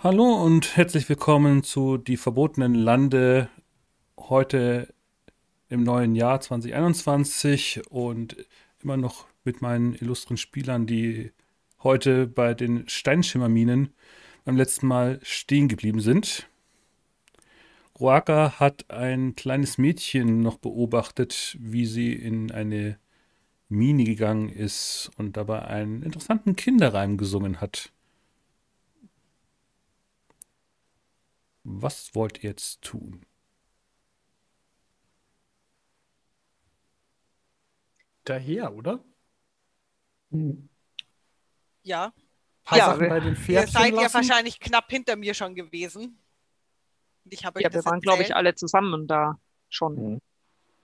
Hallo und herzlich willkommen zu Die verbotenen Lande heute im neuen Jahr 2021 und immer noch mit meinen illustren Spielern, die heute bei den Steinschimmerminen beim letzten Mal stehen geblieben sind. Roaka hat ein kleines Mädchen noch beobachtet, wie sie in eine Mine gegangen ist und dabei einen interessanten Kinderreim gesungen hat. Was wollt ihr jetzt tun? Daher, oder? Ja. Paar Ja, den Ihr seid ja lassen. wahrscheinlich knapp hinter mir schon gewesen. Und ich habe euch Ja, wir das waren, glaube ich, alle zusammen da schon. Mhm.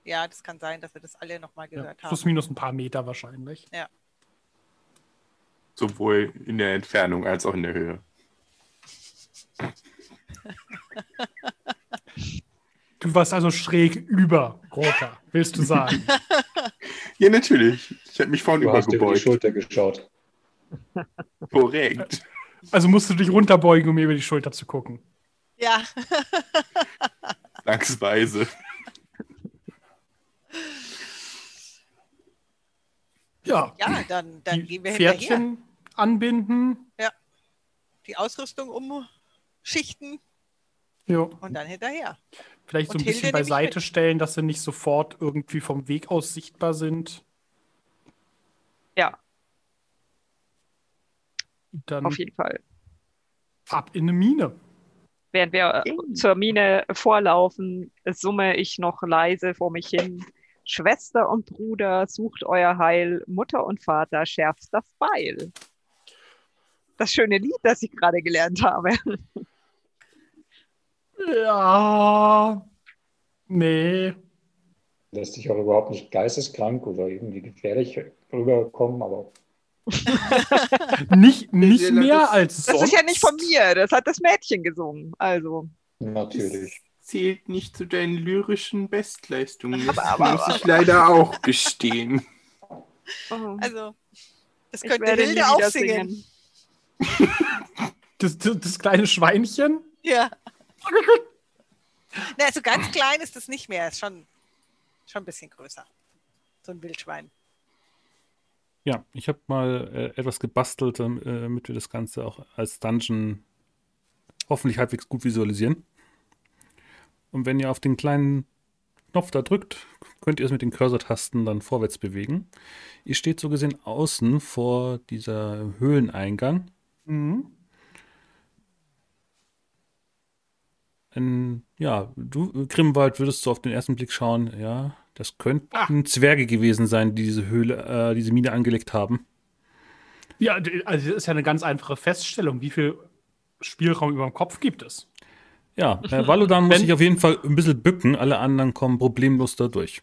Ja, das kann sein, dass wir das alle nochmal Ja, gehört plus haben. minus ein paar Meter wahrscheinlich. Sowohl in der Entfernung als auch in der Höhe. Du warst also schräg über Roka, willst du sagen? Ja, natürlich. Ich habe mich vorhin Du hast über die. Schulter geschaut. Korrekt. Also musst du dich runterbeugen, um mir über die Schulter zu gucken. Ja, Langsweise. Ja, ja, dann, dann die gehen wir hinterher. Pferdchen anbinden. Die Ausrüstung umschichten Ja. und dann hinterher. Vielleicht so ein bisschen beiseite stellen, dass sie nicht sofort irgendwie vom Weg aus sichtbar sind. Ja, dann auf jeden Fall. ab in eine Mine. Während wir äh, zur Mine vorlaufen, summe ich noch leise vor mich hin. Schwester und Bruder, sucht euer Heil. Mutter und Vater, schärft das Beil. Das schöne Lied, das ich gerade gelernt habe. Ja. Nee. Lässt sich auch überhaupt nicht geisteskrank oder irgendwie gefährlich rüberkommen, aber Nicht, nicht mehr das- als Das sonst. ist ja nicht von mir, das hat das Mädchen gesungen. Also, natürlich. Zählt nicht zu deinen lyrischen Bestleistungen. Das Aber- aber- muss ich leider auch gestehen. oh, Also, das ich könnte Hilde auch singen. singen. Das, das, das kleine Schweinchen. Ja. Na, also ganz klein ist das nicht mehr. Ist schon, schon ein bisschen größer. So ein Wildschwein. Ja, ich habe mal äh, etwas gebastelt, ähm, äh, damit wir das Ganze auch als Dungeon hoffentlich halbwegs gut visualisieren. Und wenn ihr auf den kleinen Knopf da drückt, könnt ihr es mit den Cursor-Tasten dann vorwärts bewegen. Ihr steht so gesehen außen vor dieser Höhleneingang. Mhm. In, ja, du, Grimwald, würdest du auf den ersten Blick schauen, ja, das könnten Ah. Zwerge gewesen sein, die diese Höhle, äh, diese Mine angelegt haben. Ja, also das ist ja eine ganz einfache Feststellung. Wie viel Spielraum über dem Kopf gibt es? Ja, äh, Valodan muss Wenn- sich auf jeden Fall ein bisschen bücken, alle anderen kommen problemlos da durch.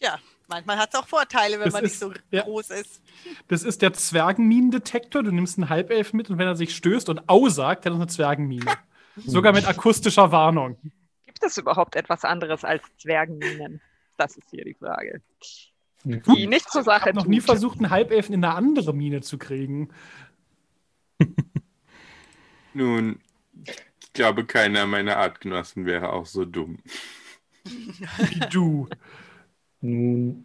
Ja, manchmal hat es auch Vorteile, wenn Das man ist- nicht so ja. groß ist. Das ist der Zwergenminendetektor. Du nimmst einen Halbelfen mit und wenn er sich stößt und aussagt, dann ist eine Zwergenmine. Sogar mit akustischer Warnung. Gibt es überhaupt etwas anderes als Zwergenminen? Das ist hier die Frage. Die nicht zur Ich Sache habe noch nie versucht, einen Halbelfen in eine andere Mine zu kriegen. Nun, ich glaube, keiner meiner Artgenossen wäre auch so dumm. Wie du. Nun,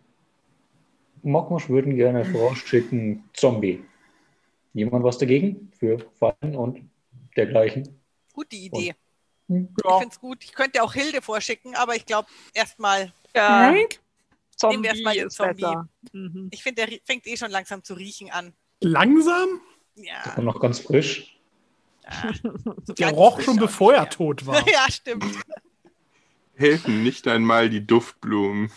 Mockmosch würden gerne vorausschicken, Zombie. Jemand was dagegen? Für Fallen und dergleichen? Gute Idee. Hm, Ich finde es gut. Ich könnte auch Hilde vorschicken, aber ich glaube, erstmal, Ja, Nehmen Zombie wir erst mal den Zombie. Mhm. ich finde, der fängt eh schon langsam zu riechen an. Langsam? Ja, Und noch ganz frisch. ja. So Der ganz roch schon, bevor er tot war. ja, stimmt. Helfen nicht einmal die Duftblumen.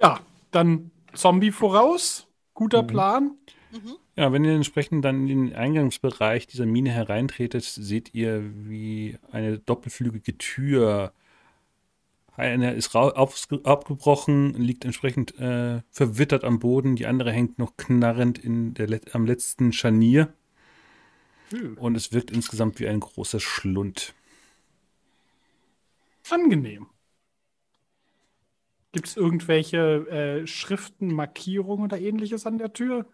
Ja, dann Zombie voraus. Guter Mhm. Plan. Mhm. Ja, wenn ihr entsprechend dann in den Eingangsbereich dieser Mine hereintretet, seht ihr, wie eine doppelflügige Tür. Eine ist abgebrochen, liegt entsprechend äh, verwittert am Boden, die andere hängt noch knarrend in der, am letzten Scharnier Hm, und es wirkt insgesamt wie ein großer Schlund. Angenehm. Gibt es irgendwelche äh, Schriften, Markierungen oder ähnliches an der Tür?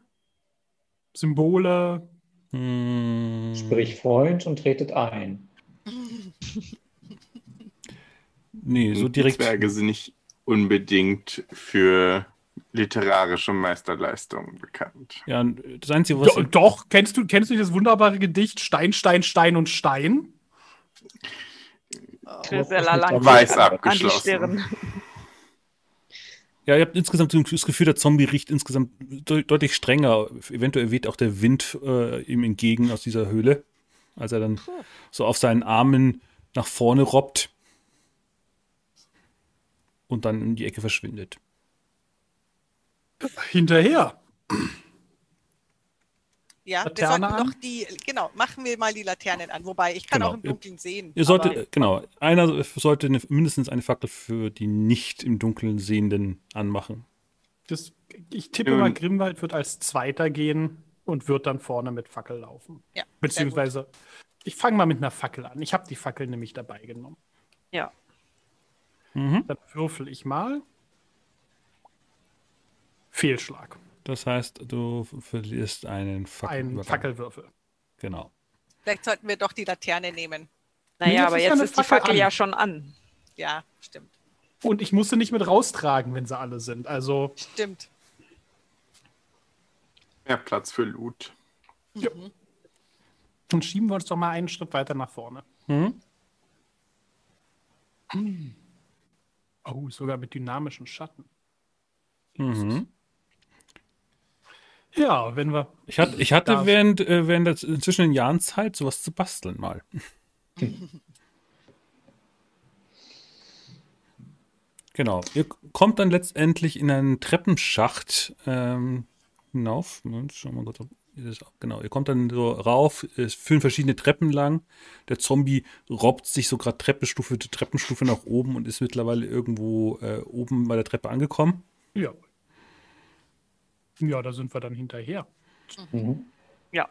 Symbole? Hm, Sprich Freund und tretet ein. nee, so Und die direkt. Zwerge sind nicht unbedingt für literarische Meisterleistungen bekannt. Ja, das Einzige, was. Do doch, kennst du, kennst du das wunderbare Gedicht Stein, Stein, Stein und Stein? Grisella lang Weiß an, an die abgeschlossen. Ja, ihr habt insgesamt das Gefühl, der Zombie riecht insgesamt de deutlich strenger. Eventuell weht auch der Wind äh, ihm entgegen aus dieser Höhle, als er dann so auf seinen Armen nach vorne robbt und dann in die Ecke verschwindet. Hinterher. Ja, wir Laterne sollten an? noch die, genau, machen wir mal die Laternen an. Wobei, ich kann Genau. auch im Dunkeln sehen. Ihr solltet, genau, einer sollte eine, mindestens eine Fackel für die nicht im Dunkeln Sehenden anmachen. Das, ich tippe mal, Grimwald wird als Zweiter gehen und wird dann vorne mit Fackel laufen. Ja, sehr Beziehungsweise, ich fange mal mit einer Fackel an. Ich habe die Fackel nämlich dabei genommen. Ja. Mhm. Dann würfel ich mal. Fehlschlag. Das heißt, du verlierst einen Fackel. Ein Fackelwürfel. Genau. Vielleicht sollten wir doch die Laterne nehmen. Nee, Naja, jetzt aber ist ja jetzt ist die Fackel an. ja schon an. Ja, stimmt. Und ich musste nicht mit raustragen, wenn sie alle sind. Also, Stimmt. Mehr Platz für Loot. dann schieben wir uns doch mal einen Schritt weiter nach vorne. Mhm. Oh, sogar mit dynamischen Schatten. Mhm. Ja, wenn wir. Ich, hatte, ich hatte während, äh, während der, zwischen den Jahren Zeit, sowas zu basteln mal. genau. Ihr kommt dann letztendlich in einen Treppenschacht ähm, hinauf. Schauen wir mal kurz, ob genau. Ihr kommt dann so rauf, es führen verschiedene Treppen lang. Der Zombie robbt sich so gerade Treppenstufe für Treppenstufe nach oben und ist mittlerweile irgendwo äh, oben bei der Treppe angekommen. Ja. Ja, da sind wir dann hinterher. Mhm. Ja.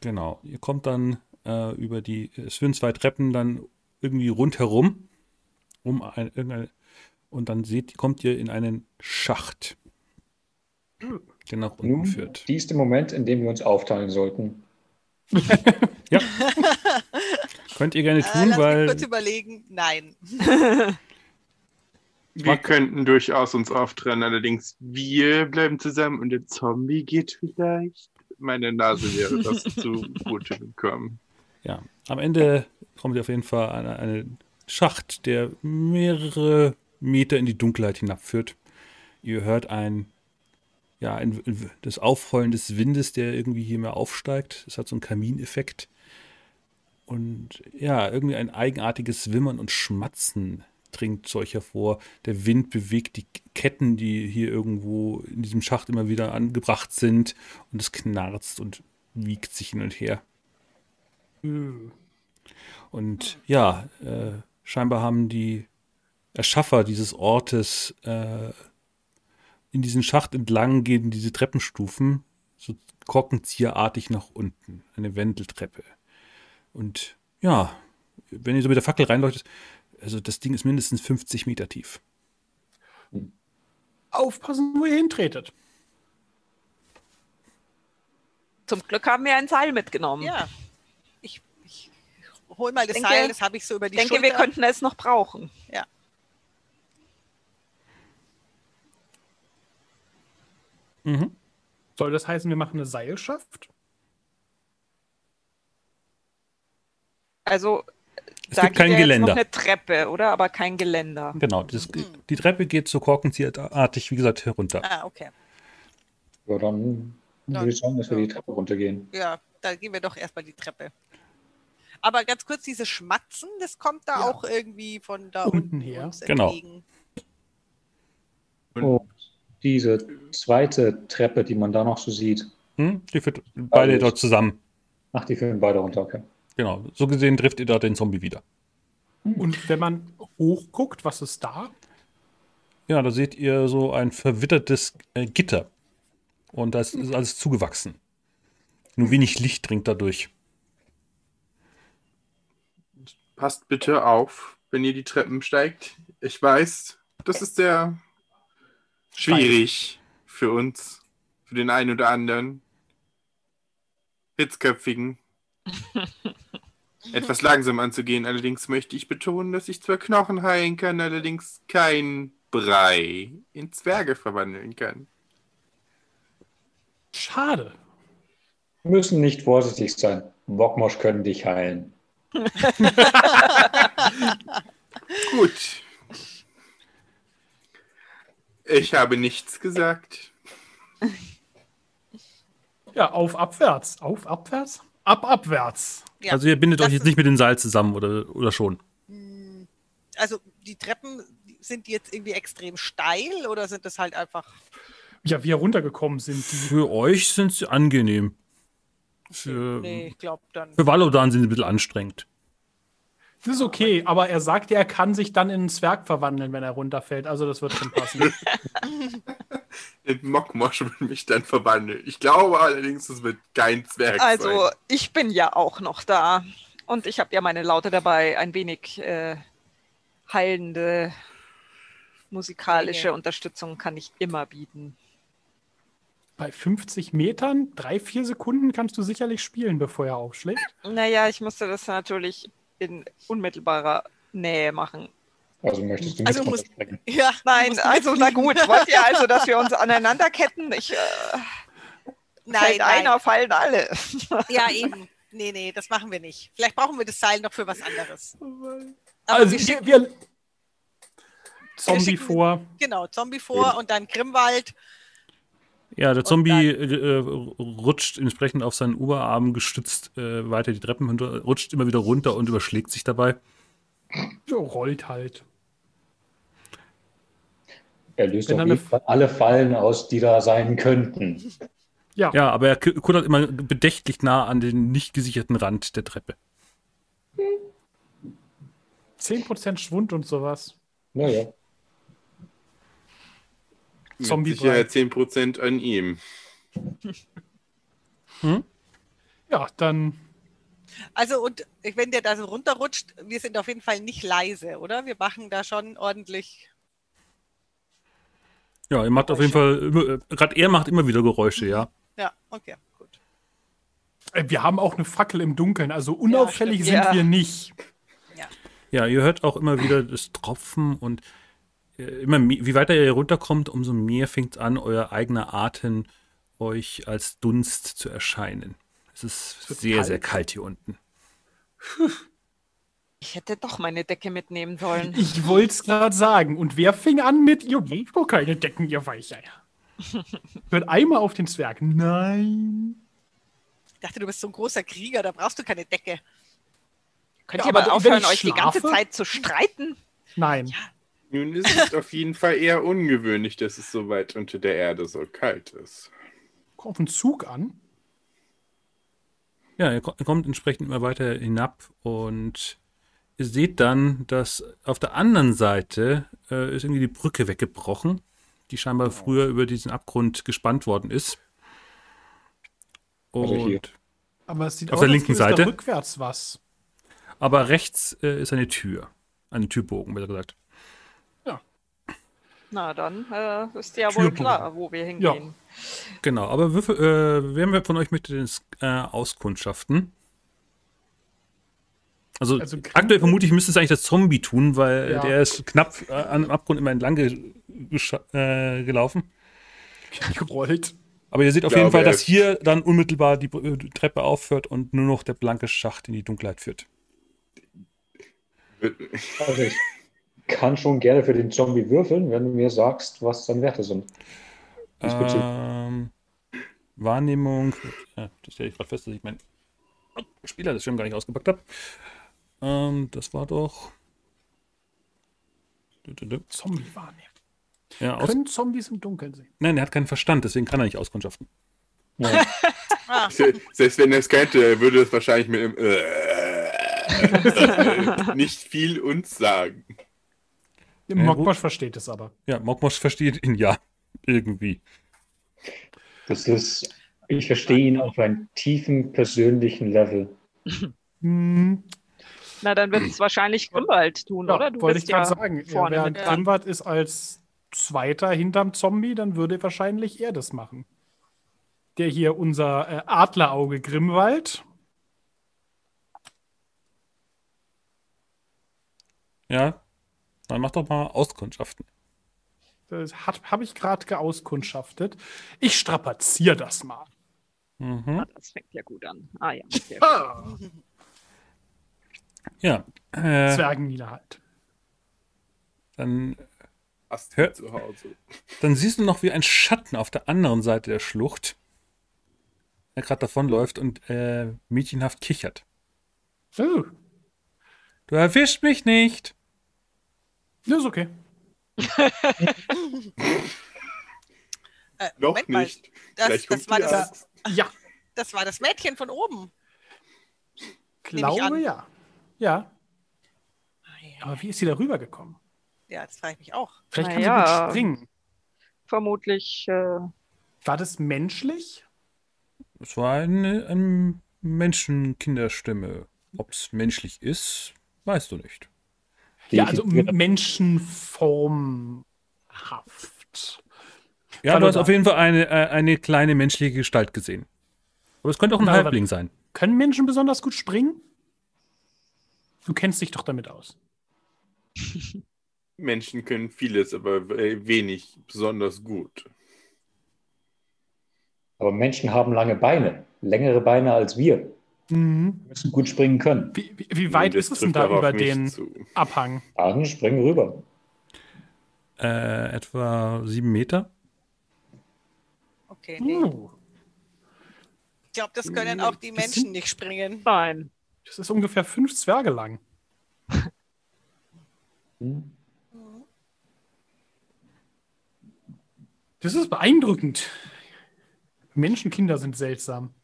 Genau. Ihr kommt dann äh, über die, es führen zwei Treppen dann irgendwie rundherum, um ein, irgendeine, und dann seht, kommt ihr in einen Schacht, der nach unten Nun, führt. dies ist der Moment, in dem wir uns aufteilen sollten. Könnt ihr gerne Äh, tun, lass mich weil kurz überlegen. Nein. Wir könnten durchaus uns auftrennen, allerdings wir bleiben zusammen und der Zombie geht vielleicht. Meine Nase wäre das zu gut gekommen. ja, am Ende kommt ihr auf jeden Fall an einen Schacht, der mehrere Meter in die Dunkelheit hinabführt. Ihr hört ein, ja, ein, das Aufheulen des Windes, der irgendwie hier mehr aufsteigt. Es hat so einen Kamineffekt. Und ja, irgendwie ein eigenartiges Wimmern und Schmatzen dringt zu euch hervor. Der Wind bewegt die Ketten, die hier irgendwo in diesem Schacht immer wieder angebracht sind. Und es knarzt und wiegt sich hin und her. Und ja, äh, scheinbar haben die Erschaffer dieses Ortes äh, in diesen Schacht entlang gehen diese Treppenstufen so korkenzieherartig nach unten, eine Wendeltreppe. Und ja, wenn ihr so mit der Fackel reinleuchtet, also das Ding ist mindestens 50 Meter tief. Aufpassen, wo ihr hintretet. Zum Glück haben wir ein Seil mitgenommen. Ja. Ich, ich hol mal das Denke- Seil, das habe ich so über die Ich denke, Schulter. wir könnten es noch brauchen. Mhm. Soll das heißen, wir machen eine Seilschaft? Also, Es da gibt kein Geländer. noch eine Treppe, oder? Aber kein Geländer. Genau, das, die Treppe geht so korkenzieherartig, wie gesagt, herunter. Ah, okay. Ja, dann Ja. würde ich sagen, dass wir die Treppe runtergehen. Ja, da gehen wir doch erstmal die Treppe. Aber ganz kurz, dieses Schmatzen, das kommt da Ja. auch irgendwie von da Unten unten her. uns Genau. entgegen. Und Und diese zweite Treppe, die man da noch so sieht, Hm? Die führt beide Alles. dort zusammen. ach, die führen beide runter, okay. Genau, so gesehen trifft ihr da den Zombie wieder. Und wenn man hochguckt, was ist da? Ja, da seht ihr so ein verwittertes äh, Gitter. Und das ist alles zugewachsen. Nur wenig Licht dringt dadurch. passt bitte auf, wenn ihr die Treppen steigt. Ich weiß, das ist sehr schwierig für uns, für den einen oder anderen. Hitzköpfigen. Etwas langsam anzugehen. Allerdings möchte ich betonen, dass ich zwar Knochen heilen kann, allerdings kein Brei in Zwerge verwandeln kann. Schade. Wir müssen nicht vorsichtig sein. Mockmosch können dich heilen. Gut. Ich habe nichts gesagt. Ja, auf abwärts. Auf abwärts? Ab abwärts. Ja. Also ihr bindet Das euch jetzt nicht mit den Seil zusammen oder, oder schon? Also die Treppen, sind die jetzt irgendwie extrem steil oder sind das halt einfach. Ja, wie wir runtergekommen sind. Die. Für euch sind sie angenehm. Für, Nee, ich glaube dann. für Valodan sind sie ein bisschen anstrengend. Das ist okay, aber er sagte, er kann sich dann in einen Zwerg verwandeln, wenn er runterfällt. Also das wird schon passen. In Mockmosch will mich dann verwandeln. Ich glaube allerdings, es wird kein Zwerg Also, sein. ich bin ja auch noch da. Und ich habe ja meine Laute dabei. Ein wenig äh, heilende musikalische Dinge. Unterstützung kann ich immer bieten. Bei 50 Metern, drei, vier Sekunden kannst du sicherlich spielen, bevor er aufschlägt. Naja, ich musste das natürlich in unmittelbarer Nähe machen. Also möchtest du Also nicht muss- runterspringen? Ja, Nein, also na gut. Wollt ihr also, dass wir uns aneinander ketten? Ich, äh, Nein, fällt nein. einer, fallen alle. Ja, eben. Nee, nee, das machen wir nicht. Vielleicht brauchen wir das Seil noch für was anderes. Aber also wir wir, schicken, wir Zombie schicken- vor. genau, Zombie vor und dann Grimwald. Ja, der Zombie äh, rutscht entsprechend auf seinen Oberarm gestützt äh, weiter die Treppen runter, rutscht immer wieder runter und überschlägt sich dabei. Ja, rollt halt. Er löst auf jeden Fall alle Fallen aus, die da sein könnten. Ja, Ja, aber er kullert immer bedächtlich nah an den nicht gesicherten Rand der Treppe. 10% Schwund und sowas. Naja, Mit Zombie Sicherheit 10% an ihm. Ja, dann Also, und wenn der da so runterrutscht, wir sind auf jeden Fall nicht leise, oder? Wir machen da schon ordentlich. Ja, er macht auf jeden Fall, immer- äh, gerade er macht immer wieder Geräusche, ja. Ja, okay, gut. äh, wir haben auch eine Fackel im Dunkeln, also unauffällig stimmt. sind Ja. wir nicht. Ja, ihr hört auch immer wieder das Tropfen und äh, immer wie weiter ihr runterkommt, umso mehr fängt an, euer eigener Atem euch als Dunst zu erscheinen. Es ist wird sehr, kalt. sehr kalt hier unten. Ich hätte doch meine Decke mitnehmen sollen. Ich wollte es gerade sagen. Und wer fing an mit, ihr wollt doch keine Decken, ihr Weicheier. Hört einmal auf den Zwerg. Nein. Ich dachte, du bist so ein großer Krieger, da brauchst du keine Decke. Könnt Ja, ihr aber wenn aufhören, euch die ganze Zeit zu streiten? Nein. Nun ist es auf jeden Fall eher ungewöhnlich, dass es so weit unter der Erde so kalt ist. Kommt auf den Zug an. Ja, ihr kommt entsprechend immer weiter hinab und ihr seht dann, dass auf der anderen Seite äh, ist irgendwie die Brücke weggebrochen, die scheinbar früher über diesen Abgrund gespannt worden ist. Und, Also hier. Aber es sieht Auf aus, der linken Seite? rückwärts was. aber rechts äh, ist eine Tür. Eine Türbogen, besser gesagt. Na, dann äh, ist ja wohl klar, wo wir hingehen. Genau, aber würfel, äh, wer von euch möchte das äh, auskundschaften? Also, Also aktuell vermute ich, müsste es eigentlich das Zombie tun, weil Ja. der ist knapp äh, an dem Abgrund immer entlang ge äh, gelaufen. Gerollt. Aber ihr seht auf Ja, jeden Fall, dass hier dann unmittelbar die, Treppe aufhört und nur noch der blanke Schacht in die Dunkelheit führt. Ich kann schon gerne für den Zombie würfeln, wenn du mir sagst, was seine Werte sind. Ähm, Wahrnehmung. Ja, das stelle ich gerade fest, dass ich meinen Spieler das Schirm gar nicht ausgepackt habe. Ähm, das war doch. Zombie wahrnehmen. Ja, aus Können Zombies im Dunkeln sehen? Nein, er hat keinen Verstand, deswegen kann er nicht auskundschaften. Ja. Selbst wenn er es könnte, würde es wahrscheinlich mit einem äh, nicht viel uns sagen. Ja, Mockbosch versteht es aber. Ja, Mokmosch versteht ihn ja. Irgendwie. Das ist, ich verstehe ihn auf einem tiefen persönlichen Level. Hm, Na, dann wird es wahrscheinlich Grimwald tun, ja, oder? Du wollte ich gerade ja sagen. Ja, vorne während mit dran. Grimwart ist als Zweiter hinterm Zombie, dann würde wahrscheinlich er das machen. der hier unser äh, Adlerauge Grimwald. Ja, dann mach doch mal Auskundschaften. Das habe ich gerade geauskundschaftet. Ich strapaziere das mal. Mhm. Ah, das fängt ja gut an. Ah ja. Ah, Ja, äh, Zwergenmine halt. dann, Hast Hör- zu Hause. dann siehst du noch, wie ein Schatten auf der anderen Seite der Schlucht der gerade davonläuft und äh, mädchenhaft kichert. Oh, Du erwischt mich nicht. Das ist okay. Äh, Noch Moment mal, nicht. Das, Gleich das, kommt war das. Ja, das war das Mädchen von oben. glaube an. ja. Ja, aber wie ist sie da rübergekommen? Ja, das frage ich mich auch. Vielleicht kann ja. sie gut springen. Vermutlich äh, War das menschlich? Es war eine, eine Menschenkinderstimme. Ob es menschlich ist, weißt du nicht. Ja, also menschenformhaft. Ja, Hallo du hast da. auf jeden Fall eine, äh, eine kleine menschliche Gestalt gesehen. Aber es könnte auch ein Na, Halbling sein. Können Menschen besonders gut springen? Du kennst dich doch damit aus. Menschen können vieles, aber wenig besonders gut. Aber Menschen haben lange Beine, längere Beine als wir. Mhm. Müssen gut springen können. Wie, wie, wie weit ist es denn da über den zu. Abhang? Dann springen rüber. Äh, etwa sieben Meter. Okay, nee. Uh, Ich glaube, das können auch die Das Menschen sind- nicht springen. nein. das ist ungefähr fünf Zwerge lang. Hm? Das ist beeindruckend. Menschenkinder sind seltsam.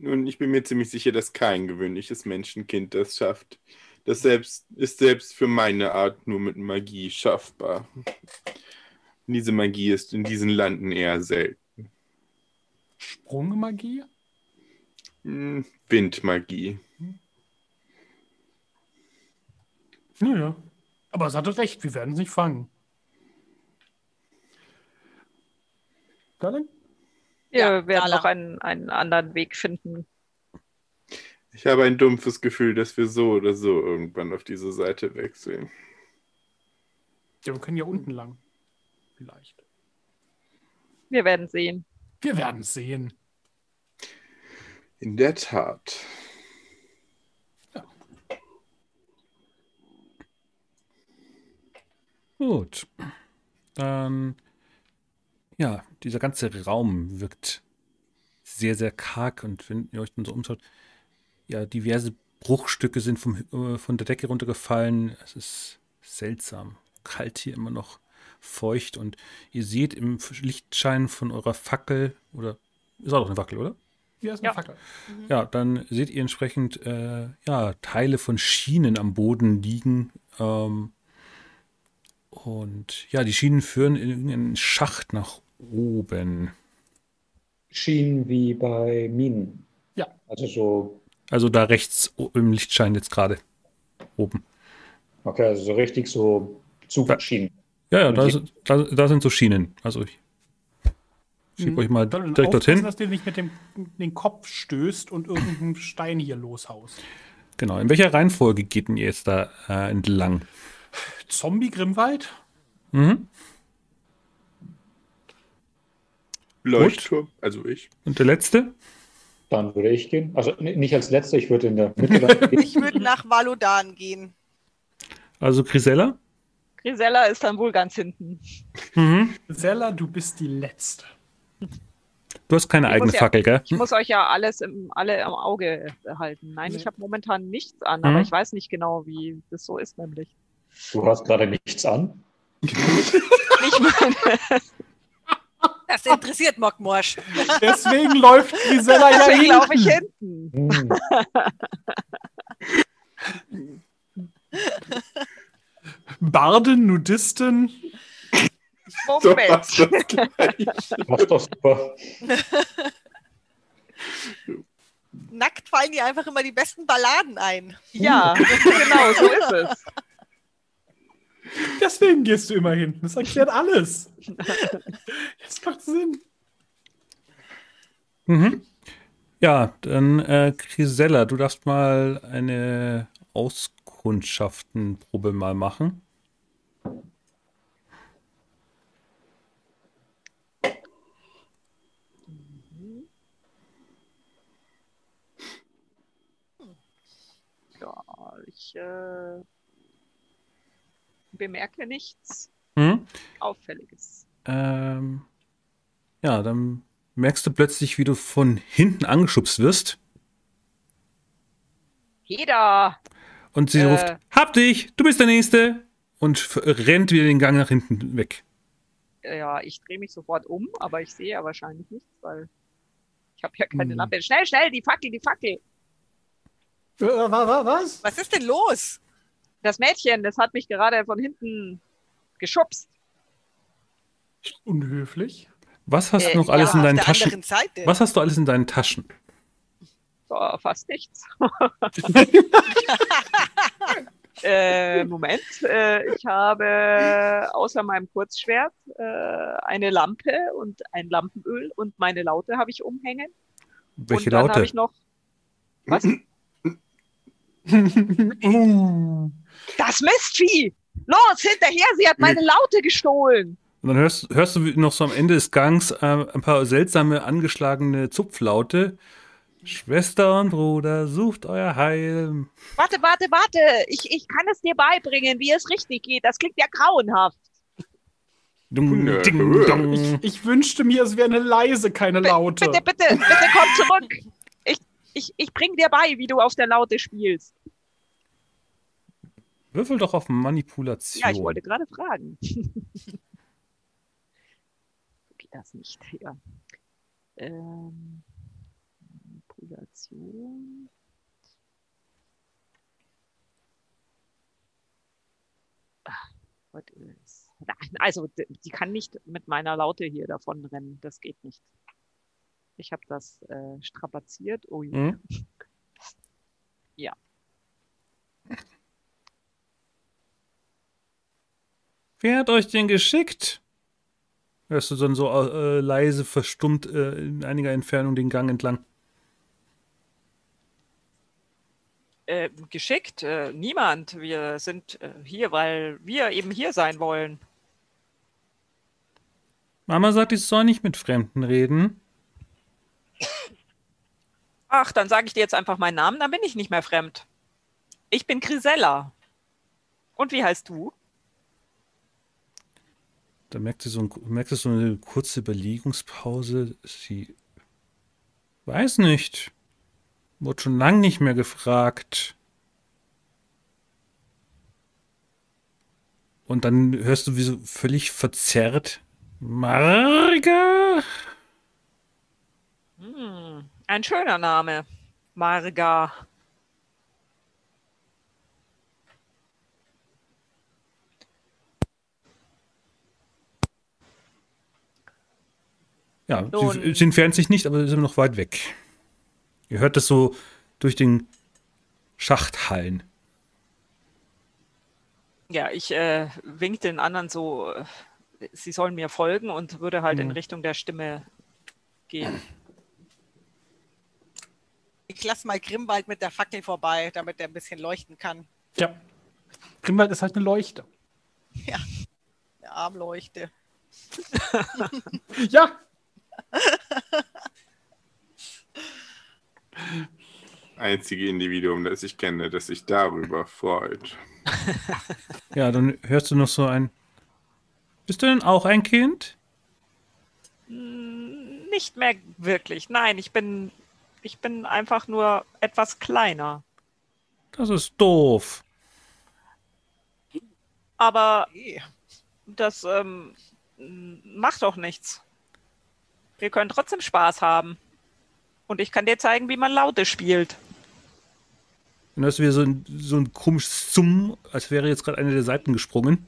Nun, ich bin mir ziemlich sicher, dass kein gewöhnliches Menschenkind das schafft. Das selbst ist selbst für meine Art nur mit Magie schaffbar. Diese Magie ist in diesen Landen eher selten. Sprungmagie? Hm, Windmagie. Naja. Aber es hatte recht, wir werden es nicht fangen. Darling? Wir Ja, werden Gala. noch einen, einen anderen Weg finden. Ich habe ein dumpfes Gefühl, dass wir so oder so irgendwann auf diese Seite wechseln. Ja, wir können ja unten lang. Vielleicht. Wir werden sehen. Wir werden sehen. In der Tat. Gut. Dann, ja, dieser ganze Raum wirkt sehr, sehr karg und wenn ihr euch dann so umschaut, ja, diverse Bruchstücke sind vom, äh, von der Decke runtergefallen. Es ist seltsam. Kalt hier immer noch, feucht und ihr seht im Lichtschein von eurer Fackel, oder ist auch noch eine Fackel, oder? Hier ist eine Ja. Fackel. Ja, dann seht ihr entsprechend äh, ja, Teile von Schienen am Boden liegen. Ähm, und ja, die Schienen führen in irgendeinen Schacht nach oben. Schienen wie bei Minen. Ja. Also so, Also da rechts im Lichtschein jetzt gerade oben. okay, also so richtig so Zugschienen. Ja, ja, da, sind- da, da sind so Schienen. Also ich schiebe Mhm. euch mal Soll direkt dorthin. dass du nicht mit dem den Kopf stößt und irgendeinen Stein hier loshaust. Genau. In welcher Reihenfolge geht denn ihr jetzt da äh, entlang? Zombie Grimwald? Mhm. Leuchtturm, also ich. Und der letzte? Dann würde ich gehen. Also nicht als letzter, ich würde in der Mitte. Ich würde nach Valodan gehen. Also Grisella? Grisella ist dann wohl ganz hinten. Mhm. Sella, du bist die Letzte. Du hast keine Ich eigene ja- Fackel, gell? Ich muss euch ja alles im, alle im Auge behalten. Nein, ich habe momentan nichts an, Mhm. aber ich weiß nicht genau, wie das so ist, nämlich. Du hast gerade nichts an. Nicht meine, Das interessiert Mockmorsch. Deswegen läuft Grisella ja deswegen laufe ich hinten. Hm. Barden, Nudisten. Moment. Mach doch super. Nackt fallen dir einfach immer die besten Balladen ein. Ja, genau, so ist es. Deswegen gehst du immer hinten. Das erklärt alles. Das macht Sinn. Mhm. Ja, dann äh, Grisella, du darfst mal eine Auskundschaftenprobe mal machen. Ja, ich äh, bemerke nichts Hm? Auffälliges. Ähm, ja, dann merkst du plötzlich, wie du von hinten angeschubst wirst. Heda! Und sie Äh. ruft, hab dich, du bist der Nächste. Und rennt wieder den Gang nach hinten weg. Ja, ich drehe mich sofort um, aber ich sehe ja wahrscheinlich nichts, weil ich habe ja keine Hm. Lampe. Schnell, schnell, die Fackel, die Fackel! Äh, wa- wa- was? Was ist denn los? Das Mädchen, das hat mich gerade von hinten geschubst. Unhöflich. Was hast Äh, du noch alles Ja, in deinen Taschen? Seite. Was hast du alles in deinen Taschen? So, fast nichts. äh, Moment, äh, ich habe außer meinem Kurzschwert äh, eine Lampe und ein Lampenöl und meine Laute habe ich umhängen. Welche und dann Laute? habe ich noch was? Das Mistvieh! Los, hinterher, sie hat meine Laute gestohlen! Und dann hörst, hörst du noch so am Ende des Gangs äh, ein paar seltsame angeschlagene Zupflaute. Schwester und Bruder, sucht euer Heil. Warte, warte, warte! Ich, ich kann es dir beibringen, wie es richtig geht. Das klingt ja grauenhaft. Dung, Nö. ding, dong. Ich wünschte mir, es wäre eine leise, keine Laute. Bitte, bitte, bitte komm zurück! Ich, ich, bring dir bei, wie du auf der Laute spielst. Würfel doch auf Manipulation. Ja, ich wollte gerade fragen. Geht das nicht? Ja. Ähm, Manipulation. Ah, what is- Nein, Also, die kann nicht mit meiner Laute hier davon rennen. Das geht nicht. Ich habe das äh, strapaziert. Oh, je. Hm? Wer hat euch denn geschickt? Hörst du dann so äh, leise, verstummt äh, in einiger Entfernung den Gang entlang. Äh, geschickt? Äh, niemand. Wir sind äh, hier, weil wir eben hier sein wollen. Mama sagt, ich soll nicht mit Fremden reden. Ach, dann sage ich dir jetzt einfach meinen Namen, dann bin ich nicht mehr fremd. Ich bin Grisella. Und wie heißt du? Da merkt sie so, ein, merkt sie so eine kurze Überlegungspause. Sie weiß nicht. Wurde schon lange nicht mehr gefragt. Und dann hörst du wie so völlig verzerrt. Marga? Hm, ein schöner Name. Marga. Ja, Nun. sie, sie entfernt sich nicht, aber sie sind noch weit weg. Ihr hört das so durch den Schacht hallen. Ja, ich äh, wink den anderen so, äh, sie sollen mir folgen und würde halt in Mhm. Richtung der Stimme gehen. Ich lasse mal Grimwald mit der Fackel vorbei, damit er ein bisschen leuchten kann. Ja. Grimwald ist halt eine Leuchte. Eine Armleuchte. Ja, Einzige Individuum, das ich kenne, das sich darüber freut. Ja, dann hörst du noch so ein. Bist du denn auch ein Kind? Hm, Nicht mehr wirklich. Nein, ich bin, ich bin einfach nur etwas kleiner. Das ist doof. Aber das ähm, macht doch nichts. Wir können trotzdem Spaß haben. Und ich kann dir zeigen, wie man Laute spielt. Dann hörst du wieder so ein, so ein komisches Summen, als wäre jetzt gerade eine der Seiten gesprungen.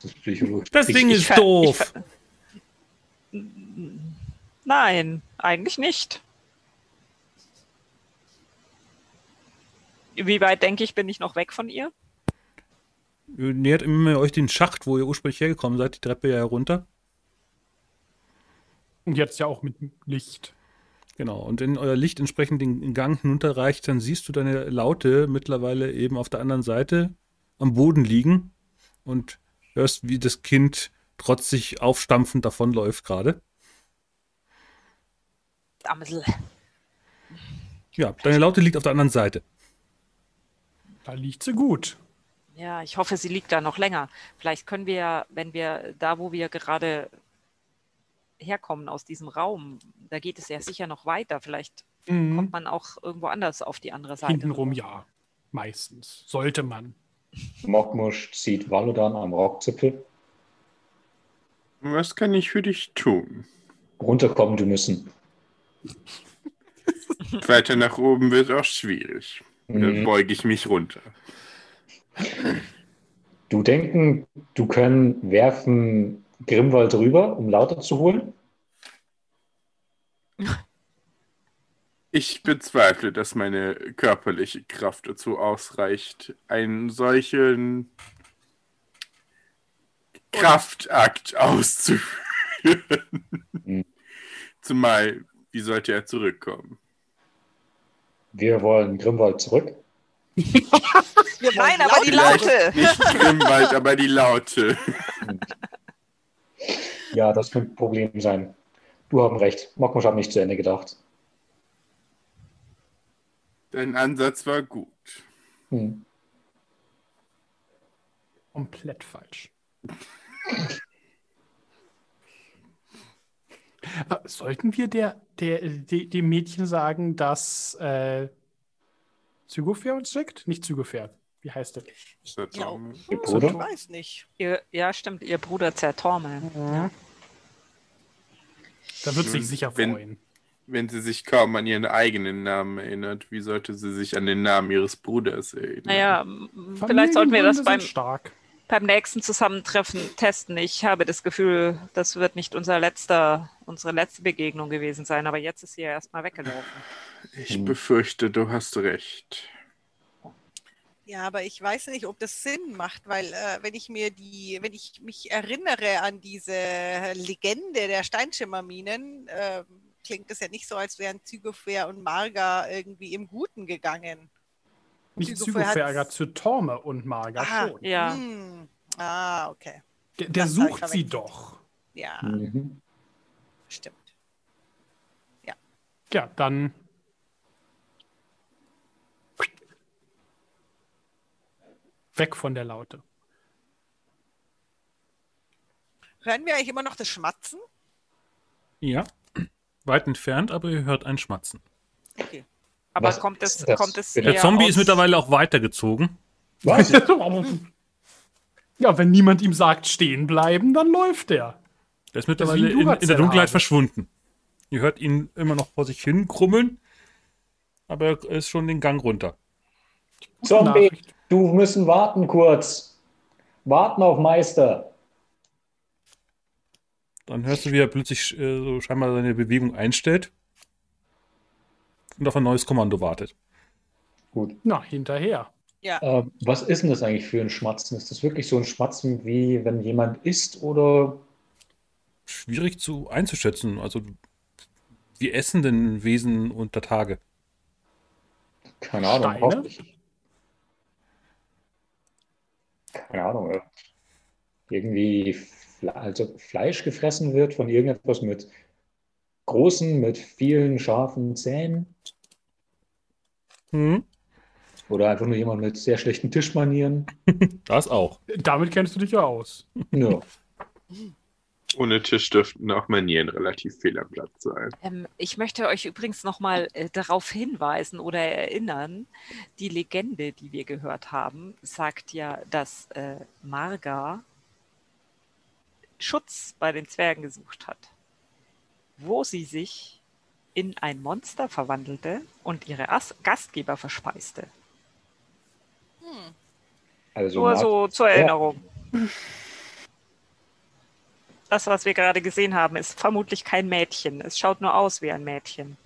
Das. Das Ding richtig. ist ver- doof. ver- Nein, eigentlich nicht. Wie weit denke ich, bin ich noch weg von ihr? Ihr nähert immer euch den Schacht, wo ihr ursprünglich hergekommen seid, die Treppe ja herunter. Und jetzt ja auch mit Licht. Genau, und wenn euer Licht entsprechend den Gang hinunterreicht, dann siehst du deine Laute mittlerweile eben auf der anderen Seite am Boden liegen und hörst, wie das Kind trotzig aufstampfend davonläuft gerade. Amsel. Ja, deine Laute liegt auf der anderen Seite. Da liegt sie gut. Ja, ich hoffe, sie liegt da noch länger. Vielleicht können wir, ja, wenn wir da, wo wir gerade herkommen aus diesem Raum, da geht es ja sicher noch weiter. Vielleicht kommt man auch irgendwo anders auf die andere Seite. Hintenrum ja. Meistens. Sollte man. Mokmusch zieht Valodan am Rockzipfel. Was kann ich für dich tun? Runterkommen du müssen. Weiter nach oben wird auch schwierig. Dann Mhm. beuge ich mich runter. Du denken, du können werfen Grimwald rüber, um lauter zu holen? Ich bezweifle, dass meine körperliche Kraft dazu ausreicht, einen solchen Kraftakt auszuführen. Mhm. Zumal, wie sollte er zurückkommen? Wir wollen Grimwald zurück. Wir Nein, wollen aber die laut- Laute. Nicht Grimwald, aber die Laute. Ja, das könnte ein Problem sein. Du haben recht. Mokmusch hat nicht zu Ende gedacht. Dein Ansatz war gut. Hm. Komplett falsch. Äh, Sollten wir der, der, de- dem Mädchen sagen, dass äh, Zygofair uns schickt? Nicht Zygofair. Wie heißt der? Ich Bruder? weiß nicht. Ihr, ja, stimmt, ihr Bruder Zertorme. Ja. Da wird sich sicher Wenn- freuen. Wenn sie sich kaum an ihren eigenen Namen erinnert, wie sollte sie sich an den Namen ihres Bruders erinnern? Naja, vielleicht sollten wir das beim, stark. Beim nächsten Zusammentreffen testen. Ich habe das Gefühl, das wird nicht unser letzter, unsere letzte Begegnung gewesen sein, aber jetzt ist sie ja erstmal weggelaufen. Ich befürchte, du hast recht. Ja, aber ich weiß nicht, ob das Sinn macht, weil äh, wenn ich mir die, wenn ich mich erinnere an diese Legende der Steinschimmerminen, äh, klingt es ja nicht so, als wären Zygofair und Marga irgendwie im Guten gegangen. Nicht hat's- gar Zytorme und Marga Ah, schon. Ja. hm. Ah, okay. Der, der sucht sie doch. Ja, Mhm. stimmt. Ja, dann. Weg von der Laute. Hören wir eigentlich immer noch das Schmatzen? Ja, weit entfernt, aber ihr hört ein Schmatzen. Okay. Aber Was kommt es, kommt es Der Zombie aus, ist mittlerweile auch weitergezogen. Was? ja, wenn niemand ihm sagt, stehen bleiben, dann läuft er. Der ist mittlerweile in, in der. Dunkelheit verschwunden. Ihr hört ihn immer noch vor sich hin krummeln, aber er ist schon den Gang runter. Zombie, du müssen warten kurz. Warten auf Meister. Dann hörst du, wie er plötzlich äh, so scheinbar seine Bewegung einstellt und auf ein neues Kommando wartet. Gut. Na, hinterher. Ja, Ähm, was ist denn das eigentlich für ein Schmatzen? Ist das wirklich so ein Schmatzen, wie wenn jemand isst oder Schwierig zu einzuschätzen. Also, wie essen denn Wesen unter Tage? keine Ahnung, Steine? hoffentlich. Keine Ahnung, ja. irgendwie also Fleisch gefressen wird von irgendetwas mit großen, mit vielen scharfen Zähnen Hm, oder einfach nur jemand mit sehr schlechten Tischmanieren. das auch. Damit kennst du dich ja aus. Ja. Ohne Tisch dürften auch Manieren relativ fehl am Platz sein. Ähm, ich möchte euch übrigens nochmal äh, darauf hinweisen oder erinnern, die Legende, die wir gehört haben, sagt ja, dass äh, Marga Schutz bei den Zwergen gesucht hat, wo sie sich in ein Monster verwandelte und ihre As Gastgeber verspeiste. Also Nur so zur Erinnerung. Das, was wir gerade gesehen haben, ist vermutlich kein Mädchen. Es schaut nur aus wie ein Mädchen.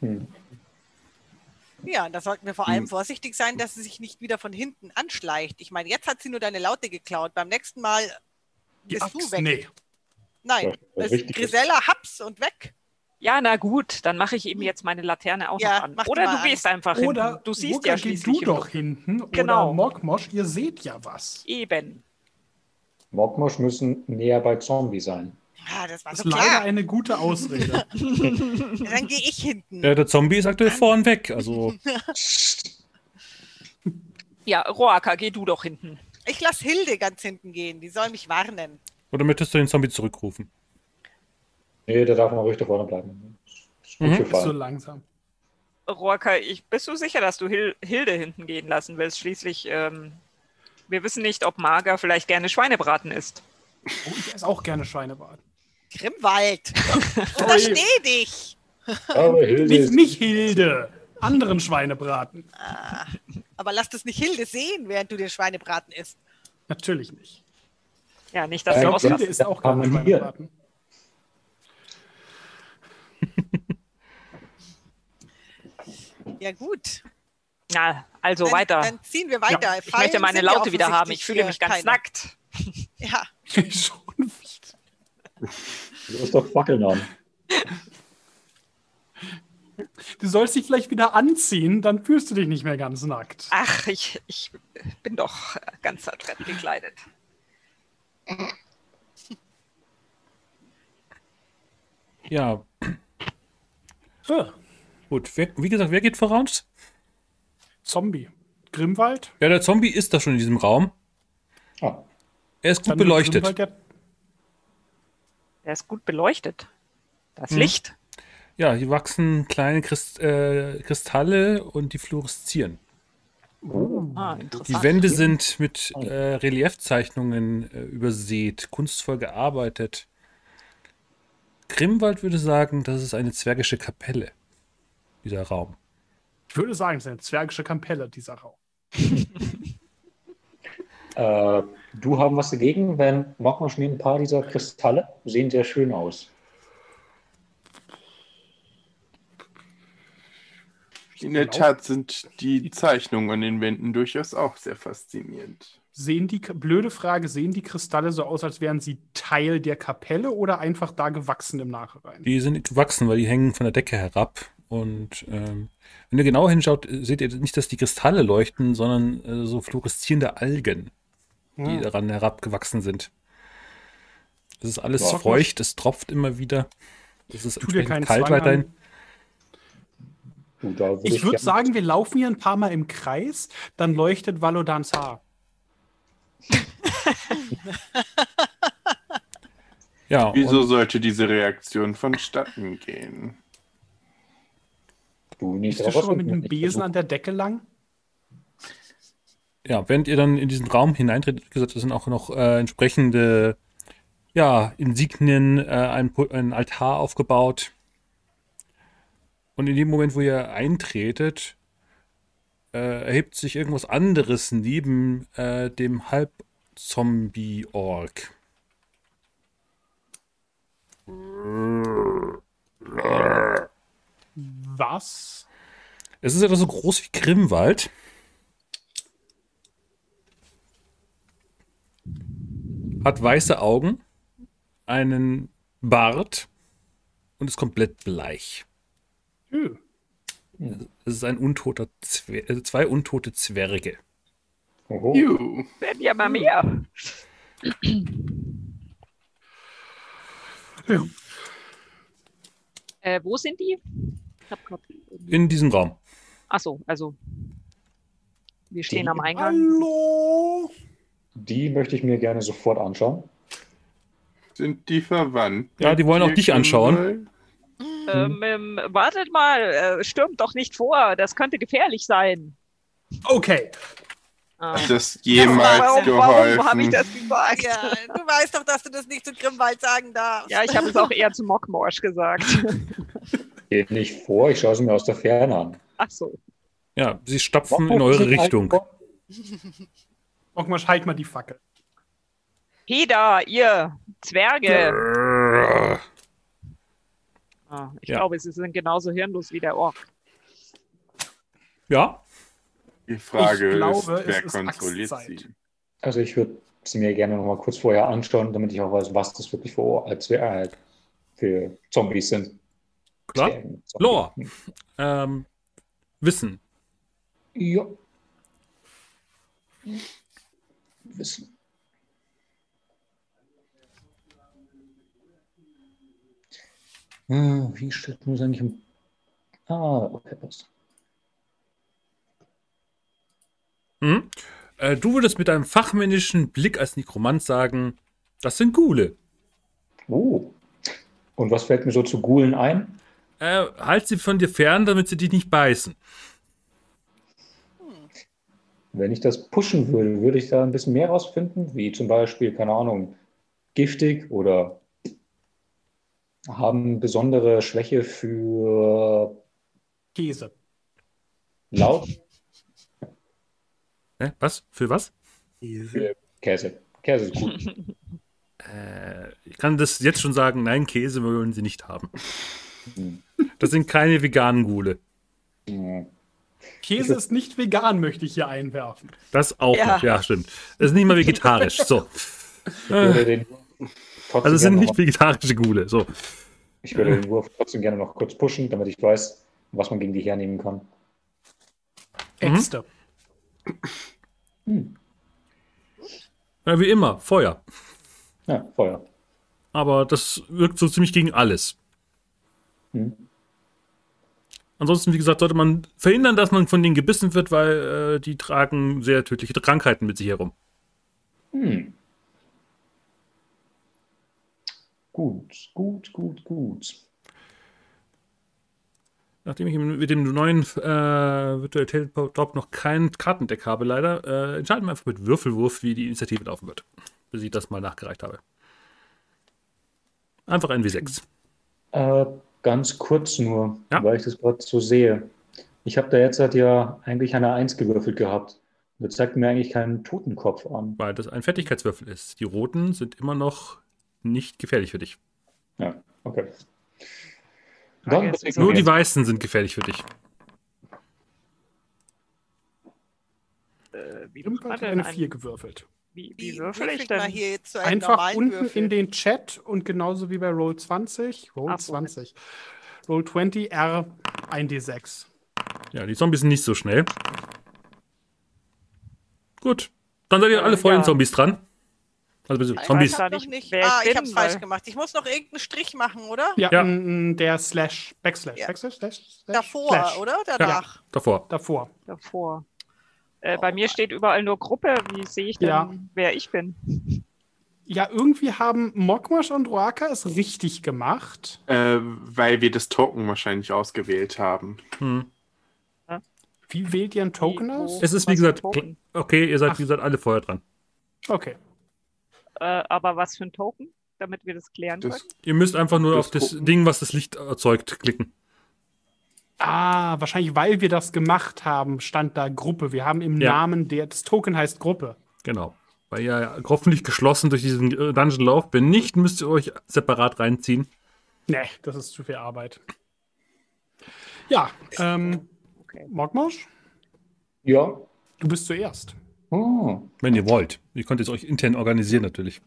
Hm. ja, da sollten wir vor allem Hm. vorsichtig sein, dass sie sich nicht wieder von hinten anschleicht. Ich meine, jetzt hat sie nur deine Laute geklaut. Beim nächsten Mal Die bist du Axt, weg. nee. Nein, Das das ist richtig. Grisella haps und weg. Ja, na gut, dann mache ich eben jetzt meine Laterne auch Ja, noch an. Oder du an. gehst einfach Oder hinten. Du siehst ja geh schließlich. du doch hinten. Genau. Oder Mokmosch, ihr seht ja was. Eben. Mokmosch müssen näher bei Zombie sein. Ah, das war Das so ist leider klar. eine gute Ausrede. Dann gehe ich hinten. Ja, der Zombie ist aktuell vorn weg. Also, Ja, Roaka, geh du doch hinten. Ich lasse Hilde ganz hinten gehen. Die soll mich warnen. Oder möchtest du den Zombie zurückrufen? Nee, der darf mal ruhig da vorne bleiben. Ist gut Mhm. so langsam. Roaka, ich, bist du sicher, dass du Hil Hilde hinten gehen lassen willst? Schließlich, ähm, wir wissen nicht, ob Mager vielleicht gerne Schweinebraten isst. Oh, ich esse auch gerne Schweinebraten. Grimwald. Sorry. Versteh dich. Aber Hilde Nicht, nicht Hilde. Anderen Schweinebraten. Ah, aber lass das nicht Hilde sehen, während du den Schweinebraten isst. Natürlich nicht. Ja, nicht, dass Äh, ausrasten. Hilde ist auch hier. Schweinebraten. Ja, gut. Na, also Dann, weiter. dann ziehen wir weiter. Ja, ich möchte meine Laute wieder haben. Ich fühle mich ganz nackt. Ja, Schon. Du hast doch Fackeln an. Du sollst dich vielleicht wieder anziehen, dann fühlst du dich nicht mehr ganz nackt. Ach, ich, ich bin doch ganz adrett gekleidet. Ja, So, gut. Wer, wie gesagt, wer geht voraus? Zombie. Grimwald. Ja, der Zombie ist da schon in diesem Raum. Ah, Er ist gut Dann beleuchtet. Grimwald ja- Der ist gut beleuchtet. Das Hm. Licht. Ja, hier wachsen kleine Christ, äh, Kristalle und die fluoreszieren. Ah, interessant. Die Wände sind mit äh, Reliefzeichnungen äh, übersät, kunstvoll gearbeitet. Grimwald würde sagen, das ist eine zwergische Kapelle, dieser Raum. Ich würde sagen, es ist eine zwergische Kapelle, dieser Raum. äh, du haben was dagegen, wenn nimmt ein paar dieser Kristalle, sehen sehr schön aus. In der Tat sind die Zeichnungen an den Wänden durchaus auch sehr faszinierend. Sehen die, blöde Frage, sehen die Kristalle so aus, als wären sie Teil der Kapelle oder einfach da gewachsen im Nachhinein? Die sind gewachsen, weil die hängen von der Decke herab. Und ähm, wenn ihr genau hinschaut, seht ihr nicht, dass die Kristalle leuchten, sondern äh, so fluoreszierende Algen, die Hm. daran herabgewachsen sind. Es ist alles Ja. feucht, es tropft immer wieder. Es ist entsprechend kalt Zwang weiterhin. an. Da würde Ich würde gern- sagen, wir laufen hier ein paar Mal im Kreis, dann leuchtet Valodans Haar. Ja, Wieso und, sollte diese Reaktion vonstatten gehen? du nicht Bist du schon mal mit dem Besen an der Decke lang? ja, während ihr dann in diesen Raum hineintretet, wie gesagt, da sind auch noch äh, entsprechende ja, Insignien, äh, ein, ein Altar aufgebaut. Und in dem Moment, wo ihr eintretet, äh, erhebt sich irgendwas anderes neben äh, dem Halb-Zombie-Ork. Was? Es ist etwa so groß wie Grimwald. Hat weiße Augen, einen Bart und ist komplett bleich. Hm. Es ist ein untoter Zwer äh, zwei untote Zwerge. Oho. Werden ja mal mehr. Ja. Äh, wo sind die? Ich hab grad, In diesem Raum. achso, also wir stehen Die- am Eingang. Hallo? Die möchte ich mir gerne sofort anschauen. Sind die verwandt? Ja, die wollen auch dich anschauen. Ähm, ähm, wartet mal, äh, stürmt doch nicht vor, das könnte gefährlich sein. Okay. Ah. Hat das jemals warum geholfen? warum habe ich das gesagt? Ja, du weißt doch, dass du das nicht zu Grimwald sagen darfst. Ja, ich habe es auch eher zu Mockmorsch gesagt. Geht nicht vor, ich schaue sie mir aus der Ferne an. Ach so. Ja, sie stapfen in Mokmosch eure sieht Richtung. Ogmasch, halt mal die Fackel. Heda, ihr Zwerge. Ah, ich Ja. glaube, sie sind genauso hirnlos wie der Ork. Ja, Die Frage Ich glaube, ist, wer kontrolliert Axtzeit. sie? Also ich würde sie mir gerne noch mal kurz vorher anschauen, damit ich auch weiß, was das wirklich für, als, äh, für Zombies sind. Klar. Zombies. Lore. Ähm, Wissen. Ja. Wissen. Ah, Wie steht muss eigentlich im. Ah, okay, passt. Mhm. Äh, du würdest mit einem fachmännischen Blick als Nekromant sagen, das sind Gule. Oh. Und was fällt mir so zu Gulen ein? Äh, halt sie von dir fern, damit sie dich nicht beißen. Wenn ich das pushen würde, würde ich da ein bisschen mehr rausfinden, wie zum Beispiel, keine Ahnung, giftig oder haben besondere Schwäche für Käse. laut Hä? Was? Für was? für Käse. Käse ist gut. Äh, ich kann das jetzt schon sagen, nein, Käse wollen sie nicht haben. Hm. Das sind keine veganen Gule. Käse ist nicht vegan, möchte ich hier einwerfen. Das auch Ja. noch, ja, stimmt. Das ist nicht mal vegetarisch. So. Ich würde Äh, den also es sind nicht vegetarische Gule. So. ich würde den Wurf trotzdem gerne noch kurz pushen, damit ich weiß, was man gegen die hernehmen kann. Mhm. Äxte. Hm. Ja, wie immer, Feuer. Ja, Feuer. Aber das wirkt so ziemlich gegen alles. Hm. Ansonsten, wie gesagt, sollte man verhindern, dass man von denen gebissen wird, weil äh, die tragen sehr tödliche Krankheiten mit sich herum. Hm. Gut, gut, gut, gut. Nachdem ich mit dem neuen äh, Virtual Tabletop noch kein Kartendeck habe, leider, äh, entscheiden wir einfach mit Würfelwurf, wie die Initiative laufen wird. Bis ich das mal nachgereicht habe. Einfach ein W6. Äh, ganz kurz nur, Ja. weil ich das gerade so sehe. Ich habe da jetzt halt ja eigentlich eine Eins gewürfelt gehabt. Das zeigt mir eigentlich keinen Totenkopf an. Weil das ein Fertigkeitswürfel ist. Die roten sind immer noch nicht gefährlich für dich. Ja, okay. Dann bewegen Nur die weißen sind gefährlich für dich. Äh, wie, hat man eine denn ein- 4 gewürfelt. wie, Wie, wie würfel ich denn? hier jetzt so einen Einfach unten Würfel? in den Chat und genauso wie bei Roll 20, Roll Ach, so. 20, Roll 20 R 1D6. Ja, die Zombies sind nicht so schnell. Gut. Dann seid ihr Äh, alle vor den ja. Zombies dran. Also bitte, Ich Zombies. noch nicht, nicht. Ah, ich bin, hab's falsch gemacht. Ich muss noch irgendeinen Strich machen, oder? Ja, Ja. der Slash, Backslash, Ja. Backslash, Slash, Slash, Davor, Slash. oder? Danach. Davor. Davor. davor. Äh, bei mir steht überall nur Gruppe. Wie sehe ich denn, Ja. wer ich bin? Ja, irgendwie haben Mokmash und Roaka es richtig gemacht. Äh, weil wir das Token wahrscheinlich ausgewählt haben. Hm. Wie wählt ihr ein Token Wie, aus? Es ist, Was wie gesagt, okay, ihr seid, Ach. wie gesagt, alle vorher dran. Okay. Äh, aber was für ein Token, damit wir das klären Das, können? Ihr müsst einfach nur Das auf das gucken. Ding, was das Licht erzeugt, klicken. Ah, wahrscheinlich, weil wir das gemacht haben, stand da Gruppe. Wir haben im Ja. Namen der, das Token heißt Gruppe. Genau. Weil ihr ja hoffentlich geschlossen durch diesen äh, Dungeon lauft. Wenn nicht, müsst ihr euch separat reinziehen. Nee, das ist zu viel Arbeit. Ja, ähm, Okay. Mokmash, Ja. du bist zuerst. Oh. Wenn ihr wollt. Ihr könnt es euch intern organisieren, natürlich.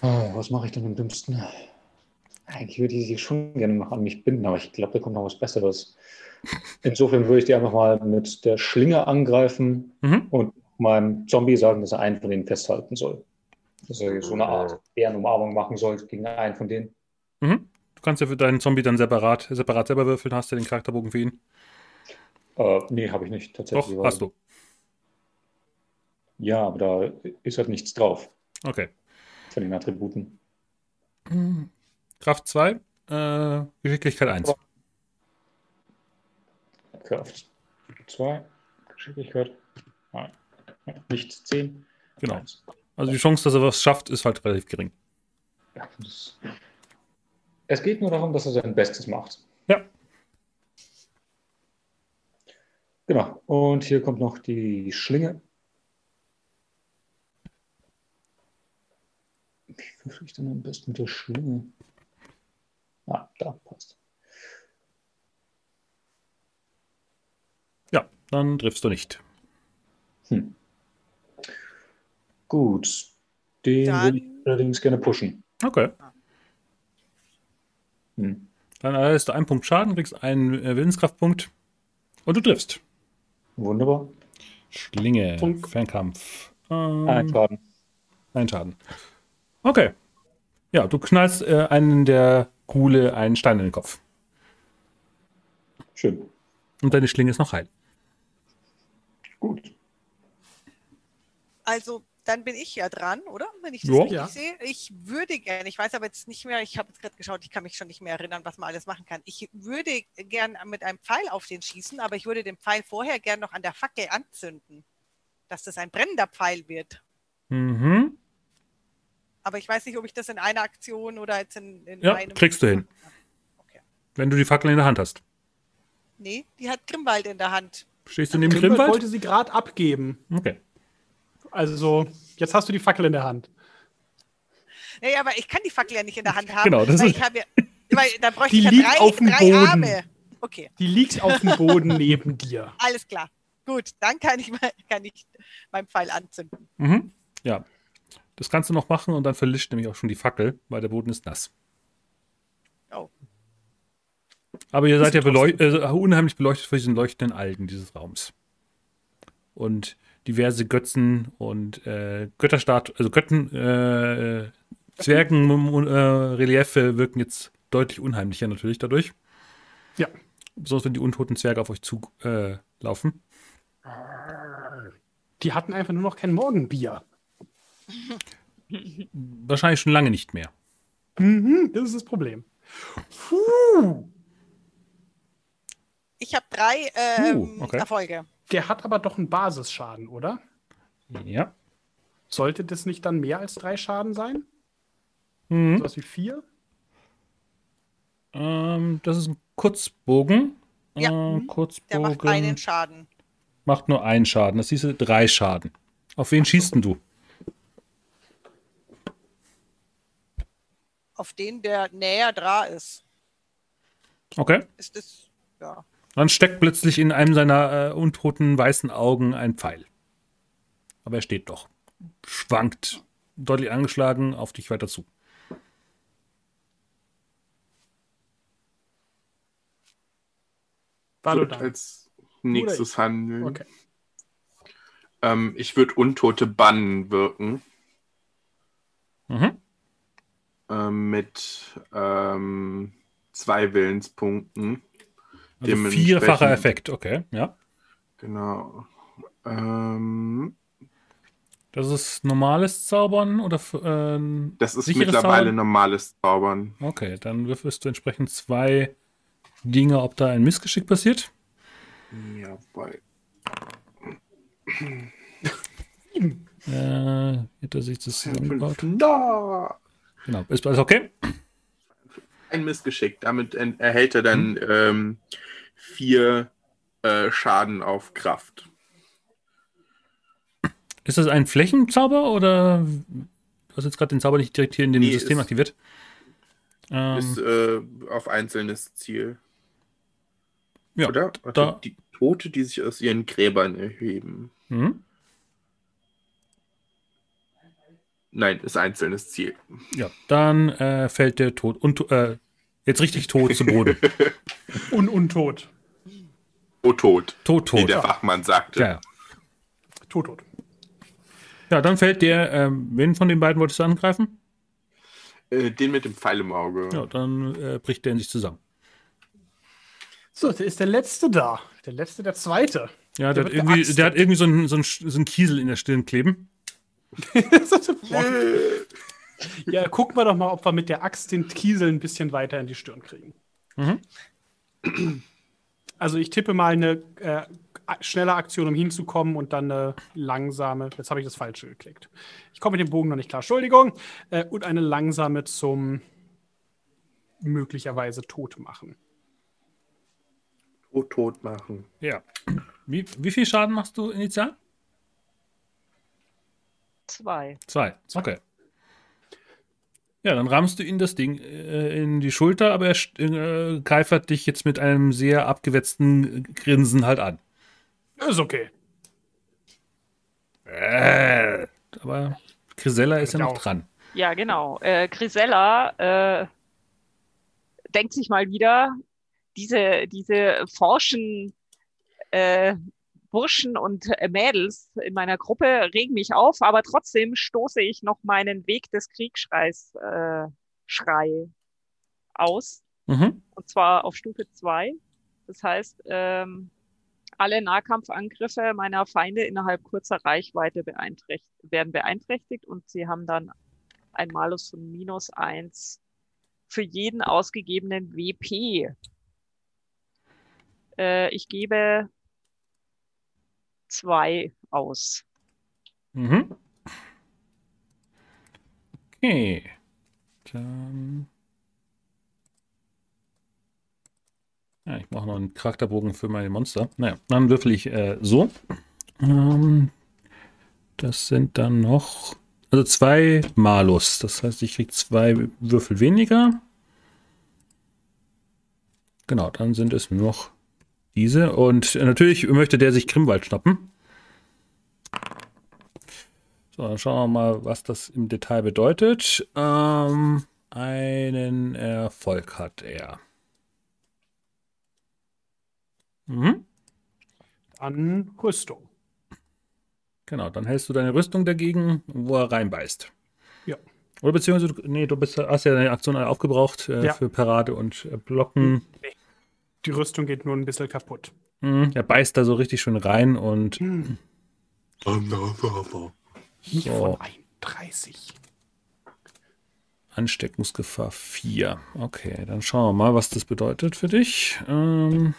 Ah, was mache ich denn am dümmsten? Eigentlich würde ich sie schon gerne noch an mich binden, aber ich glaube, da kommt noch was Besseres. Insofern würde ich die einfach mal mit der Schlinge angreifen Mhm. und meinem Zombie sagen, dass er einen von denen festhalten soll. Dass er so eine Art Bärenumarmung machen soll gegen einen von denen. Mhm. Du kannst ja für deinen Zombie dann separat, separat selber würfeln. Hast du den Charakterbogen für ihn? Äh, nee, habe ich nicht tatsächlich. Doch, hast du. Ja, aber da ist halt nichts drauf Okay. von den Attributen. Kraft 2, äh, Geschicklichkeit 1. Kraft 2, Geschicklichkeit. Nein, nichts 10. Genau. Eins. Also die Chance, dass er was schafft, ist halt relativ gering. Ja, das- Es geht nur darum, dass er sein Bestes macht. Ja. Genau. Und hier kommt noch die Schlinge. Wie würfel ich denn am besten mit der Schlinge? Ah, da passt. Ja, dann triffst du nicht. Hm. Gut. Den Dann- würde ich allerdings gerne pushen. Okay. Hm. Dann erhältst du einen Punkt Schaden, kriegst einen äh, Willenskraftpunkt und du triffst. Wunderbar. Schlinge. Fernkampf. Ähm, Ein Schaden. Ein Schaden. Okay. Ja, du knallst äh, einen der Kuhle einen Stein in den Kopf. Schön. Und deine Schlinge ist noch heil. Gut. Also, dann bin ich ja dran, oder? Wenn ich das Ja. richtig Ja. sehe. Ich würde gerne, ich weiß aber jetzt nicht mehr, ich habe jetzt gerade geschaut, ich kann mich schon nicht mehr erinnern, was man alles machen kann. Ich würde gern mit einem Pfeil auf den schießen, aber ich würde den Pfeil vorher gern noch an der Fackel anzünden, dass das ein brennender Pfeil wird. Mhm. Aber ich weiß nicht, ob ich das in einer Aktion oder jetzt in, in Ja, einem. kriegst du hin. Okay. Wenn du die Fackel in der Hand hast. Nee, die hat Grimwald in der Hand. Stehst du neben Grimwald Grimwald? wollte sie gerade abgeben. Okay. Also, jetzt hast du die Fackel in der Hand. Nee, aber ich kann die Fackel ja nicht in der Hand haben. Genau, das weil ist- ich habe ja, weil da bräuchte Die ich ja liegt drei, auf dem drei Boden. Arme. Okay, Die liegt auf dem Boden neben dir. alles klar. Gut, dann kann ich, mal, kann ich meinen Pfeil anzünden. Mhm. Ja. Das kannst du noch machen und dann verlischt nämlich auch schon die Fackel, weil der Boden ist nass. Oh. Aber ihr seid ja äh, unheimlich beleuchtet von diesen leuchtenden Algen dieses Raums. Und diverse Götzen und äh, Götterstatuen, also Götten, äh, Zwergen, äh, Reliefe wirken jetzt deutlich unheimlicher natürlich dadurch. Ja. Besonders wenn die untoten Zwerge auf euch zulaufen. Äh, laufen. Die hatten einfach nur noch kein Morgenbier. Wahrscheinlich schon lange nicht mehr. Mhm, das ist das Problem. Puh. Ich habe drei ähm, Uh, okay. Erfolge. Der hat aber doch einen Basisschaden, oder? Ja. Sollte das nicht dann mehr als drei Schaden sein? Mhm. Sowas wie vier? Ähm, das ist ein Kurzbogen. Ja. Äh, Der Kurzbogen macht einen Schaden. macht nur einen Schaden. Das hieße drei Schaden. Auf wen schießt denn du? Auf den, der näher dran ist. Okay. Ist das, ja. Dann steckt plötzlich in einem seiner äh, untoten weißen Augen ein Pfeil. Aber er steht doch. Schwankt. Deutlich angeschlagen auf dich weiter zu. Wird als nächstes handeln. Okay. Ähm, ich würde Untote bannen wirken. Mhm. Ähm, mit ähm, zwei Willenspunkten. Also vierfacher Effekt. Okay, ja. Genau. Ähm, Das ist normales Zaubern oder ähm, das ist mittlerweile Zaubern? normales Zaubern. Okay, dann würfelst du entsprechend zwei Dinge, ob da ein Missgeschick passiert. Jawohl. Äh, hat er sich das zusammengebaut? Da! Genau. Ist alles okay? Ein Missgeschick. Damit erhält er dann ähm, vier äh, Schaden auf Kraft. Ist das ein Flächenzauber oder du hast jetzt gerade den Zauber nicht direkt hier in dem Nee, System ist- aktiviert? Ähm, Ist äh, auf einzelnes Ziel. ja, Oder? Warte, da, Die Tote, die sich aus ihren Gräbern erheben. mhm. Nein, ist einzelnes Ziel. ja, dann äh, fällt der tot und äh, jetzt richtig tot zu Boden. Un untot. Oh, tot. tot, Wie tot. der Fachmann sagte. Ja, ja. Tot, tot. ja, dann fällt der, ähm, wen von den beiden wolltest du angreifen? Äh, den mit dem Pfeil im Auge. Ja, dann äh, bricht der in sich zusammen. So, der ist der letzte da. Der letzte, der zweite. Ja, der, Der hat irgendwie, der hat irgendwie so einen, so, einen, so einen Kiesel in der Stirn kleben. ja, gucken wir doch mal, ob wir mit der Axt den Kiesel ein bisschen weiter in die Stirn kriegen. Mhm. Also ich tippe mal eine äh, schnelle Aktion, um hinzukommen und dann eine langsame. Jetzt habe ich das Falsche geklickt. Ich komme mit dem Bogen noch nicht klar. Entschuldigung. Äh, und eine langsame zum möglicherweise tot machen. Tot, tot machen. Ja. Wie, wie viel Schaden machst du initial? Zwei. Zwei. Okay. Ja, dann rammst du ihn das Ding äh, in die Schulter, aber er äh, keifert dich jetzt mit einem sehr abgewetzten Grinsen halt an. Ist okay. Äh, aber Grisella ist ja noch dran. Ja, genau. Äh, Grisella äh, denkt sich mal wieder, diese, diese forschen äh, Burschen und äh, Mädels in meiner Gruppe regen mich auf, aber trotzdem stoße ich noch meinen Weg des Kriegsschreis äh, Schrei aus. Mhm. Und zwar auf Stufe 2. Das heißt, ähm, alle Nahkampfangriffe meiner Feinde innerhalb kurzer Reichweite beeinträcht werden beeinträchtigt und sie haben dann ein Malus von minus 1 für jeden ausgegebenen WP. Äh, ich gebe zwei aus. Mhm. Okay. Dann. Ja, ich mache noch einen Charakterbogen für meine Monster. Naja, dann würfel ich äh, so. Ähm, das sind dann noch. Also zwei Malus. Das heißt, ich kriege zwei Würfel weniger. Genau, dann sind es nur noch diese. Und natürlich möchte der sich Grimwald schnappen. So, dann schauen wir mal, was das im Detail bedeutet. Ähm, einen Erfolg hat er. Mhm. An Rüstung. Genau, dann hältst du deine Rüstung dagegen, wo er reinbeißt. Ja. Oder beziehungsweise, nee, du bist, hast ja deine Aktion alle aufgebraucht äh, Ja. für Parade und äh, Blocken. Die Rüstung geht nur ein bisschen kaputt. Mhm. Er beißt da so richtig schön rein und Hm. Hier So. von 31. Ansteckungsgefahr 4. Okay, dann schauen wir mal, was das bedeutet für dich. Ähm,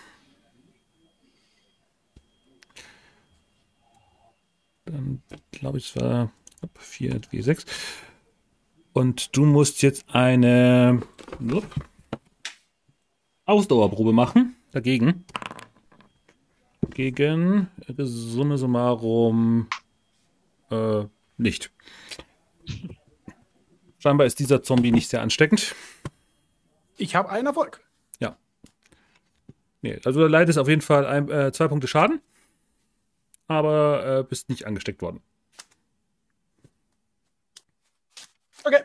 dann glaube ich, es war 4, 4, 6. Und du musst jetzt eine upp, Ausdauerprobe machen. Dagegen. Gegen Summe summarum äh, nicht. Scheinbar ist dieser Zombie nicht sehr ansteckend. Ich habe einen Erfolg. Nee, also du leidest auf jeden Fall ein, äh, zwei Punkte Schaden, aber äh, bist nicht angesteckt worden. Okay.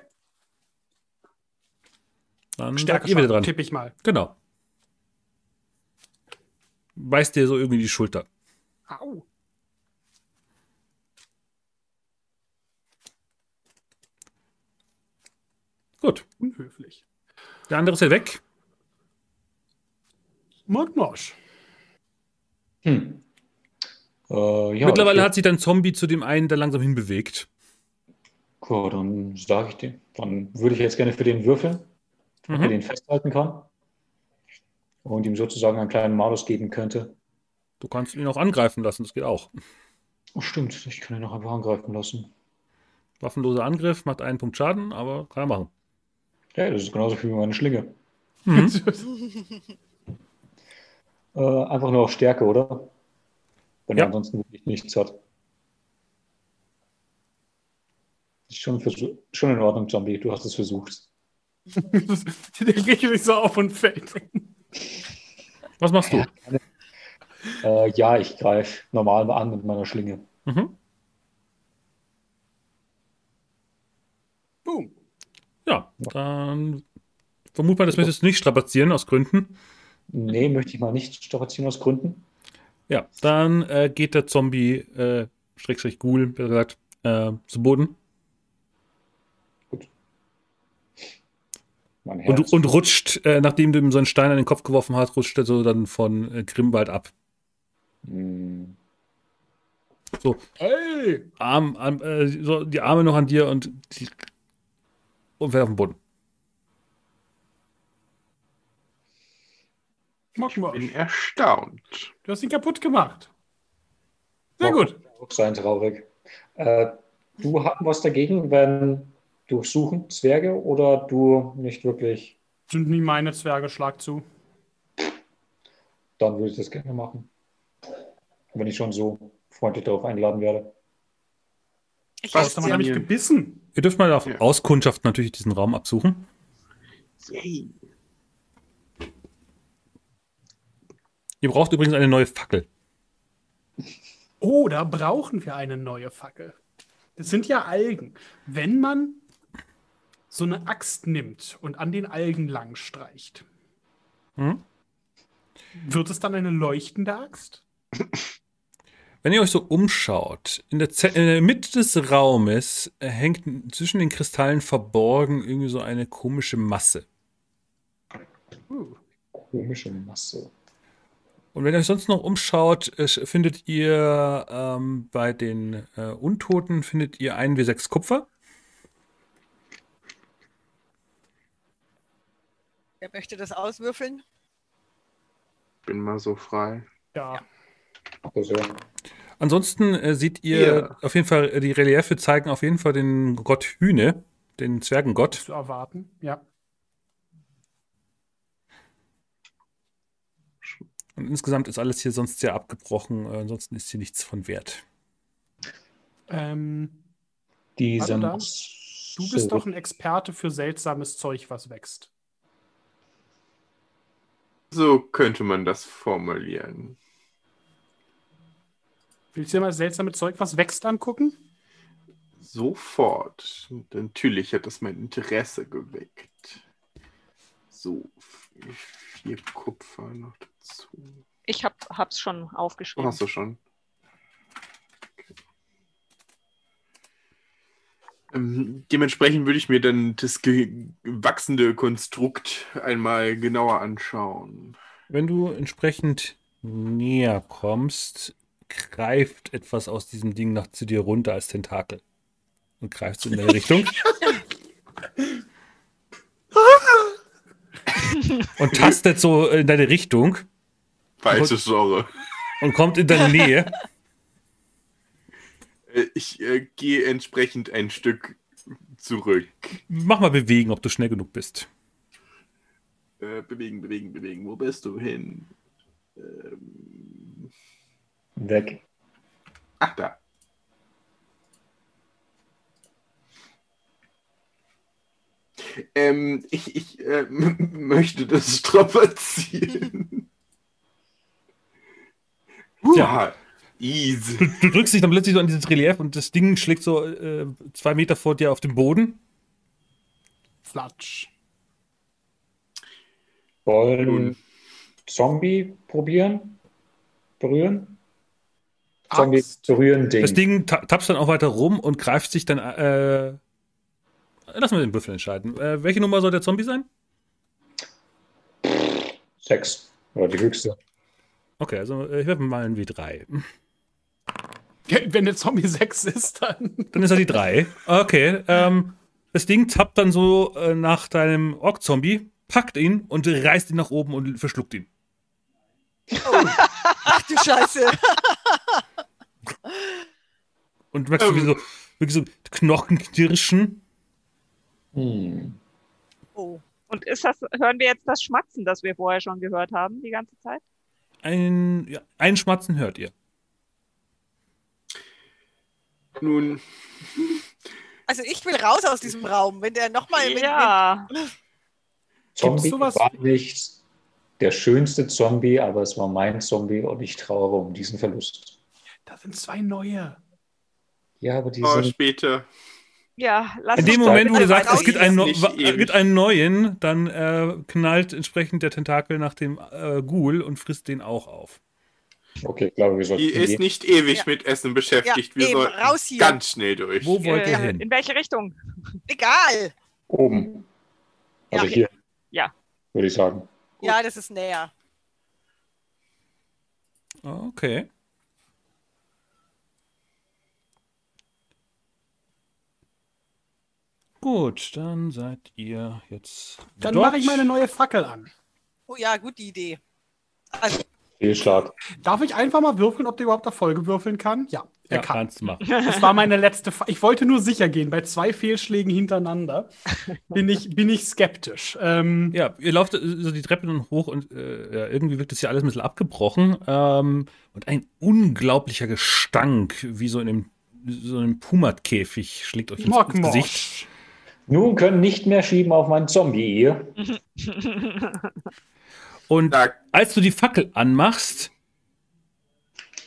Dann Stärke ihr wieder dran. tippe ich mal. Genau. Beißt dir so irgendwie die Schulter. Au. Gut. Unhöflich. Der andere ist ja weg. Magnosch. Hm. Äh, ja, Mittlerweile hat sich dein Zombie zu dem einen da langsam hinbewegt. Cool, dann sage ich dir. Dann würde ich jetzt gerne für den würfeln, ob er Mhm. den festhalten kann. Und ihm sozusagen einen kleinen Malus geben könnte. Du kannst ihn auch angreifen lassen, das geht auch. Oh, stimmt, ich kann ihn noch einfach angreifen lassen. Waffenloser Angriff macht einen Punkt Schaden, aber kann er machen. Ja, das ist genauso viel wie meine Schlinge. Mhm. Äh, einfach nur auf Stärke, oder? Wenn Ja. er ansonsten wirklich nichts hat. Ist schon, schon in Ordnung, Zombie. Du hast es versucht. Der regt sich so auf und fällt. Was machst du? Äh, ja, ich greife normal an mit meiner Schlinge. Mhm. Boom. Ja, dann vermute mal, das möchtest du nicht strapazieren aus Gründen. Nee, möchte ich mal nicht strapazieren aus Gründen. Ja, dann äh, geht der Zombie, äh, Schrägstrich Ghoul, besser gesagt, äh, zu Boden Mein Herz. Und, und rutscht, äh, nachdem du ihm so einen Stein an den Kopf geworfen hast, rutscht er so dann von äh, Grimwald ab. Hm, Hey! Arm, Arm, äh, so die Arme noch an dir und, die, und fällt auf den Boden. Magnosch. Bin erstaunt. Du hast ihn kaputt gemacht. Sehr Mag gut. Auch sein traurig. Äh, du hast was dagegen, wenn durchsuchen Zwerge oder du nicht wirklich, Sind nie meine Zwerge, schlag zu. dann würde ich das gerne machen. Wenn ich schon so freundlich darauf eingeladen werde. Ich Was lasse habe ich gebissen? Ihr dürft mal auf Ja. Auskundschaft natürlich diesen Raum absuchen. Yay. Ihr braucht übrigens eine neue Fackel. Oh, da brauchen wir eine neue Fackel. Das sind ja Algen. Wenn man so eine Axt nimmt und an den Algen lang streicht, Hm? wird es dann eine leuchtende Axt? Wenn ihr euch so umschaut, in der, in der Mitte des Raumes hängt zwischen den Kristallen verborgen irgendwie so eine komische Masse. Uh, Komische Masse. Und wenn ihr euch sonst noch umschaut, äh, findet ihr ähm, bei den äh, Untoten findet ihr 1 W6 Kupfer. Wer möchte das auswürfeln? Bin mal so frei. ja. Also, Ansonsten äh, seht ihr Ja. auf jeden Fall, äh, die Reliefe zeigen auf jeden Fall den Gott Hühne, den Zwergengott. Zu erwarten. Ja. Und insgesamt ist alles hier sonst sehr abgebrochen. Äh, ansonsten ist hier nichts von Wert. Ähm, diese du bist doch ein Experte für seltsames Zeug, was wächst. So könnte man das formulieren. Willst du dir mal das seltsame Zeug, was wächst, angucken? Sofort. Natürlich hat das mein Interesse geweckt. So, vier Kupfer noch dazu. Ich hab, hab's schon aufgeschrieben. hast du schon? Okay. Ähm, dementsprechend würde ich mir dann das gewachsene Konstrukt einmal genauer anschauen. Wenn du entsprechend näher kommst, greift etwas aus diesem Ding nach zu dir runter als Tentakel. Und greifst in deine Richtung. und tastet so in deine Richtung Falsches Genre. und kommt in deine Nähe. Äh, Ich äh, gehe entsprechend ein Stück zurück. Mach mal bewegen, ob du schnell genug bist. Äh, bewegen, bewegen, bewegen. Wo bist du hin? Ähm, Weg. ach, da. Ähm, ich ich äh, möchte das strapazieren. Ja. Easy. Du, du drückst dich dann plötzlich so an dieses Relief und das Ding schlägt so äh, zwei Meter vor dir auf den Boden. Flatsch. Wollen. Zombie probieren? Berühren? Zombie Axt. berühren Ding. Das Ding ta tapst dann auch weiter rum und greift sich dann. Äh, lass mal den Würfel entscheiden. Äh, welche Nummer soll der Zombie sein? Sechs. Oder die höchste. Okay, also äh, ich werfe mal ein W3. Wenn der Zombie 6 ist, dann. Dann ist er die 3. Okay, ähm, das Ding tappt dann so äh, nach deinem Ork-Zombie, packt ihn und reißt ihn nach oben und verschluckt ihn. Ach du Scheiße. Und du merkst so, wie so, wirklich so Knochen knirschen. Hm. Oh. Und ist das, hören wir jetzt das Schmatzen, das wir vorher schon gehört haben, die ganze Zeit? Ein, ja, ein Schmatzen hört ihr. Nun, Also ich will raus aus diesem Raum. Wenn der nochmal. Ja, Zombie sowas- war nicht der schönste Zombie, aber es war mein Zombie und ich trauere um diesen Verlust. Da sind zwei neue. Ja, aber die oh, sind später. ja, lass In dem Moment, wo du sagst, es gibt einen, ewig. gibt einen neuen, dann äh, knallt entsprechend der Tentakel nach dem äh, Ghoul und frisst den auch auf. Okay, ich glaube, wir sollten Die ist gehen. nicht ewig Ja. mit Essen beschäftigt. Ja, Wir eben, sollten raus hier. ganz schnell durch. Wo wollt ihr äh, hin? in welche Richtung? Egal. oben. Also Ja. hier. Ja. Würde ich sagen. Ja, das ist näher. Okay. Gut, dann seid ihr jetzt. Dann mache ich meine neue Fackel an. Oh ja, gute Idee. Also, Fehlschlag. Darf ich einfach mal würfeln, ob der überhaupt Erfolge würfeln kann? Ja, er Ja, kann. kannst du machen. Das war meine letzte. Fa ich wollte nur sicher gehen. Bei zwei Fehlschlägen hintereinander bin ich, bin ich skeptisch. Ähm, Ja, ihr lauft so die Treppe dann hoch und äh, ja, irgendwie wirkt es hier alles ein bisschen abgebrochen. Ähm, und ein unglaublicher Gestank, wie so in einem, so einem Pumatkäfig, schlägt euch ins, ins Gesicht. Nun können nicht mehr schieben auf meinen Zombie hier. Und als du die Fackel anmachst,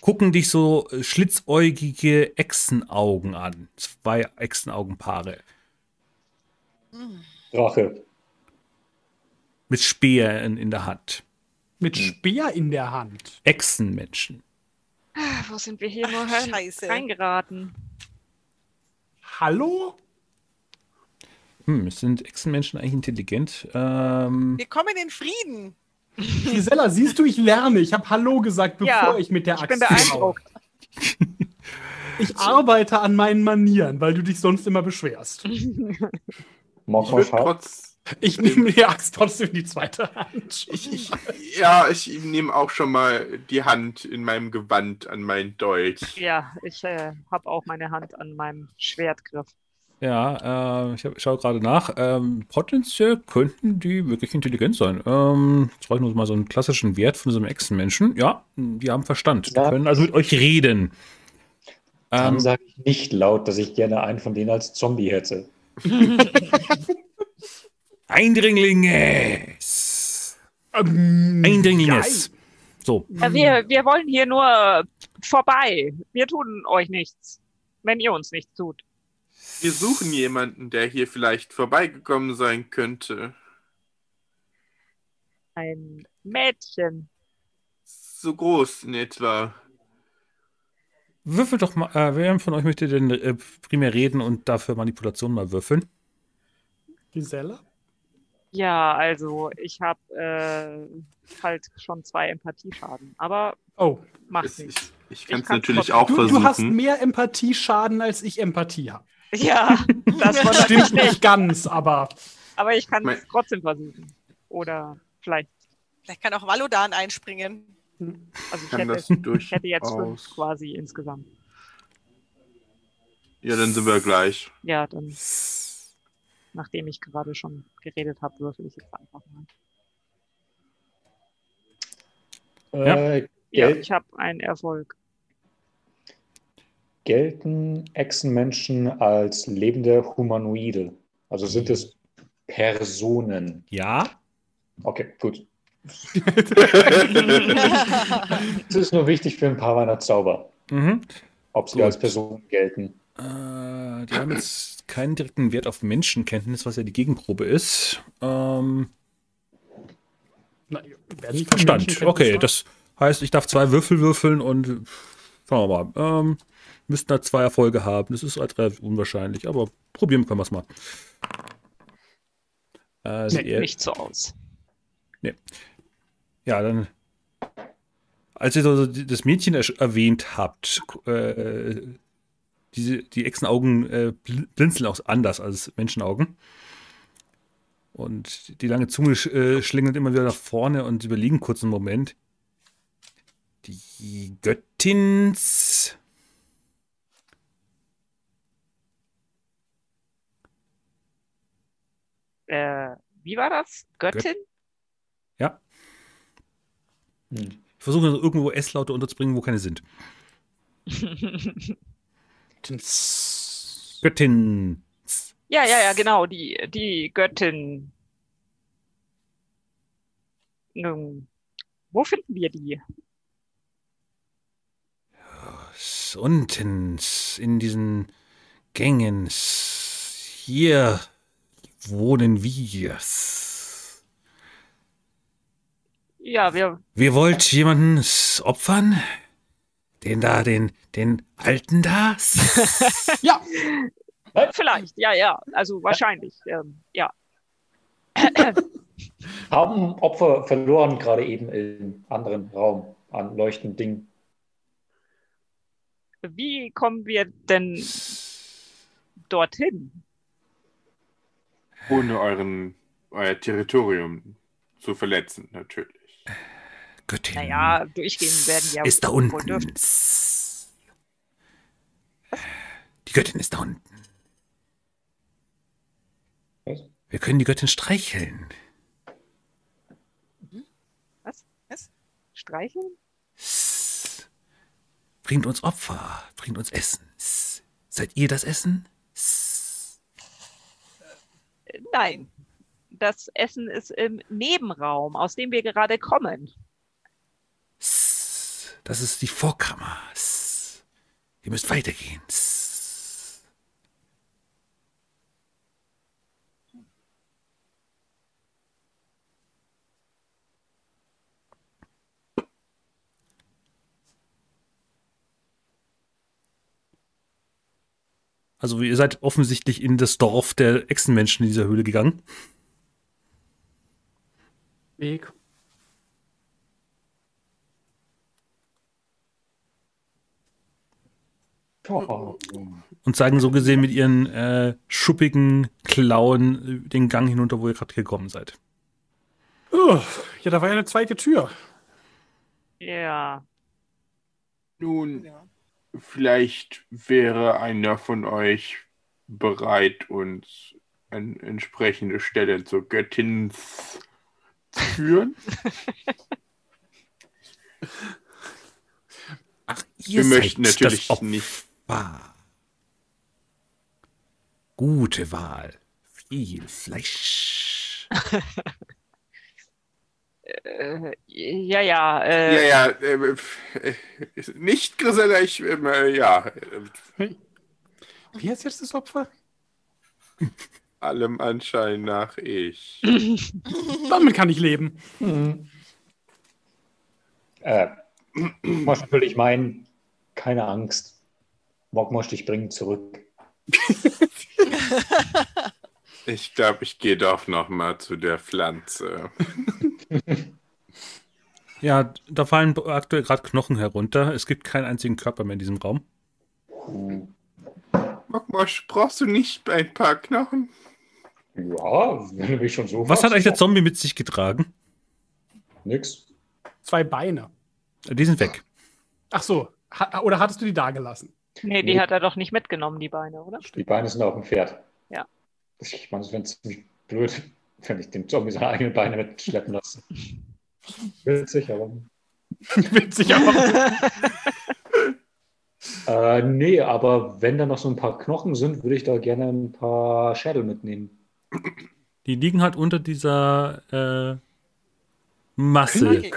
gucken dich so schlitzäugige Echsenaugen an. Zwei Echsenaugenpaare. Drache. Mit Speeren in der Hand. Mit Speer in der Hand. Echsenmenschen. Wo sind wir hier nur reingeraten? Hallo? Hm, sind Echsenmenschen eigentlich intelligent? Ähm, Wir kommen in Frieden. Gisela, siehst du, ich lerne. Ich habe Hallo gesagt, bevor Ja, ich mit der Ich Axt bin zuhaue. beeindruckt. Ich arbeite an meinen Manieren, weil du dich sonst immer beschwerst. Ich Mach scharf. trotz. Ich nehme die Axt trotzdem in die zweite Hand. Ich, ich, ja, ich nehme auch schon mal die Hand in meinem Gewand an meinen Dolch. Ja, ich äh, habe auch meine Hand an meinem Schwertgriff. Ja, äh, ich hab, schaue gerade nach. Ähm, potenziell könnten die wirklich intelligent sein. Ähm, jetzt brauche ich nur mal so einen klassischen Wert von so einem Echsenmenschen. Ja, die haben Verstand. Die Ja. können also mit euch reden. Dann Ähm, sage ich nicht laut, dass ich gerne einen von denen als Zombie hätte. Eindringlinge. Ähm, Eindringlinges. So, wir, wir wollen hier nur vorbei. Wir tun euch nichts, wenn ihr uns nichts tut. Wir suchen jemanden, der hier vielleicht vorbeigekommen sein könnte. Ein Mädchen. So groß in etwa. würfelt doch mal. Äh, wer von euch möchte denn äh, primär reden und dafür Manipulation mal würfeln? Gisela? Ja, also ich habe äh, halt schon zwei Empathieschaden, aber Oh, macht Es- Ich, nichts. ich kann es natürlich auch du, versuchen. du hast mehr Empathieschaden, als ich Empathie habe. Ja, das war Stimmt nicht ganz, aber Aber ich kann es trotzdem versuchen. Oder vielleicht, Vielleicht kann auch Valodan einspringen. also ich kann hätte, ich hätte jetzt fünf quasi insgesamt. Ja, dann sind wir gleich. Ja, dann, nachdem ich gerade schon geredet habe, würfel ich jetzt einfach mal. Äh, Ja, ich habe einen Erfolg. Gelten Echsenmenschen als lebende Humanoide? Also sind es Personen? Ja. Okay, gut. Das ist nur wichtig für ein paar meiner Zauber, Mhm. ob sie Gut. als Personen gelten. Äh, die haben jetzt keinen direkten Wert auf Menschenkenntnis, was ja die Gegenprobe ist. Ähm, na, Verstand. Okay, das heißt, ich darf zwei Würfel würfeln und schauen wir mal. Ähm, müssten da zwei Erfolge haben. Das ist halt relativ unwahrscheinlich, aber probieren können wir es mal. Äh, Nee, ihr- Nicht so aus. Ja, dann. Als ihr so das Mädchen erwähnt habt, äh, diese, die Echsenaugen äh, bl- blinzeln auch anders als Menschenaugen. Und die lange Zunge äh, schlingelt immer wieder nach vorne und sie überlegen kurz einen Moment. Die Göttins. Äh, wie war das? Göttin? Ja, Hm. ich versuche irgendwo S-Laute unterzubringen, wo keine sind. Göttin. ja, ja, ja, genau, die, die Göttin. Nun, wo finden wir die? unten in diesen Gängen. Hier wohnen wir. Ja, wir, Wir wollten jemanden opfern? Den da, den, den Alten da? Ja, vielleicht, ja, ja, also wahrscheinlich, ähm, ja. Haben Opfer verloren, gerade eben im anderen Raum an leuchtenden Dingen. Wie kommen wir denn dorthin? Ohne euren, euer Territorium zu verletzen, natürlich. Göttin. Naja, durchgehen werden ja Ist da unten. dürfen. Die Göttin ist da unten. Was? Wir können die Göttin streicheln. Streicheln? Bringt uns Opfer, bringt uns Essen. Seid ihr das Essen? Nein. Das Essen ist im Nebenraum, aus dem wir gerade kommen. Das ist die Vorkammer. Ihr müsst weitergehen. Also ihr seid offensichtlich in das Dorf der Echsenmenschen in dieser Höhle gegangen. Weg. Oh, und zeigen so gesehen mit ihren äh, schuppigen Klauen äh, den Gang hinunter, wo ihr gerade gekommen seid. Oh, ja, da war ja eine zweite Tür. Ja. Nun, Ja. Vielleicht wäre einer von euch bereit, uns an entsprechende Stelle zur Göttin zu führen. Ach, Wir möchten natürlich nicht. Gute Wahl. Viel Fleisch. Äh, ja, ja. Äh, Ja, ja, äh, äh, nicht Grisella, ich, äh, ja, Wie heißt jetzt das Opfer? allem Anschein nach ich. Damit kann ich leben. Hm. Äh, muss natürlich meinen, keine Angst. Mogmosch, ich bringe zurück. Ich glaube, ich gehe doch noch mal zu der Pflanze. Ja, da fallen aktuell gerade Knochen herunter. Es gibt keinen einzigen Körper mehr in diesem Raum. Hm. Mokmosch, brauchst du nicht ein paar Knochen? Ja, wenn du mich schon so Was hat eigentlich der. Zombie mit sich getragen? Nix. Zwei Beine. Die sind weg. Ach so. Ha oder hattest du die da gelassen? nee, die Nee. hat er doch nicht mitgenommen, die Beine, oder? Die Beine sind auf dem Pferd. Ja. Ich meine, es wäre ziemlich blöd, wenn ich dem Zombie seine eigenen Beine mitschleppen lasse. Witzig, aber. Witzig, aber. Äh, nee, aber wenn da noch so ein paar Knochen sind, würde ich da gerne ein paar Schädel mitnehmen. Die liegen halt unter dieser äh, Masse.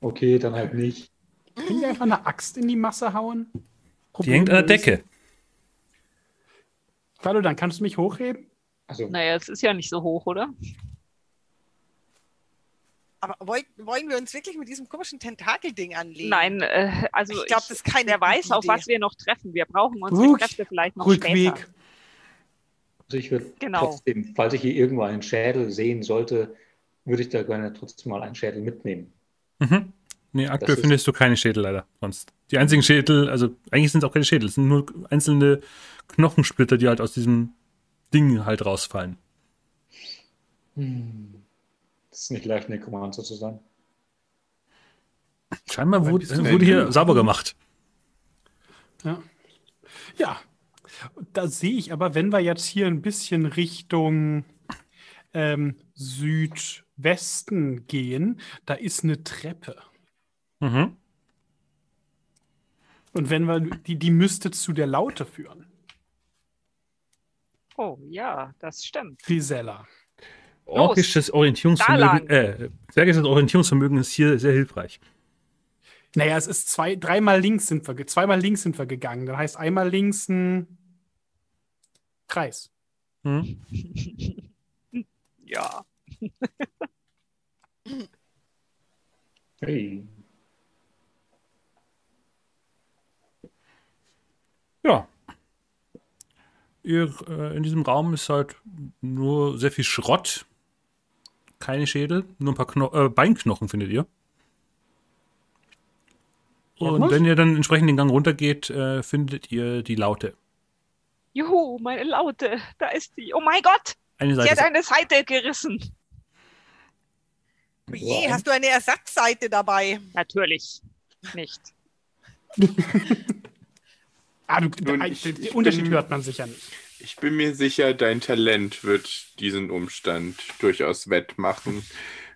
Okay. Dann halt nicht. Können wir einfach eine Axt in die Masse hauen? Die hängt an der Decke. Hallo, dann kannst du mich hochheben? Also, Naja, es ist ja nicht so hoch, oder? Aber wollen, wollen wir uns wirklich mit diesem komischen Tentakelding anlegen? Nein, äh, also Ich glaube, das ist keine der weiß, gute auf Idee. was wir noch treffen. Wir brauchen unsere Rück- Kräfte vielleicht noch Rückweg. später. also ich würde Genau. trotzdem, falls ich hier irgendwo einen Schädel sehen sollte, würde ich da gerne trotzdem mal einen Schädel mitnehmen. Mhm. Nee, aktuell ist- findest du keine Schädel leider. Sonst. Die einzigen Schädel, also eigentlich sind es auch keine Schädel, es sind nur einzelne Knochensplitter, die halt aus diesem Ding halt rausfallen. Hm. Das ist nicht leicht, Nekromancer zu sein. Scheinbar wurde, du wurde hier sauber gemacht. Ja. Ja. Da sehe ich aber, wenn wir jetzt hier ein bisschen Richtung ähm, Südwesten gehen, da ist eine Treppe. Mhm. Und wenn wir, die, die müsste zu der Laute führen. Oh ja, das stimmt. Grisella. Orkisches Orientierungsvermögen, äh, Orientierungsvermögen ist hier sehr hilfreich. Naja, es ist zwei, dreimal links sind wir, zweimal links sind wir gegangen. Das heißt einmal links ein Kreis. Mhm. Ja. Hey. Ja. Ihr, äh, in diesem Raum ist halt nur sehr viel Schrott. Keine Schädel, nur ein paar Kno äh, Beinknochen findet ihr. Und wenn ihr dann entsprechend den Gang runtergeht, äh, findet ihr die Laute. Juhu, meine Laute, da ist sie. Oh mein Gott, Eine sie Seite hat eine Seite gerissen. Oh je, hast du eine Ersatzseite dabei? Natürlich nicht. Ah, du, Nun, der, ich- den ich Unterschied bin- hört man sicher nicht. Ich bin mir sicher, dein Talent wird diesen Umstand durchaus wettmachen.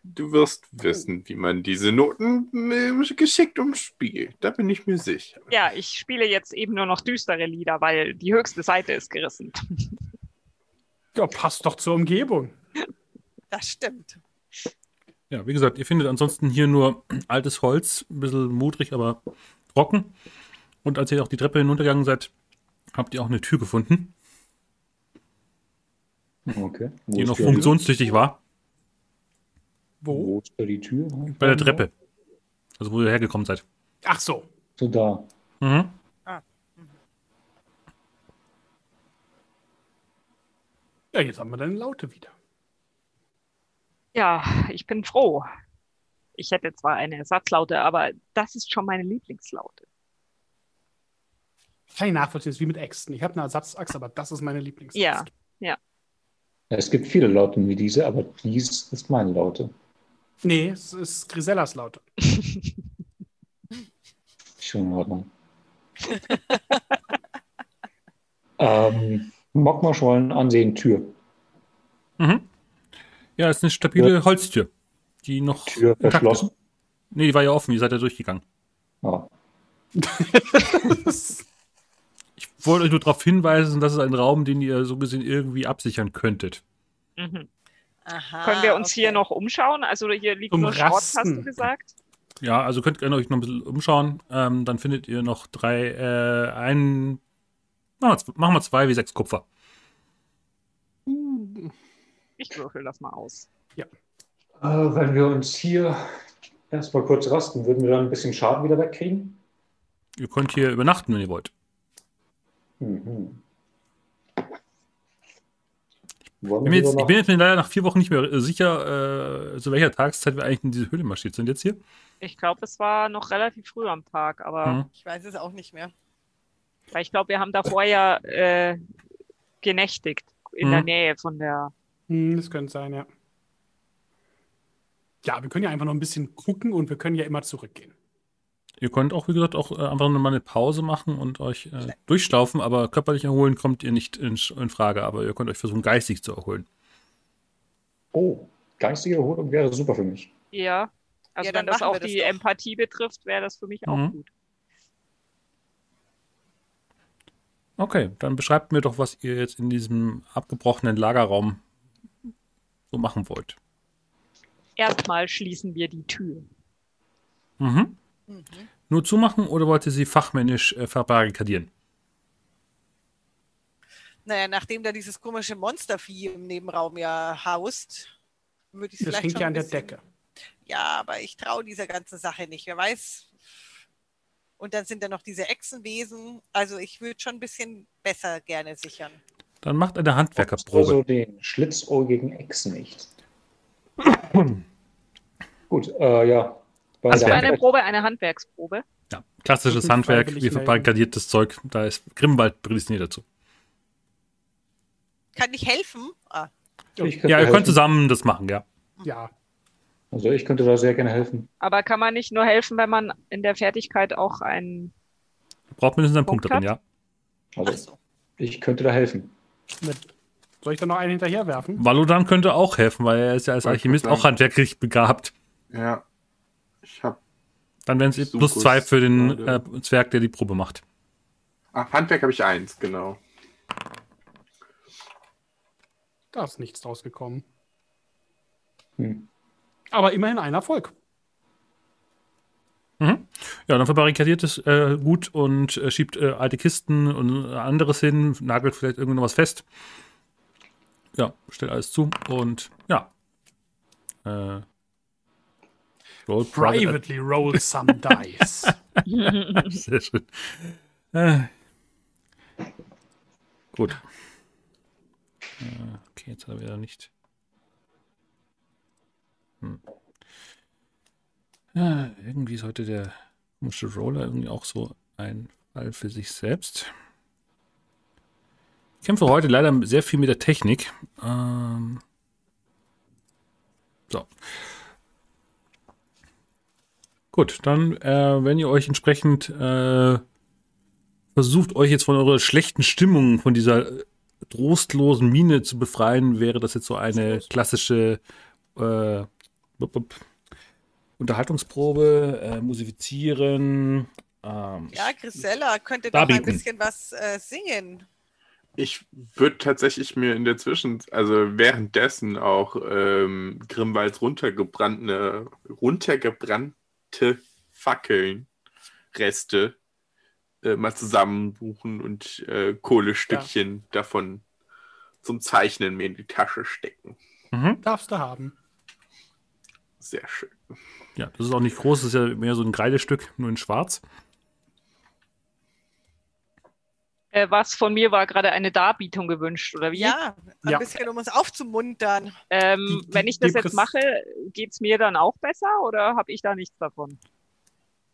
Du wirst wissen, wie man diese Noten äh, geschickt umspielt. Da bin ich mir sicher. Ja, ich spiele jetzt eben nur noch düstere Lieder, weil die höchste Seite ist gerissen. Ja, passt doch zur Umgebung. Das stimmt. Ja, wie gesagt, ihr findet ansonsten hier nur altes Holz, ein bisschen mudrig, aber trocken. Und als ihr auch die Treppe hinuntergegangen seid, habt ihr auch eine Tür gefunden, Okay. Wo die noch die funktionstüchtig war. Tür? Wo? Wo ist da die Tür? Bei der Treppe. Also wo ihr hergekommen seid. Ach so. So da. Mhm. Ja, jetzt haben wir deine Laute wieder. Ja, ich bin froh. Ich hätte zwar eine Ersatzlaute, aber das ist schon meine Lieblingslaute. Kann ich nachvollziehen, das ist wie mit Äxten. Ich habe eine Ersatzachse, aber das ist meine Lieblingsaxt. Ja. Es gibt viele Lauten wie diese, aber dies ist meine Laute. Nee, es ist Grisellas Laute. Schon in Ordnung. ähm, Mockmarschwollen ansehen, Tür. Mhm. Ja, es ist eine stabile Holztür, die noch Tür verschlossen. ist. Nee, die war ja offen, ihr seid ja durchgegangen. Ah, Ich wollte euch nur darauf hinweisen, das ist ein Raum, den ihr so gesehen irgendwie absichern könntet. Mhm. Aha, Können wir uns okay. hier noch umschauen? Also hier liegt Zum nur Schrott, hast du gesagt? Ja, also könnt ihr euch noch ein bisschen umschauen. Ähm, dann findet ihr noch drei, äh, ein, machen wir, z- machen wir zwei wie sechs Kupfer. Ich würfel das mal aus. äh, wenn wir uns hier erstmal kurz rasten, würden wir dann ein bisschen Schaden wieder wegkriegen? Ihr könnt hier übernachten, wenn ihr wollt. Mhm. Bin, jetzt, ich bin jetzt mir leider nach vier Wochen nicht mehr äh, sicher, äh, zu welcher Tageszeit wir eigentlich in diese Höhle marschiert sind jetzt hier. Ich glaube, es war noch relativ früh am Tag, aber Mhm. Ich weiß es auch nicht mehr. weil ich glaube, wir haben davor ja äh, genächtigt in der Mhm. Nähe von der. Hm, das könnte sein, ja. Ja, wir können ja einfach noch ein bisschen gucken und wir können ja immer zurückgehen. Ihr könnt auch, wie gesagt, auch äh, einfach mal eine Pause machen und euch äh, durchstaufen, aber körperlich erholen kommt ihr nicht in, in Frage, aber ihr könnt euch versuchen, geistig zu erholen. Oh, geistige Erholung wäre super für mich. Ja, also Ja, dann wenn das auch das die doch. Empathie betrifft, wäre das für mich auch Mhm. gut. Okay, dann beschreibt mir doch, was ihr jetzt in diesem abgebrochenen Lagerraum so machen wollt. Erstmal schließen wir die Tür. Mhm. Mhm. Nur zumachen oder wollt ihr sie fachmännisch äh, verbarrikadieren? Naja, nachdem da dieses komische Monstervieh im Nebenraum ja haust, würde ich es Das vielleicht hängt schon ja an der Decke. Ja, aber ich traue dieser ganzen Sache nicht. Wer weiß. Und dann sind da noch diese Echsenwesen. Also ich würde schon ein bisschen besser gerne sichern. Dann macht eine Also Handwerkerprobe. den schlitzohrigen Echsen nicht. Gut, äh, ja. Also der Eine Probe, eine Handwerksprobe. Ja, klassisches Handwerk, melden. verbarrikadiertes Zeug. Da ist Grimwald prädestiniert dazu. Kann ich helfen? Ah, ich Ja, ihr helfen. könnt zusammen das machen, ja. Ja, Also ich könnte da sehr gerne helfen. Aber kann man nicht nur helfen, wenn man in der Fertigkeit auch ein. Ihr braucht mindestens einen Punkt Punkt darin, hat? ja. Also so. ich könnte da helfen. mit. Soll ich da noch einen hinterher werfen? Valodan könnte auch helfen, weil er ist ja als Alchemist auch handwerklich begabt. Ja. Ich hab. Dann wären es plus zwei für den äh. Zwerg, der die Probe macht. Ach, Handwerk habe ich eins, genau. Da ist nichts draus gekommen. Hm. Aber immerhin ein Erfolg. Mhm. Ja, dann verbarrikadiert es äh, gut und äh, schiebt äh, alte Kisten und äh, anderes hin, nagelt vielleicht irgendwo noch was fest. Ja, stellt alles zu und ja. Roll private. Privately roll some dice. Sehr schön. Äh, gut. Äh, okay, jetzt hat er wieder nicht. Hm. Ja, irgendwie ist heute der komische Roller irgendwie auch so ein Fall für sich selbst. Ich kämpfe heute leider sehr viel mit der Technik. Ähm, so. Gut, dann, äh, wenn ihr euch entsprechend äh, versucht, euch jetzt von eurer schlechten Stimmung, von dieser äh, trostlosen Miene zu befreien, wäre das jetzt so eine klassische äh, bup, bup, Unterhaltungsprobe, äh, musizieren. Ähm, Ja, Grisella könnte doch ein bisschen was äh, singen. Ich würde tatsächlich mir in der Zwischen, also währenddessen auch ähm, Grimwalds runtergebrannte, runtergebrannte Fackeln, Reste äh, mal zusammenbuchen und äh, Kohlestückchen davon zum Zeichnen mir in die Tasche stecken. Mhm. Darfst du haben. Sehr schön. Ja, das ist auch nicht groß, das ist ja mehr so ein Kreidestück, nur in schwarz. Äh, was von mir war gerade eine Darbietung gewünscht, oder wie? Ja, ein Ja. bisschen, um uns aufzumuntern. Ähm, Die- die- wenn ich das jetzt mache, geht es mir dann auch besser oder habe ich da nichts davon?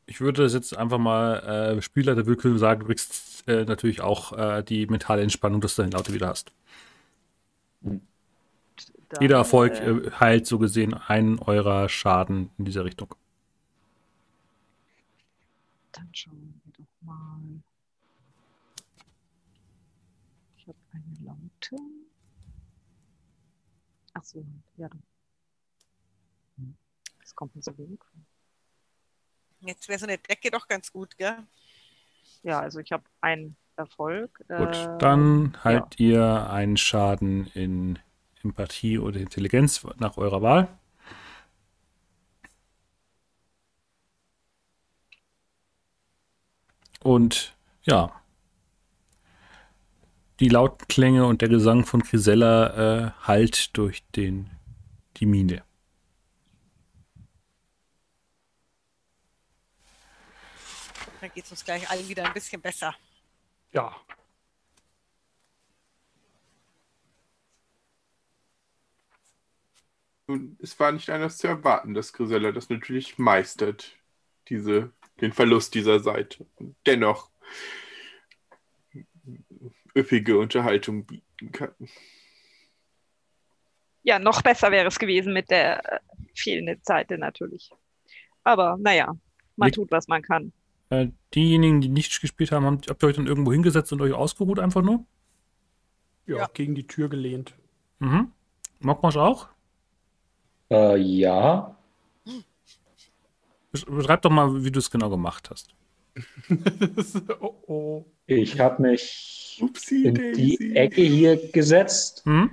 Ich würde das jetzt einfach mal äh, Spielleiter willkürlich sagen, du kriegst äh, natürlich auch äh, die mentale Entspannung, dass du deine Laute wieder hast. Dann, Jeder Erfolg äh, heilt so gesehen einen eurer Schaden in dieser Richtung. Dann schauen wir doch mal. Ich habe eine Laute. Ach so, ja. dann. Das kommt mir so wenig vor. Jetzt wäre so eine Decke doch ganz gut, gell? Ja, also ich habe einen Erfolg. Gut, äh, dann halt ihr einen Schaden in Empathie oder Intelligenz nach eurer Wahl. Und ja, die lauten Klänge und der Gesang von Grisella äh, halt durch den, die Mine. Dann geht es uns gleich allen wieder ein bisschen besser. Ja. Nun, es war nicht anders zu erwarten, dass Grisella das natürlich meistert, diese, den Verlust dieser Seite. Und dennoch üppige Unterhaltung bieten kann. Ja, noch besser wäre es gewesen mit der äh, fehlenden Seite natürlich. Aber naja, man Liegt- tut, was man kann. Äh, diejenigen, die nicht gespielt haben, habt, habt ihr euch dann irgendwo hingesetzt und euch ausgeruht einfach nur? ja. Ja. gegen die Tür gelehnt. Mhm. Mockmosch auch? Äh, ja, Besch- Beschreib doch mal, wie du es genau gemacht hast. oh, oh. ich habe mich Upsi in die Ecke hier gesetzt. Hm?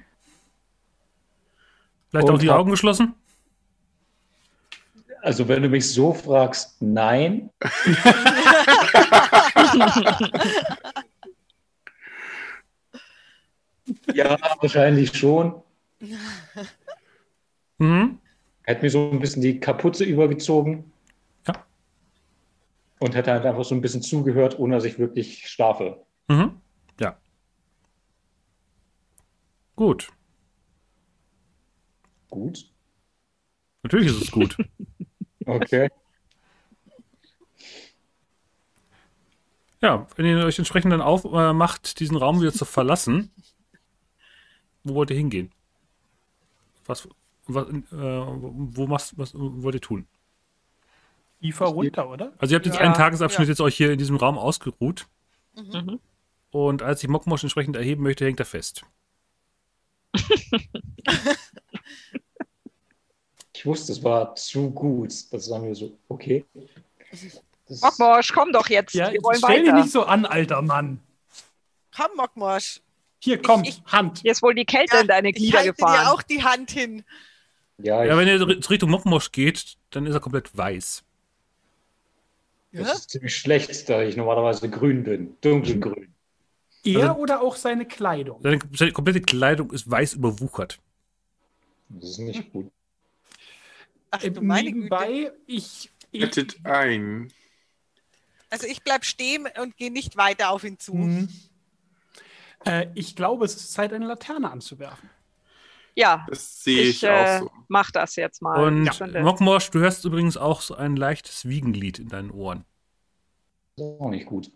Vielleicht auch die Augen geschlossen? Also wenn du mich so fragst, nein. ja, wahrscheinlich schon. Mhm. Hätte mir so ein bisschen die Kapuze übergezogen. Ja. Und hätte halt einfach so ein bisschen zugehört, ohne dass ich wirklich schlafe. Mhm. Ja. Gut. Gut. Natürlich ist es gut. Okay. ja, wenn ihr euch entsprechend dann auf äh, diesen Raum wieder zu verlassen, wo wollt ihr hingehen? Was, was äh, wo machst, was wollt ihr tun? Tiefer runter, oder? Also ihr habt jetzt Ja, einen Tagesabschnitt ja. jetzt euch hier in diesem Raum ausgeruht Mhm. und als ich Mockmosch entsprechend erheben möchte, hängt er fest. Ich wusste, es war zu gut. Das sagen wir so, okay. Mockmorsch, komm doch jetzt. Ja, wir wollen stell dich nicht so an, alter Mann. Komm, Mockmorsch. Hier, komm, Ich- Hand. Hier ist wohl die Kälte in deine ich Glieder halte gefahren. dir auch die Hand hin. ja, ich, Ja, wenn ihr Richtung Mockmosch geht, dann ist er komplett weiß. das Ja? ist ziemlich schlecht, da ich normalerweise grün bin. Dunkelgrün. Er Also- oder auch seine Kleidung? Seine, seine komplette Kleidung ist weiß überwuchert. Das ist nicht gut. Ach Äh, du meine Güte. Nebenbei, ich, ich Rettet ein. Also ich bleib stehen und gehe nicht weiter auf ihn zu. Mhm. Äh, ich glaube, es ist Zeit, eine Laterne anzuwerfen. Ja, Das sehe ich, ich äh, auch so. mach das jetzt mal. Und finde- Mockmosch, du hörst übrigens auch so ein leichtes Wiegenlied in deinen Ohren. Das ist auch nicht gut.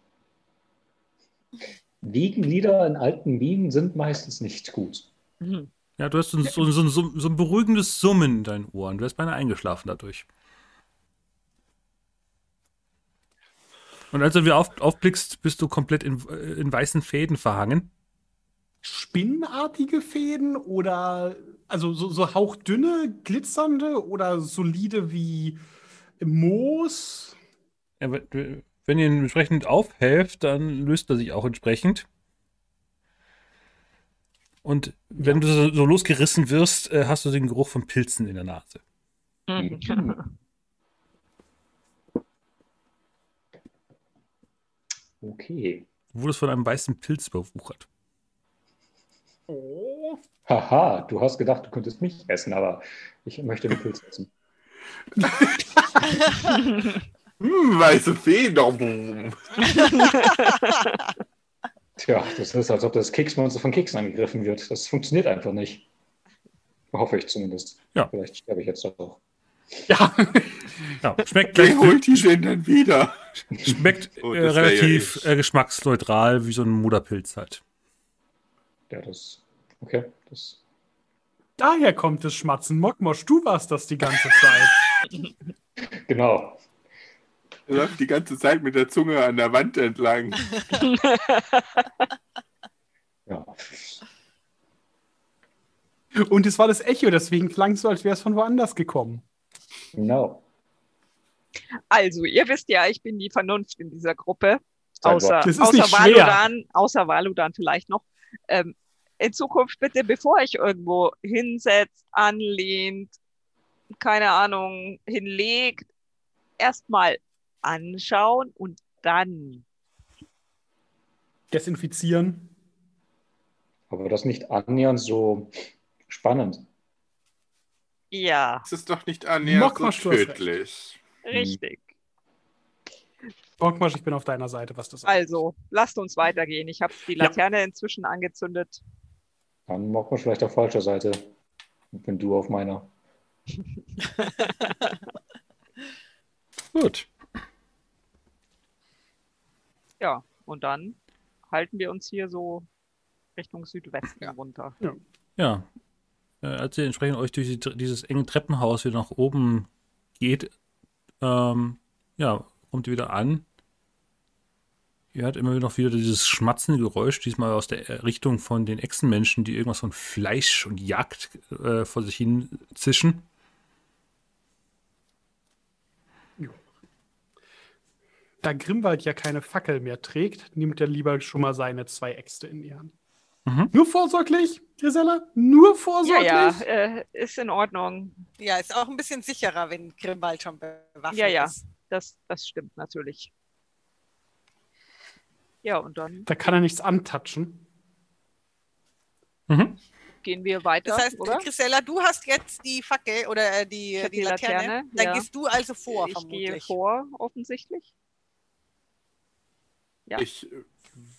Wiegenlieder in alten Minen sind meistens nicht gut. Mhm. Ja, du hast so, so, so, so, ein beruhigendes Summen in deinen Ohren. Du wärst beinahe eingeschlafen dadurch. Und als du wieder auf, aufblickst, bist du komplett in, äh, in weißen Fäden verhangen. Spinnenartige Fäden oder also so, so hauchdünne, glitzernde oder solide wie Moos? Ja, wenn ihr ihn entsprechend aufhelft, dann löst er sich auch entsprechend. Und wenn du so, so losgerissen wirst, äh, hast du den Geruch von Pilzen in der Nase. Okay. Du wurdest von einem weißen Pilz überwuchert. Oh. Haha, du hast gedacht, du könntest mich essen, aber ich möchte den Pilz essen. Hm, weiße Federn. Tja, das ist, als ob das Keksmonster von Keks angegriffen wird. Das funktioniert einfach nicht. Hoffe ich zumindest. Ja. Vielleicht sterbe ich jetzt auch. Ja, Ja, schmeckt, gleich, Wer holt die denn dann wieder? schmeckt Oh, äh, ja relativ ich. äh, geschmacksneutral, wie so ein Moderpilz halt. Ja, das. Okay, das. daher kommt das Schmatzen. Mokmosch, du warst das die ganze Zeit. Genau. Er läuft die ganze Zeit mit der Zunge an der Wand entlang. Ja. Und es war das Echo, deswegen klang es so, als wäre es von woanders gekommen. Genau. Also, ihr wisst ja, ich bin die Vernunft in dieser Gruppe. Außer, Das ist außer nicht schwer. Valudan, außer Valudan vielleicht noch. Ähm, in Zukunft bitte, bevor ich irgendwo hinsetzt, anlehnt, keine Ahnung, hinlegt, erstmal anschauen und dann. Desinfizieren. Aber das nicht annähernd so spannend. Ja, Das ist doch nicht annähernd so tödlich. richtig. Mokmosch, ich bin auf deiner Seite, was das Also, lasst uns weitergehen. Ich habe die Ja. Laterne inzwischen angezündet. Dann man vielleicht auf falscher Seite. Und bin du auf meiner. Gut. Ja, und dann halten wir uns hier so Richtung Südwesten Ja. runter. Ja. Äh, als ihr entsprechend euch durch die, dieses enge Treppenhaus wieder nach oben geht, ähm, ja, kommt ihr wieder an. Ihr hört immer noch wieder dieses schmatzende Geräusch, diesmal aus der äh, Richtung von den Echsenmenschen, die irgendwas von Fleisch und Jagd äh, vor sich hin zischen. Da Grimwald ja keine Fackel mehr trägt, nimmt er lieber schon mal seine zwei Äxte in die Hand. Mhm. Nur vorsorglich, Grisella? Nur Ja, vorsorglich? ja, äh, ist in Ordnung. Ja, ist auch ein bisschen sicherer, wenn Grimwald schon bewaffnet Ja, ja. ist. Das, das stimmt natürlich. Ja, und dann Da kann er nichts antatschen. Mhm. gehen wir weiter, Das heißt, oder? Grisella, du hast jetzt die Fackel oder äh, die, Ich die, die Laterne. Laterne, Dann ja. gehst du also vor, ich gehe vermutlich. vor, offensichtlich. Ja. Ich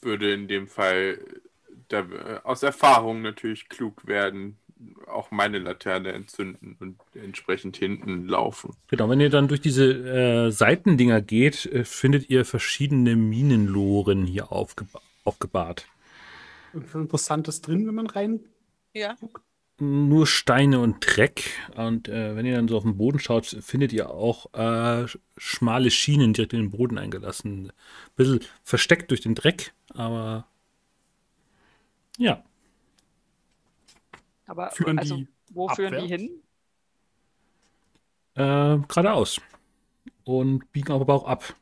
würde in dem Fall da, äh, aus Erfahrung natürlich klug werden, auch meine Laterne entzünden und entsprechend hinten laufen. Genau, wenn ihr dann durch diese äh, Seitendinger geht, äh, findet ihr verschiedene Minenloren hier aufgeba aufgebahrt. Irgendwas Interessantes drin, wenn man rein. Ja. Nur Steine und Dreck. Und äh, wenn ihr dann so auf den Boden schaut, findet ihr auch äh, sch- schmale Schienen direkt in den Boden eingelassen. Ein bisschen versteckt durch den Dreck, aber ja. Aber Führen also, die wo führen die abwärts? hin? Äh, geradeaus. Und biegen aber auch ab.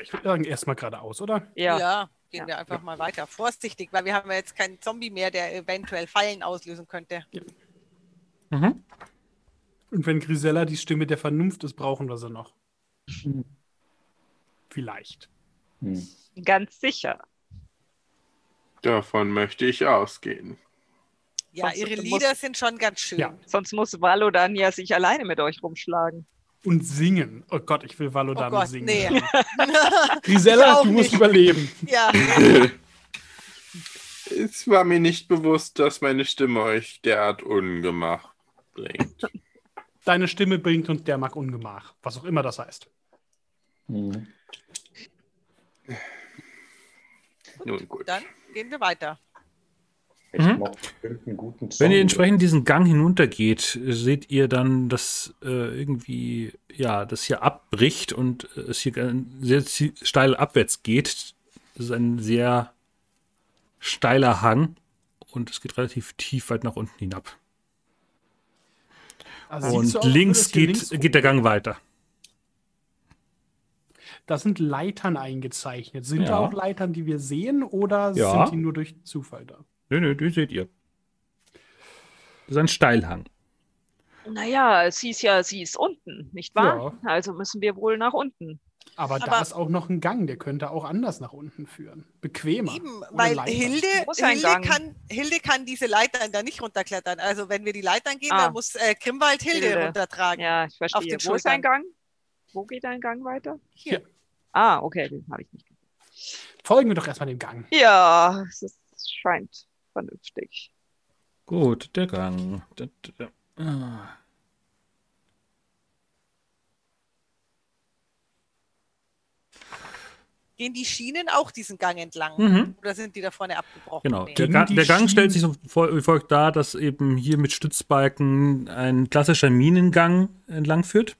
Ich würde sagen, erstmal geradeaus, oder? Ja, Ja, gehen Ja. wir einfach mal weiter. Vorsichtig, weil wir haben ja jetzt keinen Zombie mehr, der eventuell Fallen auslösen könnte. Mhm. Und wenn Grisella die Stimme der Vernunft ist, brauchen wir sie noch. Vielleicht. Hm. ganz sicher. Davon möchte ich ausgehen. Ja, Sonst ihre muss- Lieder sind schon ganz schön. Ja. Sonst muss Valodan ja sich alleine mit euch rumschlagen. Und singen. Oh Gott, ich will Oh Valodan Gott, singen. nee. Grisella, du musst nicht. überleben. ja, Es war mir nicht bewusst, dass meine Stimme euch derart Ungemach bringt. Deine Stimme bringt uns der mag Ungemach. Was auch immer das heißt. Hm. Nun gut. dann gehen wir weiter. Mhm. Wenn ihr entsprechend diesen Gang hinuntergeht, seht ihr dann, dass äh, irgendwie, ja, das hier abbricht und äh, es hier sehr steil abwärts geht. Das ist ein sehr steiler Hang und es geht relativ tief weit nach unten hinab. Also Und würde links geht, links geht der Gang weiter. Da sind Leitern eingezeichnet. Sind da Ja. auch Leitern, die wir sehen, oder Ja. sind die nur durch Zufall da? Nö, nö, die seht ihr. Das ist ein Steilhang. Naja, es hieß ja, sie ist unten, nicht wahr? Ja. Also müssen wir wohl nach unten. Aber, da Aber- ist auch noch ein Gang, der könnte auch anders nach unten führen. Bequemer. Eben, weil. Hilde, ist Hilde, kann, Hilde kann diese Leitern da nicht runterklettern. Also wenn wir die Leitern gehen, Ah. dann muss äh, Grimwald Hilde, Hilde. runtertragen. Ja, ich verstehe. den Wo ist ein Gang? Wo geht ein Gang weiter? Hier. Ah, okay, den habe ich nicht. Folgen wir doch erstmal dem Gang. Ja, es ist, es scheint vernünftig. Gut, der Gang. Da, da, da. Ah. Gehen die Schienen auch diesen Gang entlang? Mhm. Oder sind die da vorne abgebrochen? Genau. Nee. Der, Ga der Gang Schienen- stellt sich so vor, wie folgt dar, dass eben hier mit Stützbalken ein klassischer Minengang entlang führt.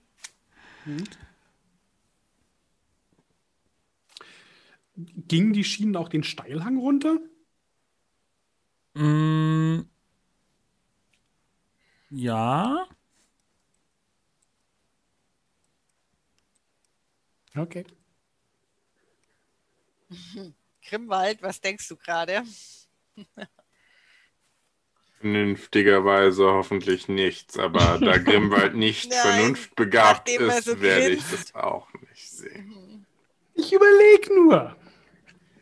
Gingen die Schienen auch den Steilhang runter? Mm, ja. Okay. Grimwald, was denkst du gerade? Vernünftigerweise hoffentlich nichts, aber da Grimwald nicht Nein, vernunftbegabt er ist, so werde ich das auch nicht sehen. Ich überlege nur.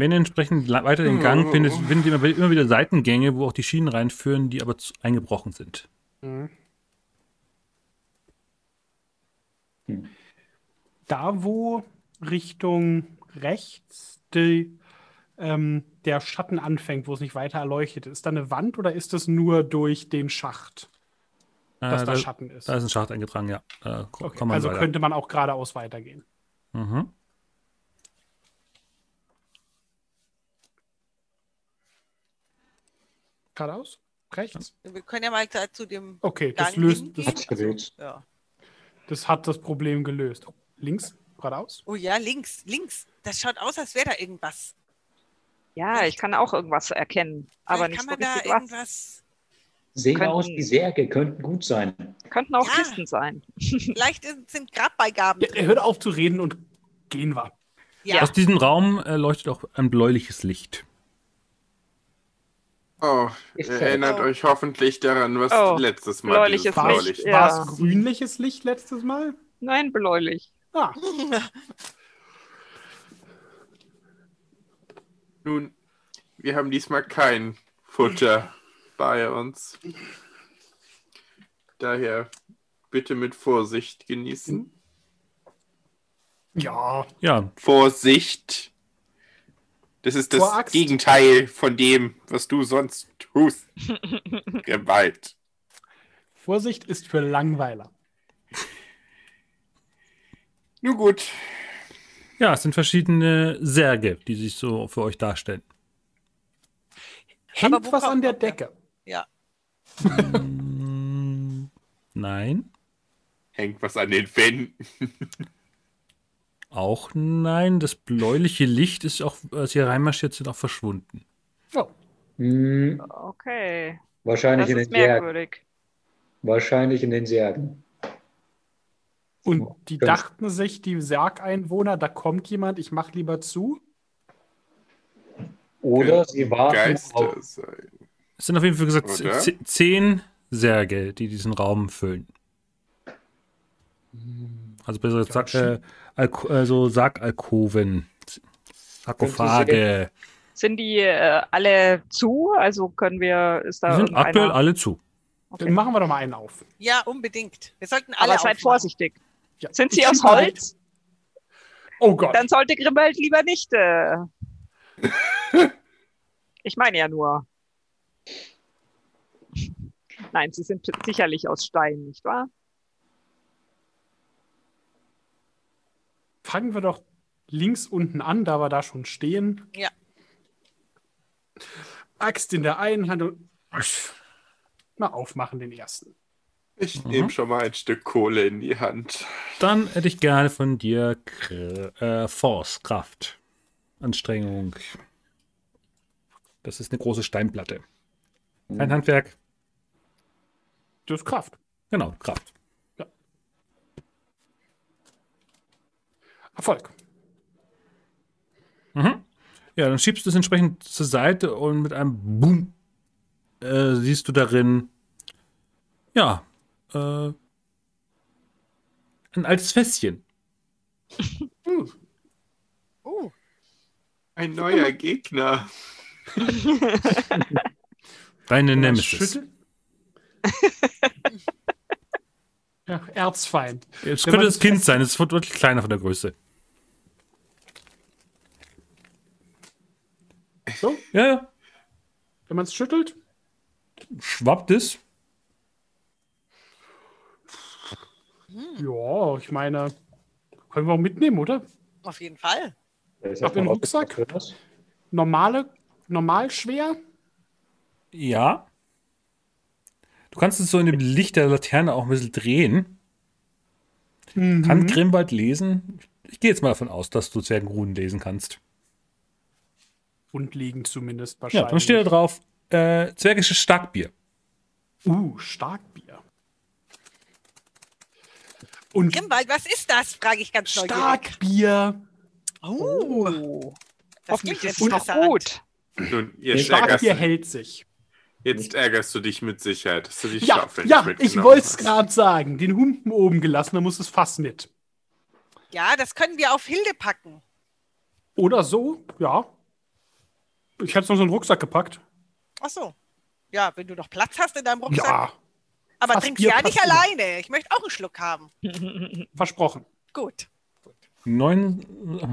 Wenn ihr entsprechend weiter den Gang findet, findet ihr immer, immer wieder Seitengänge, wo auch die Schienen reinführen, die aber zu, eingebrochen sind. Da, wo Richtung rechts die, ähm, der Schatten anfängt, wo es nicht weiter erleuchtet ist, da eine Wand oder ist es nur durch den Schacht, dass Äh, da da, Schatten ist? da ist ein Schacht eingetragen, ja. Ko- Okay, also weiter. könnte man auch geradeaus weitergehen. Mhm. Geradeaus? Rechts? Wir können ja mal da zu dem Okay, das Gang löst, hingehen. das, Hat's gelöst. Ja. das hat das Problem gelöst. Oh, links? Geradeaus? Oh ja, links, links. Das schaut aus, als wäre da irgendwas. Ja, ich kann auch irgendwas erkennen, aber nicht kann so man da richtig was. irgendwas. Sehen Könnten- aus wie Särge, könnten gut sein. Könnten auch Ja. Kisten sein. Vielleicht sind Grabbeigaben Ja, hört auf zu reden und gehen wir. Ja. Aus diesem Raum äh, leuchtet auch ein bläuliches Licht. Oh, erinnert Oh. euch hoffentlich daran, was Oh, letztes Mal bläuliches War Licht, Blaulicht ja. War es grünliches Licht letztes Mal? Nein, bläulich. Ah, Nun, wir haben diesmal kein Futter bei uns. Daher bitte mit Vorsicht genießen. ja. Ja, Vorsicht! Das ist das Axt. Gegenteil von dem, was du sonst tust. Gewalt. Vorsicht ist für Langweiler. Nun gut. ja, es sind verschiedene Särge, die sich so für euch darstellen. Hängt was an der? Decke? Ja. Nein. Hängt was an den Wänden. Auch nein. Das bläuliche Licht ist auch, als ihr reinmarschiert sind, auch verschwunden. Oh, Hm, Okay, wahrscheinlich, das in ist den Särgen. merkwürdig. wahrscheinlich in den Särgen. und die Ganz- dachten sich, die Sargeinwohner, da kommt jemand, ich mach lieber zu. Oder sie warten Geister auf. sein. Es sind auf jeden Fall gesagt Oder? zehn Särge, die diesen Raum füllen. Also besser gesagt, äh, Alko also Sargalkoven, Sarkophage. Sind die äh, alle zu? Also können wir, ist Die da sind irgendeiner? aktuell alle zu. Dann Okay. machen wir doch mal einen auf. Ja, unbedingt. Wir sollten alle Aber seid aufmachen. vorsichtig. Ja, Sind sie ich aus Holz? Oh Gott. Dann sollte Grimwald lieber nicht. Äh... ich meine ja nur. Nein, sie sind sicherlich aus Stein, nicht wahr? Fangen wir doch links unten an, da wir da schon stehen. Ja. Axt in der einen Hand und mal aufmachen den ersten. Ich Mhm. nehme schon mal ein Stück Kohle in die Hand. Dann hätte ich gerne von dir Kr- äh, Force, Kraft, Anstrengung. Das ist eine große Steinplatte. Ein Handwerk. Das ist Kraft. Genau, Kraft. Erfolg. Ja, dann schiebst du es entsprechend zur Seite und mit einem Boom äh, siehst du darin, ja, äh, ein altes Fässchen. Uh, Ein neuer Gegner. Deine Nemesis. ja, Erzfeind. Es könnte das es Kind sein, es ist deutlich kleiner von der Größe. So, Ja, ja. wenn man es schüttelt, Schwappt es. ja, ich meine, können wir auch mitnehmen, oder? auf jeden Fall. Ab in den Rucksack? Normale, normal schwer? Ja. Du kannst es so in dem Licht der Laterne auch ein bisschen drehen. Mhm. Kann Grimwald lesen? Ich gehe jetzt mal davon aus, dass du Zwergenruhen lesen kannst. Grundlegend zumindest Ja, wahrscheinlich. dann steht da drauf, äh, zwergisches Starkbier. Uh, Starkbier. Und Grimwald, was ist das? Frage ich ganz neugierig. Starkbier. Oh, das Hoffentlich klingt ist es noch interessant. gut. Nun, jetzt ärgerst, Starkbier hält sich. jetzt ärgerst du dich mit Sicherheit, dass du die Ja, Schaufel ja, nicht ich wollte es gerade sagen. Den Humpen oben gelassen, da muss es fast mit. Ja, das können wir auf Hilde packen. Oder so, ja. Ich hätte noch so einen Rucksack gepackt. Ach so. Ja, wenn du noch Platz hast in deinem Rucksack. Ja, Aber fast trinkst Bier ja nicht immer. alleine. Ich möchte auch einen Schluck haben. versprochen. Gut. Neun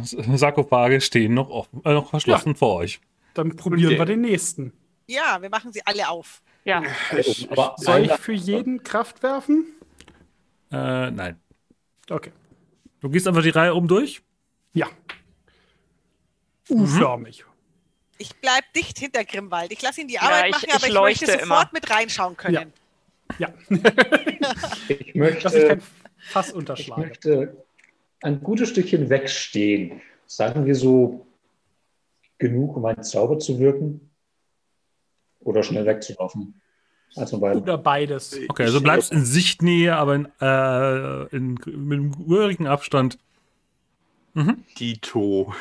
Sarkophage stehen noch, offen, äh, noch verschlossen vor euch. Dann probieren der- wir den nächsten. Ja, wir machen sie alle auf. Ja, Aber Soll ich für jeden Kraft werfen? Äh, nein. Okay. Du gehst einfach die Reihe oben durch. Ja. U-förmig. Ich bleib dicht hinter Grimwald. Ich lasse ihn die Arbeit ich- machen, ich aber ich leuchte möchte sofort immer. mit reinschauen können. Ja. ich Dass ich kein möchte, Fass ich unterschlage. möchte ein gutes Stückchen wegstehen. Sagen wir so genug, um einen Zauber zu wirken oder schnell wegzulaufen. Also bei Oder beides. Okay, also bleibst in Sichtnähe, aber in, äh, in, mit einem gehörigen Abstand. Dito.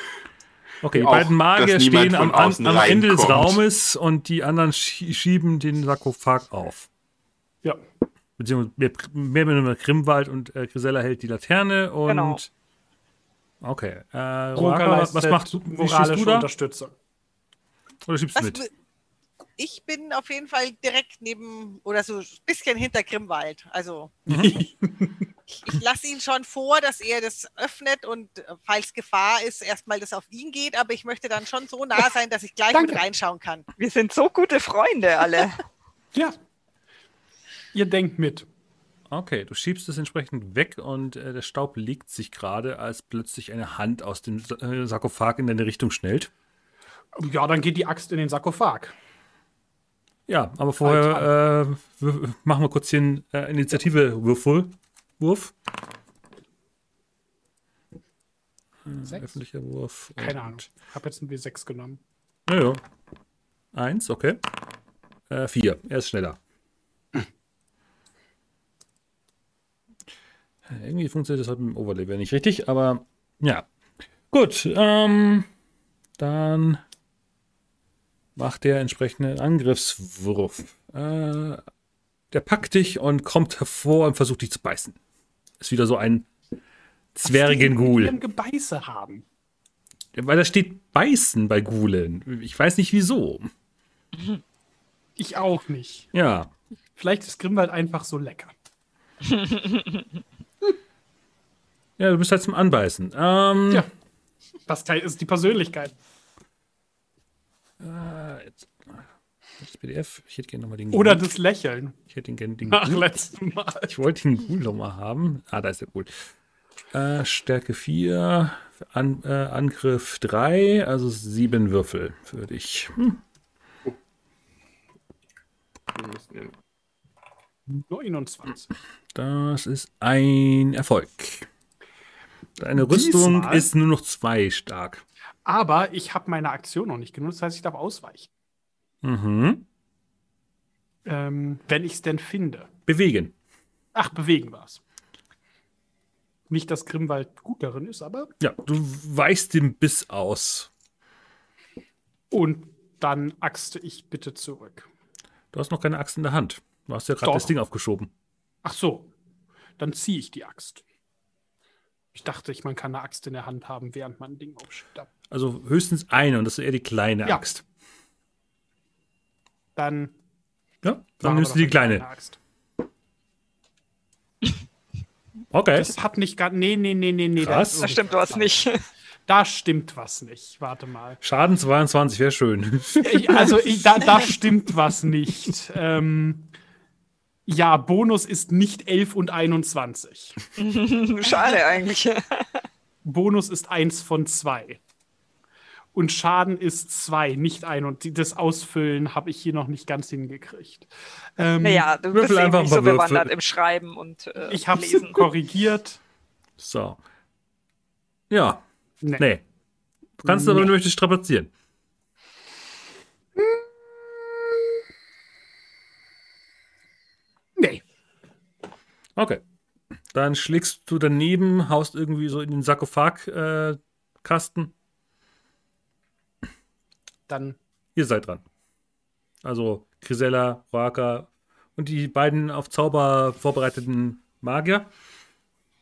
Okay, die beiden Magier stehen am, am Ende des. Raumes und die anderen schie- schieben den Sarkophag auf. Ja. Beziehungsweise mehr, mehr mit einem Grimwald und äh, Grisella hält die Laterne und. Genau. Okay. Äh, Roger Roger, was, was stehst moralische du da? Unterstützung. Oder schiebst du Was, mit? Ich bin auf jeden Fall direkt neben oder so ein bisschen hinter Grimwald. Also Mhm. ich, ich lasse ihn schon vor, dass er das öffnet und äh, falls Gefahr ist, erstmal das auf ihn geht, aber ich möchte dann schon so nah sein, dass ich gleich Danke. mit reinschauen kann. wir sind so gute Freunde alle. Ja. Ihr denkt mit. Okay, du schiebst es entsprechend weg und äh, der Staub legt sich gerade, als plötzlich eine Hand aus dem äh, Sarkophag in deine Richtung schnellt. Ja, dann geht die Axt in den Sarkophag. Ja, aber vorher äh, machen wir kurz den äh, Initiative-Würfel. Wurf. Sechs? öffentlicher Wurf. Keine Ahnung. Hab jetzt ein W6 genommen. Ja, ja. Eins, okay. Äh, vier. Er ist schneller. Äh, Irgendwie funktioniert das heute mit dem Overlay nicht richtig, aber ja. Gut, ähm, dann macht der entsprechende Angriffswurf. Äh, der packt dich und kommt hervor und versucht dich zu beißen. Ist wieder so ein Die Zwergenghoul. ein Gebeiße haben. Weil da steht beißen bei Ghoulen. Ich weiß nicht wieso. Ich auch nicht. Ja. Vielleicht ist Grimwald einfach so lecker. Ja, du bist halt zum Anbeißen. Ähm, Ja. Das Teil ist die Persönlichkeit. Äh, jetzt, das PDF. Ich hätte gerne nochmal den Oder Ghoul. das Lächeln. Ich hätte gerne den Nach letztem Mal. Ich wollte den Ghoul nochmal haben. Ah, da ist der Ghoul. Äh, Stärke 4, An, äh, Angriff 3, also 7 Würfel für dich. Hm. Den 29. Das ist ein Erfolg. Deine Rüstung Diesmal- ist nur noch 2 stark. Aber ich habe meine Aktion noch nicht genutzt, das heißt, ich darf ausweichen. Mhm. Ähm, wenn ich es denn finde. Bewegen. Ach, bewegen war es. Nicht, dass Grimwald gut darin ist, aber Ja, du weichst dem Biss aus. Und dann axte ich bitte zurück. Du hast noch keine Axt in der Hand. Du hast ja gerade das Ding aufgeschoben. Ach so, dann ziehe ich die Axt. Ich dachte, ich, man kann eine Axt in der Hand haben, während man ein Ding aufschiebt. Also höchstens eine und das ist eher die kleine Ja. Axt. Dann, Ja, dann nimmst du die eine kleine. Axt. Okay. Das hat nicht gar. Nee, nee, nee, nee, nee. da Krass. ist Da stimmt was nicht. Da stimmt was nicht. Warte mal. Schaden 22 wäre schön. Also, ich, da, da stimmt was nicht. Ähm, ja, Bonus ist nicht 11 und 21. Schade eigentlich. Bonus ist 1 von 2. Und Schaden ist 2, nicht 1. Und die- das Ausfüllen habe ich hier noch nicht ganz hingekriegt. Ähm, Naja, du bist eben einfach nicht so Würfel. bewandert im Schreiben und äh, Ich habe es korrigiert. So. Ja, Nee. nee. Du kannst aber Nee. nur strapazieren. Nee. Okay. Dann schlägst du daneben, haust irgendwie so in den Sarkophag-Kasten. Äh, Kasten. Dann Ihr seid dran. Also Grisella, Roaka und die beiden auf Zauber vorbereiteten Magier.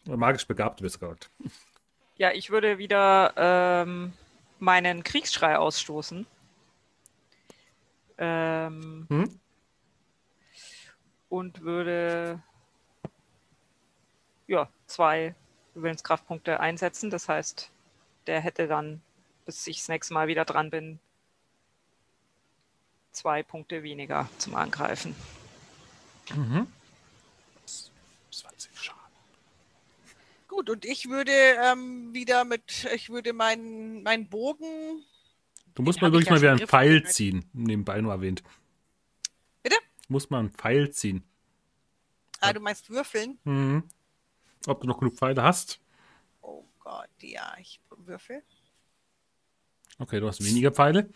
Oder magisch Begabte, besser gesagt. Ja, ich würde wieder ähm, meinen Kriegsschrei ausstoßen. Ähm, Hm? Und würde ja, zwei Willenskraftpunkte einsetzen. Das heißt, der hätte dann, bis ich das nächste Mal wieder dran bin, zwei Punkte weniger zum Angreifen. Mhm. 20 Schaden. Gut, und ich würde ähm, wieder mit, ich würde meinen meinen Bogen. Du musst mal wirklich ich ja mal wieder einen Pfeil ziehen. Nebenbei nur erwähnt. Bitte? Du musst mal einen Pfeil ziehen. Ah, du meinst würfeln? Mhm. Ob du noch genug Pfeile hast? Oh Gott, ja, ich würfel. Okay, du hast weniger Pfeile.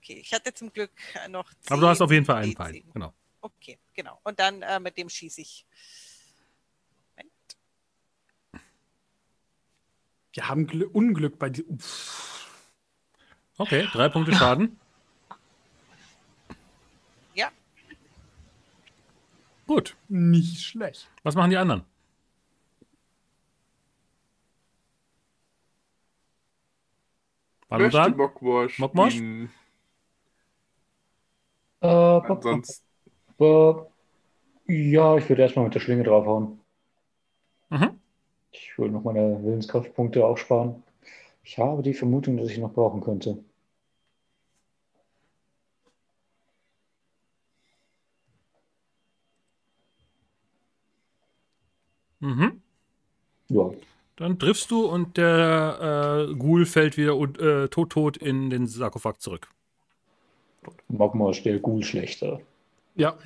Okay, ich hatte zum Glück noch. Aber du hast 10 auf jeden Fall einen D10. Pfeil. Genau. Okay, genau. Und dann äh, mit dem schieße ich. Moment. Wir haben Gl Unglück bei dir. Okay, drei Punkte Schaden. Ja, Gut. Nicht schlecht. Was machen die anderen? Hallo Möchte dann? Mockwash Mockwash? Äh, ansonsten ja, ich würde erstmal mit der Schlinge draufhauen. Mhm. Ich will noch meine Willenskraftpunkte aufsparen. Ich habe die Vermutung, dass ich noch brauchen könnte. Mhm. Ja, Dann triffst du und der äh, Ghoul fällt wieder äh, tot tot in den Sarkophag zurück. Mogmosh, der Ghoul schlechter. Ja.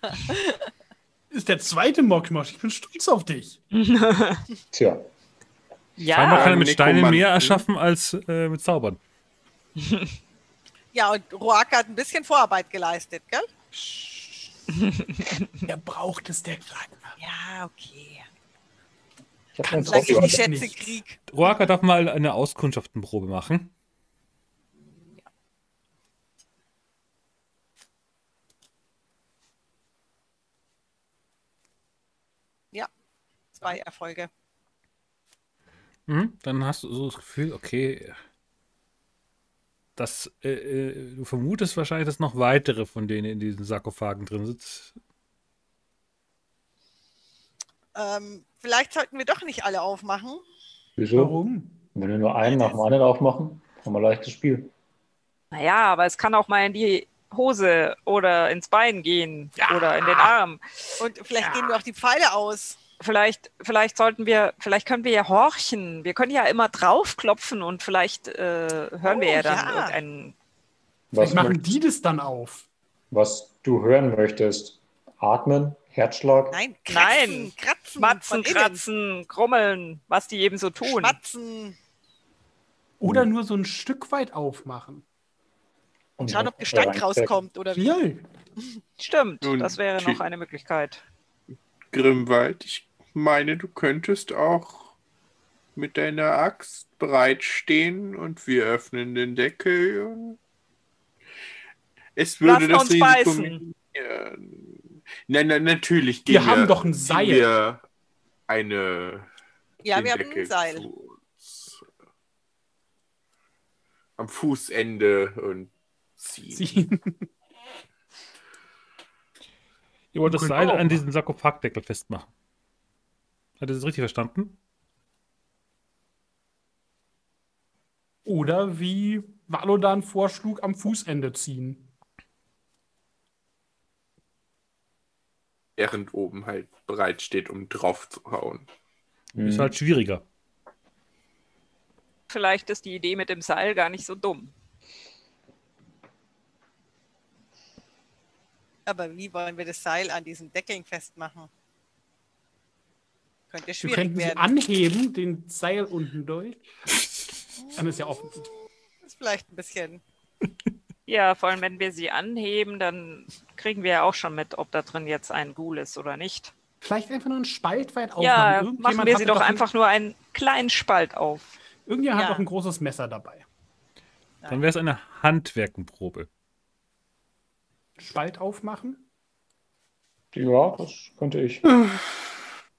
ist der zweite Mockmosch. Ich bin stolz auf dich. Tja, Ja, Scheinbar kann er mit Steinen mehr erschaffen als äh, mit Zaubern. ja, und Roaka hat ein bisschen Vorarbeit geleistet, gell? Er braucht es, der Kleine. Ja, okay. ich habe meinen Kannst Solange ich Zauber- die Nichts. Schätze krieg. Roaka darf mal eine Auskundschaftenprobe machen. Ja, zwei Erfolge. Mhm. Dann hast du so das Gefühl, okay, das, äh, äh, du vermutest wahrscheinlich, dass noch weitere von denen in diesen Sarkophagen drin sind. Ähm, vielleicht sollten wir doch nicht alle aufmachen. Wieso? Warum? Wenn wir nur einen nach dem anderen aufmachen, haben wir leichtes Spiel. naja, aber es kann auch mal in die Hose oder ins Bein gehen oder in den Arm. Und vielleicht gehen wir auch die Pfeile aus. Vielleicht, vielleicht sollten wir, vielleicht können wir ja horchen. Wir können ja immer draufklopfen und vielleicht äh, hören wir Oh, ja dann ja. irgendeinen. Was, Vielleicht machen die das dann auf. was du hören möchtest. Atmen, Herzschlag. Nein, kratzen, Nein. kratzen, Matzen, kratzen, grummeln, was die eben so tun. Schmatzen. Oder nur so ein Stück weit aufmachen. Und schauen, ob Gestank rauskommt oder wie. Ja. Stimmt, Nun, das wäre noch eine Möglichkeit. Grimwald, ich meine, du könntest auch mit deiner Axt bereitstehen und wir öffnen den Deckel. Es würde Lasst das uns Risiko beißen. Nein, nein, natürlich. Wir gehen haben doch ein ziehen Seil. Wir eine. Ja, wir haben Deckel ein Seil. zu. Am Fußende und ziehen. Sie, Ihr wollt das Seil auch an diesem Sarkophagdeckel festmachen. Hat ihr das richtig verstanden? oder wie Valodan vorschlug, am Fußende ziehen. Während oben halt bereit steht, um drauf zu hauen. Ist Mhm. halt schwieriger. Vielleicht ist die Idee mit dem Seil gar nicht so dumm. Aber wie wollen wir das Seil an diesen Deckeln festmachen? Könnte Wir schwierig könnten sie werden. anheben, den Seil unten durch. Dann ist ja offen. Das ist vielleicht ein bisschen. Ja, vor allem wenn wir sie anheben, dann kriegen wir ja auch schon mit, ob da drin jetzt ein Ghoul ist oder nicht. Vielleicht einfach nur einen Spalt weit aufmachen. Ja, machen wir sie doch ein- einfach nur einen kleinen Spalt auf. Irgendjemand Ja. hat doch ein großes Messer dabei. Dann wäre es eine Handwerkenprobe. Spalt aufmachen? Ja, das könnte ich.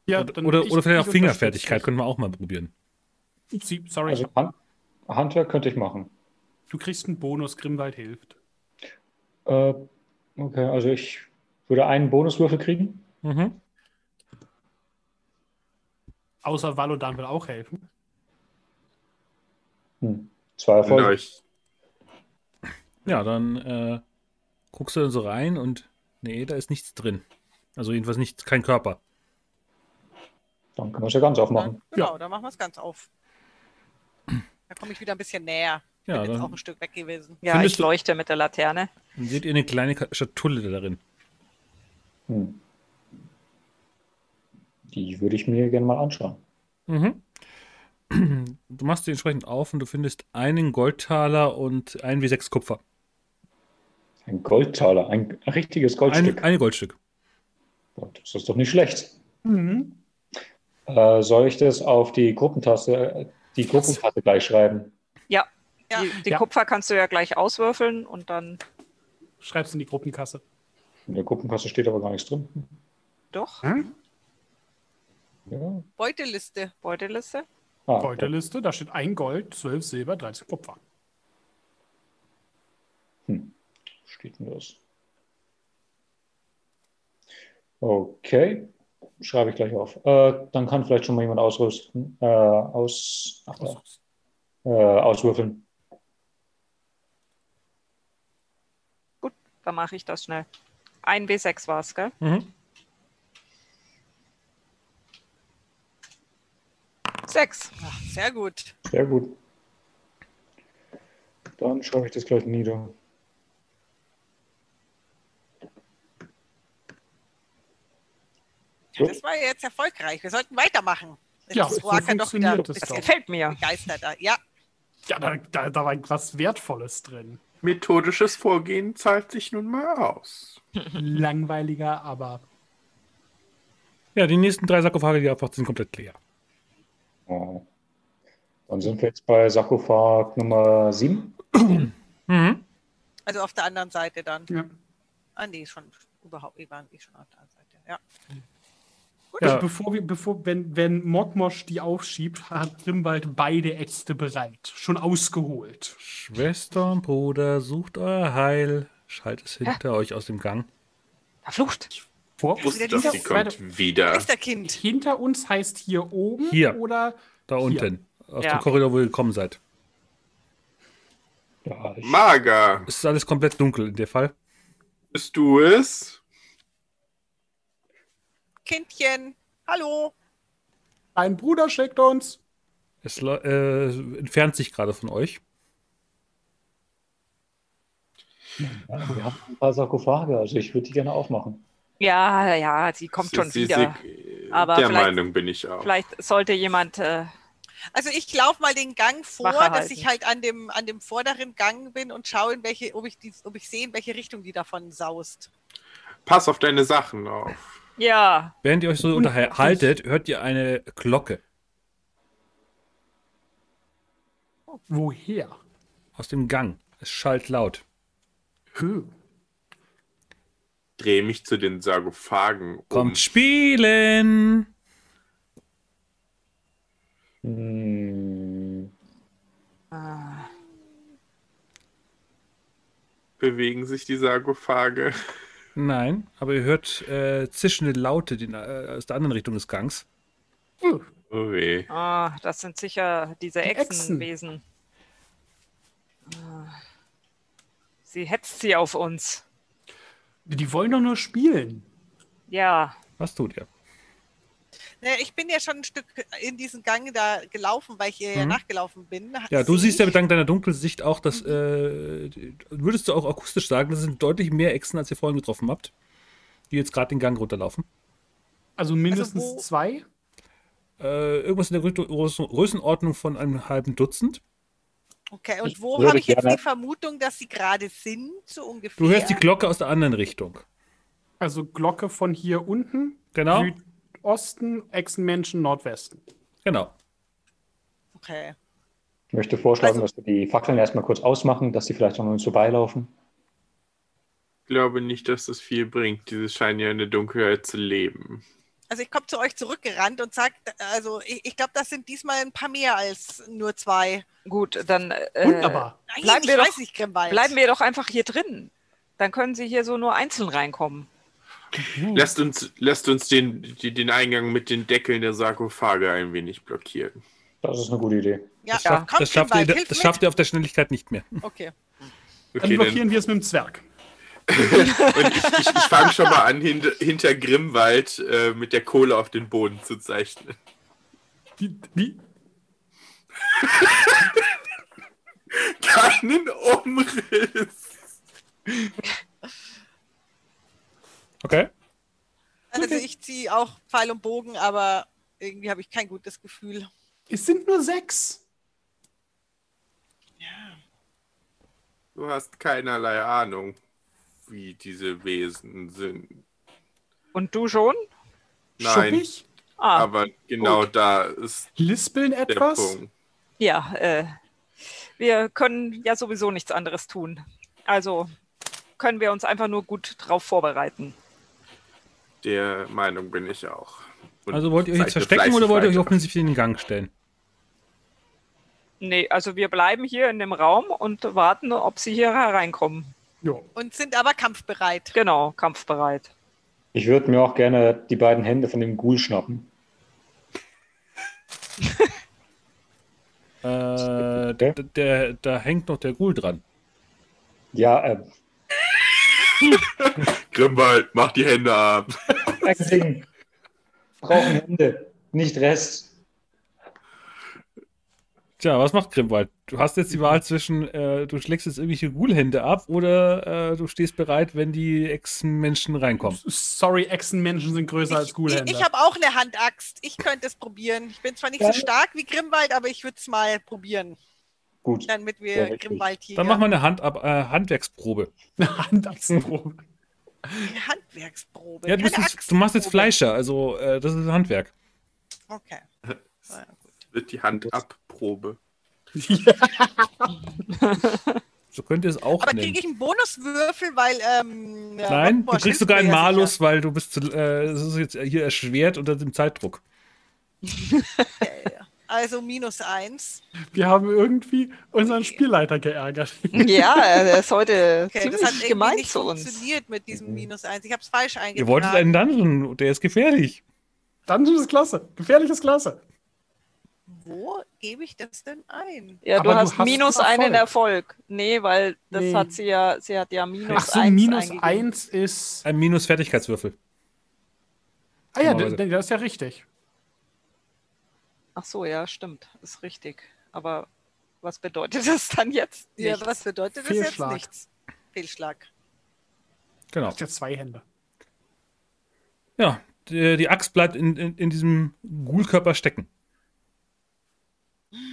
Ja, oder, dann oder, ich- oder vielleicht ich auch Fingerfertigkeit, können wir auch mal probieren. Sie- Sorry, Also Hand, Handwerk könnte ich machen. du kriegst einen Bonus, Grimwald hilft. Äh, okay, also ich würde einen Bonuswürfel kriegen. Mhm. Außer Valodan will auch helfen. Hm. Zwei Erfolge. Ja, dann äh, guckst du dann so rein und nee, da ist nichts drin. Also jedenfalls nicht, kein Körper. Dann können wir es ja ganz aufmachen. Genau, dann machen wir es ganz auf. Da komme ich wieder ein bisschen näher. Ja, Bin jetzt auch dann, ein Stück weg gewesen. Ja, ich leuchte mit der Laterne. dann seht ihr eine kleine Schatulle darin. Hm. Die würde ich mir gerne mal anschauen. Mhm. Du machst die entsprechend auf und du findest einen Goldtaler und ein wie sechs Kupfer. Ein Goldtaler, ein richtiges Goldstück. Ein, ein Goldstück. Gott, Das ist doch nicht schlecht. Mhm. Äh, soll ich das auf die Gruppentaste, die Gruppenkarte gleich schreiben? Ja, Ja. die, die Ja. Kupfer kannst du ja gleich auswürfeln und dann Schreib's in die Gruppenkasse. In der Gruppenkasse steht aber gar nichts drin. doch. Hm? Ja. Beuteliste. Beutelliste. Ah, Beuteliste, da steht ein Gold, 12 Silber, 13 Kupfer. Hm. Steht denn das? Okay, schreibe ich gleich auf. Äh, dann kann vielleicht schon mal jemand ausrüsten, äh, aus, ach, äh, auswürfeln. Dann mache ich das schnell. Ein W6 war es, gell? Mhm. Sechs. Ach, sehr gut. Sehr gut. Dann schreibe ich das gleich nieder. Ja, das war jetzt erfolgreich. Wir sollten weitermachen. Jetzt Ja, ist so doch wieder bisschen doch. Gefällt mir. begeisterter. Ja, Ja, da, da, da war was Wertvolles drin. methodisches Vorgehen zahlt sich nun mal aus. Langweiliger, aber Ja, die nächsten drei Sarkophage, die abwacht, sind komplett leer. Oh. Dann sind wir jetzt bei Sarkophag Nummer 7. Mhm. also auf der anderen Seite dann. ja. Ah, nee, schon überhaupt, waren eh schon auf der anderen Seite. Ja. Ja. Bevor wir, bevor, wenn, wenn Mokmosch die aufschiebt, hat Grimwald beide Äxte bereit. Schon ausgeholt. Schwester, Bruder, sucht euer Heil. Schallt es hinter euch aus dem Gang. Verflucht. Vor, Ich wusste, Wieder dass sie kommt wieder. Geisterkind. hinter uns heißt hier oben Hier. oder Da Hier. unten. Aus Ja. dem Korridor, wo ihr gekommen seid. Ja, ich, Mager, Es ist alles komplett dunkel in dem Fall. bist du es? Kindchen. Hallo. ein Bruder schickt uns. Es äh, entfernt sich gerade von euch. ja, wir haben ein paar Sarkophage, also ich würde die gerne aufmachen. Ja, ja, sie kommt schon Sie- sie- wieder. sie- Aber Der Meinung bin ich auch. Vielleicht sollte jemand. Äh, Also ich laufe mal den Gang vor, dass ich halt an dem, an dem vorderen Gang bin und schaue, in welche, ob ich, die, ob ich sehe, in welche Richtung die davon saust. Pass auf deine Sachen auf. Ja, Während ihr euch so unterhaltet, hört ihr eine Glocke. Woher? Aus dem Gang. Es schallt laut. Huh. Drehe mich zu den Sarkophagen um. Kommt spielen! Hm, Ah, Bewegen sich die Sarkophage. Nein, aber ihr hört äh, zischende Laute die, äh, aus der anderen Richtung des Gangs. Oh weh. ah, das sind sicher diese Die Echsen. Echsenwesen. Ah. Sie hetzt sie auf uns. Die wollen doch nur spielen. Ja, Was tut ihr? Ne, Ich bin ja schon ein Stück in diesen Gang da gelaufen, weil ich ihr ja Mhm. nachgelaufen bin. Ja, du siehst ja dank deiner Dunkelsicht auch, dass, äh, würdest du auch akustisch sagen, das sind deutlich mehr Echsen, als ihr vorhin getroffen habt, die jetzt gerade den Gang runterlaufen. Also mindestens wo- zwei. Äh, irgendwas in der Grö- Größen- Größenordnung von einem halben Dutzend. Okay, und wo habe ich jetzt die Vermutung, dass sie gerade sind, so ungefähr? Du hörst die Glocke aus der anderen Richtung. Also Glocke von hier unten. Genau, Südosten, Echsenmenschen, Nordwesten. genau. Okay. ich möchte vorschlagen, Also- dass wir die Fackeln erstmal kurz ausmachen, dass die vielleicht an uns vorbeilaufen. Ich glaube nicht, dass das viel bringt. Diese scheinen ja in der Dunkelheit zu leben. Also ich komme zu euch zurückgerannt und sage, also ich, ich glaube, das sind diesmal ein paar mehr als nur zwei. gut, dann äh, Wunderbar. Nein, Bleiben wir doch- nicht, bleiben wir doch einfach hier drin. Dann können sie hier so nur einzeln reinkommen. Lasst uns, lasst uns den, die, den Eingang mit den Deckeln der Sarkophage ein wenig blockieren. Das ist eine gute Idee. Ja, Das schafft, komm, das schafft, ihr, das schafft ihr auf der Schnelligkeit nicht mehr. Okay. Dann Okay, blockieren dann, wir es mit dem Zwerg. und ich, ich, ich fange schon mal an, hinter, hinter Grimwald äh, mit der Kohle auf den Boden zu zeichnen. Die, die, Keinen Umriss. Okay? Also ich ziehe auch Pfeil und Bogen, aber irgendwie habe ich kein gutes Gefühl. es sind nur sechs. Du hast keinerlei Ahnung, wie diese Wesen sind. Und du schon? Nein, Schuppig? Ah, aber genau da ist Lispeln der etwas? Punkt. ja, äh, wir können ja sowieso nichts anderes tun. Also können wir uns einfach nur gut drauf vorbereiten. Der Meinung bin ich auch. Und Also wollt ihr euch jetzt verstecken oder wollt ihr euch offensiv in den Gang stellen? Nee, also wir bleiben hier in dem Raum und warten, ob sie hier hereinkommen. Ja. Und sind aber kampfbereit. Genau, kampfbereit. Ich würde mir auch gerne die beiden Hände von dem Ghoul schnappen. Äh, der, der, da hängt noch der Ghoul dran. Ja, äh, Grimwald, mach die Hände ab. Echsen brauchen Hände, nicht Rest. Tja, was macht Grimwald? Du hast jetzt die Wahl zwischen, äh, du schlägst jetzt irgendwelche Ghoul-Hände ab oder äh, du stehst bereit, wenn die Ex-Menschen reinkommen. Sorry, Echsenmenschen sind größer als Ich, ich, ich habe auch eine Handaxt. Ich könnte es probieren. Ich bin zwar nicht so Ja. stark wie Grimwald, aber ich würde es mal probieren, Gut, damit wir Ja. Grimwald hier. Dann mach mal eine Hand ab, äh, Handwerksprobe. Eine Handachsenprobe. Eine Handwerksprobe. Ja, du, jetzt, du machst jetzt. Fleischer, also äh, das ist Handwerk. Okay. Ja, gut. Wird die Hand abprobe. So könnt ihr es auch Aber kriege ich einen Bonuswürfel, weil. Ähm, ja, Nein, du kriegst sogar einen ja Malus, weil du bist, äh, das ist jetzt hier erschwert unter dem Zeitdruck. sicher. Okay. Also minus eins. Wir haben irgendwie unseren Spielleiter geärgert. Ja, er ist heute Okay, ziemlich das hat gemein nicht zu uns. funktioniert mit diesem minus eins. Ich habe es falsch eingetragen. Ihr wolltet einen Dungeon, der ist gefährlich. Dungeon ist klasse. Gefährliches Klasse. Wo gebe ich das denn ein? Ja, du du hast hast minus Erfolg. einen Erfolg. Nee, weil das Nee. hat sie ja, sie hat ja minus Ach so, eins minus eingegeben. eins ist. Ein Minus-Fertigkeitswürfel. Ah ja, Normalerweise. d- das ist ja richtig. Ach so, ja, stimmt. Ist richtig. Aber was bedeutet das dann jetzt? Ja, Nichts. was bedeutet das jetzt? Nichts. Fehlschlag. Genau. Das ist ja zwei Hände. Ja, die, die Axt bleibt in, in, in diesem Ghoul-Körper stecken.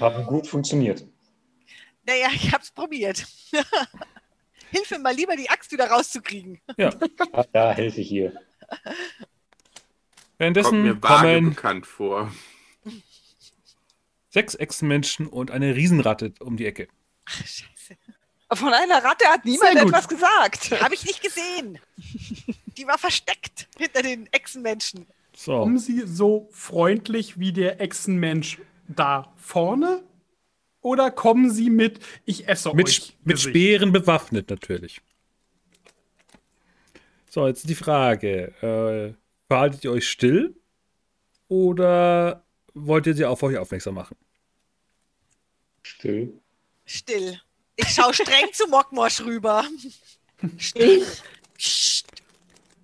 Haben gut funktioniert. Naja, ich habe es probiert. Hilf mir mal lieber, die Axt wieder rauszukriegen. Ja, Ja, da helfe ich hier. Kommt mir währenddessen vage kommen bekannt vor. Sechs Echsenmenschen und eine Riesenratte um die Ecke. Ach, scheiße. Von einer Ratte hat niemand etwas gesagt. Habe ich nicht gesehen. Die war versteckt hinter den Echsenmenschen. So, Kommen Sie so freundlich wie der Echsenmensch da vorne? Oder kommen Sie mit, ich esse mit, euch? mit Gesicht? Speeren bewaffnet natürlich. So, jetzt die Frage. Äh, verhaltet ihr euch still oder wollt ihr sie auf euch aufmerksam machen? Still. Still. Ich schaue streng zu Mockmosch rüber. Psst.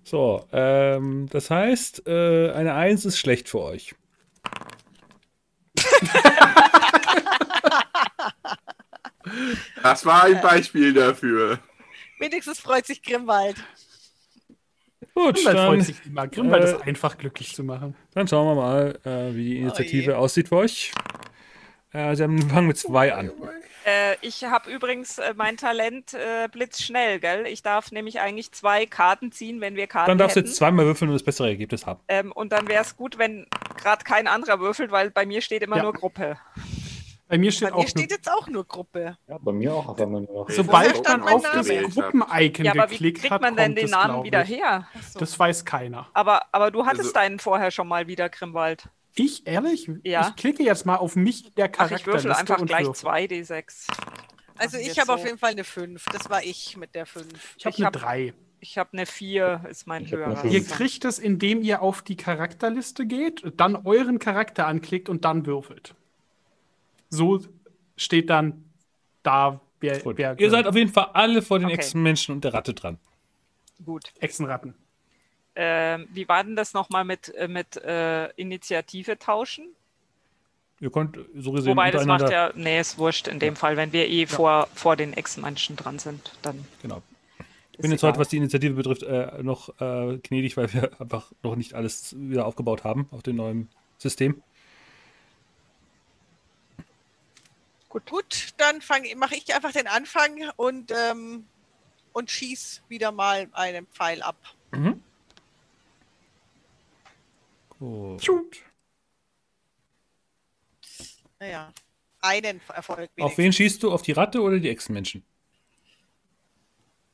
So, ähm, das heißt, äh, eine Eins ist schlecht für euch. Das war ein Beispiel dafür. Wenigstens freut sich Grimwald. Gut, Grimwald dann, freut sich immer. Grimwald äh, ist einfach glücklich zu machen. dann schauen wir mal, äh, wie die Initiative je. aussieht für euch. Äh, sie haben fangen mit zwei an. Äh, ich habe übrigens äh, mein Talent äh, blitzschnell, gell? Ich darf nämlich eigentlich zwei Karten ziehen, wenn wir Karten Dann darfst du hätten. jetzt zweimal würfeln und das bessere Ergebnis haben. Ähm, und dann wäre es gut, wenn gerade kein anderer würfelt, weil bei mir steht immer Ja. nur Gruppe. Bei mir steht Bei auch steht jetzt auch nur Gruppe. Ja, bei mir auch auf einmal nur. Sobald man auf das? Gruppen-Icon Ja, aber wie geklickt kriegt hat, man denn den Namen wieder her? So. Das weiß keiner. Aber, aber du hattest Also- deinen vorher schon mal wieder, Grimwald. Ich, ehrlich? Ja. Ich klicke jetzt mal auf mich in der Ach, ich Charakterliste würfel einfach gleich würfel. 2d6. Also ich habe auf so. jeden Fall eine 5. Das war ich mit der 5. Ich habe eine hab- 3. Ich habe eine 4, ist mein Ich höherer. Ihr kriegt es, indem ihr auf die Charakterliste geht, dann euren Charakter anklickt und dann würfelt. So steht dann da, wer, Gut. wer Ihr seid auf jeden Fall alle vor den Okay. Echsenmenschen und der Ratte dran. Gut. Echsenratten. Ähm, wie war denn das nochmal mit, äh, mit äh, Initiative tauschen? Ihr könnt so gesehen Wobei das macht ja, nee, ist wurscht in dem Fall, wenn wir eh vor, vor den Echsenmenschen dran sind, dann Genau. Ich bin jetzt egal. heute, was die Initiative betrifft, äh, noch äh, gnädig, weil wir einfach noch nicht alles wieder aufgebaut haben auf dem neuen System. Gut, gut dann mache ich einfach den Anfang und, ähm, und schieß wieder mal einen Pfeil ab. Mhm. Gut. Naja, einen Erfolg. Auf wen schießt du? Auf die Ratte oder die Echsenmenschen?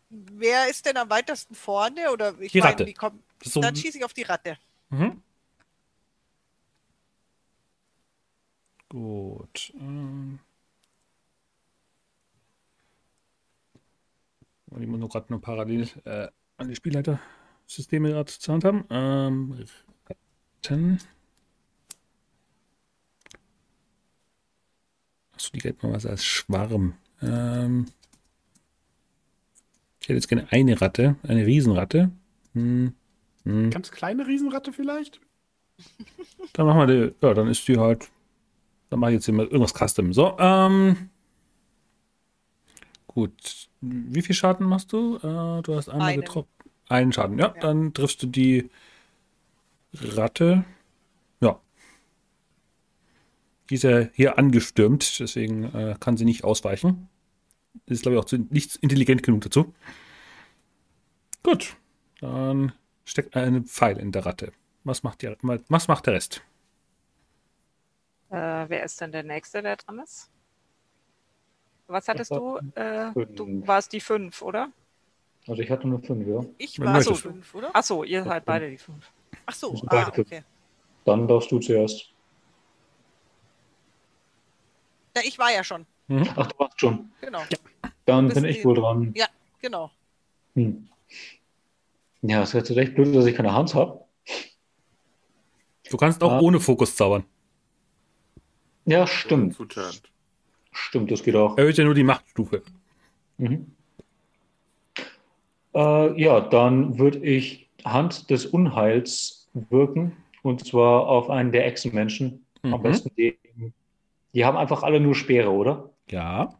Wer ist denn am weitesten vorne? Oder ich Die meine, Ratte. kommt- so, Dann schieße ich auf die Ratte. mhm. Gut. Ähm. Ich muss nur gerade nur parallel äh, an die Spielleiter-Systeme gerade zur Hand haben. Ähm, Ratten. Achso, die gelten mal was als Schwarm. Ähm, ich hätte jetzt gerne eine Ratte, eine Riesenratte. Hm, hm. Ganz kleine Riesenratte vielleicht? Dann machen wir die, ja, dann ist die halt, dann mache ich jetzt hier mal irgendwas Custom. So, ähm, gut. Wie viel Schaden machst du? Äh, du hast einmal Einen. getroffen. Einen Schaden, ja, Ja. Dann triffst du die Ratte. Ja. Die ist ja hier angestürmt, deswegen äh, kann sie nicht ausweichen. Ist, glaube ich, auch zu, nicht intelligent genug dazu. Gut. Dann steckt ein Pfeil in der Ratte. Was macht, die, was macht der Rest? äh, wer ist denn der Nächste, der dran ist? Was hattest du? Äh, du fünf. warst die 5, oder? Also ich hatte nur fünf, ja. Ich war so fünf, oder? Achso, ihr seid beide die 5. Ach so, Das sind ah, fünf. okay. Dann darfst du zuerst. Ja, ich war ja schon. Mhm. Ach, du warst schon. Genau, Dann bin ich wohl dran. Ja. genau. Hm. Ja, es ist jetzt echt blöd, dass ich keine Hand habe. Du kannst auch Ah. ohne Fokus zaubern. Ja, stimmt. Zutat. Stimmt, das geht auch. Erhöht ja nur die Machtstufe. Mhm. Äh, ja, dann würde ich Hand des Unheils wirken. Und zwar auf einen der Echsenmenschen. Am Mhm. besten den. Die haben einfach alle nur Speere, oder? Ja.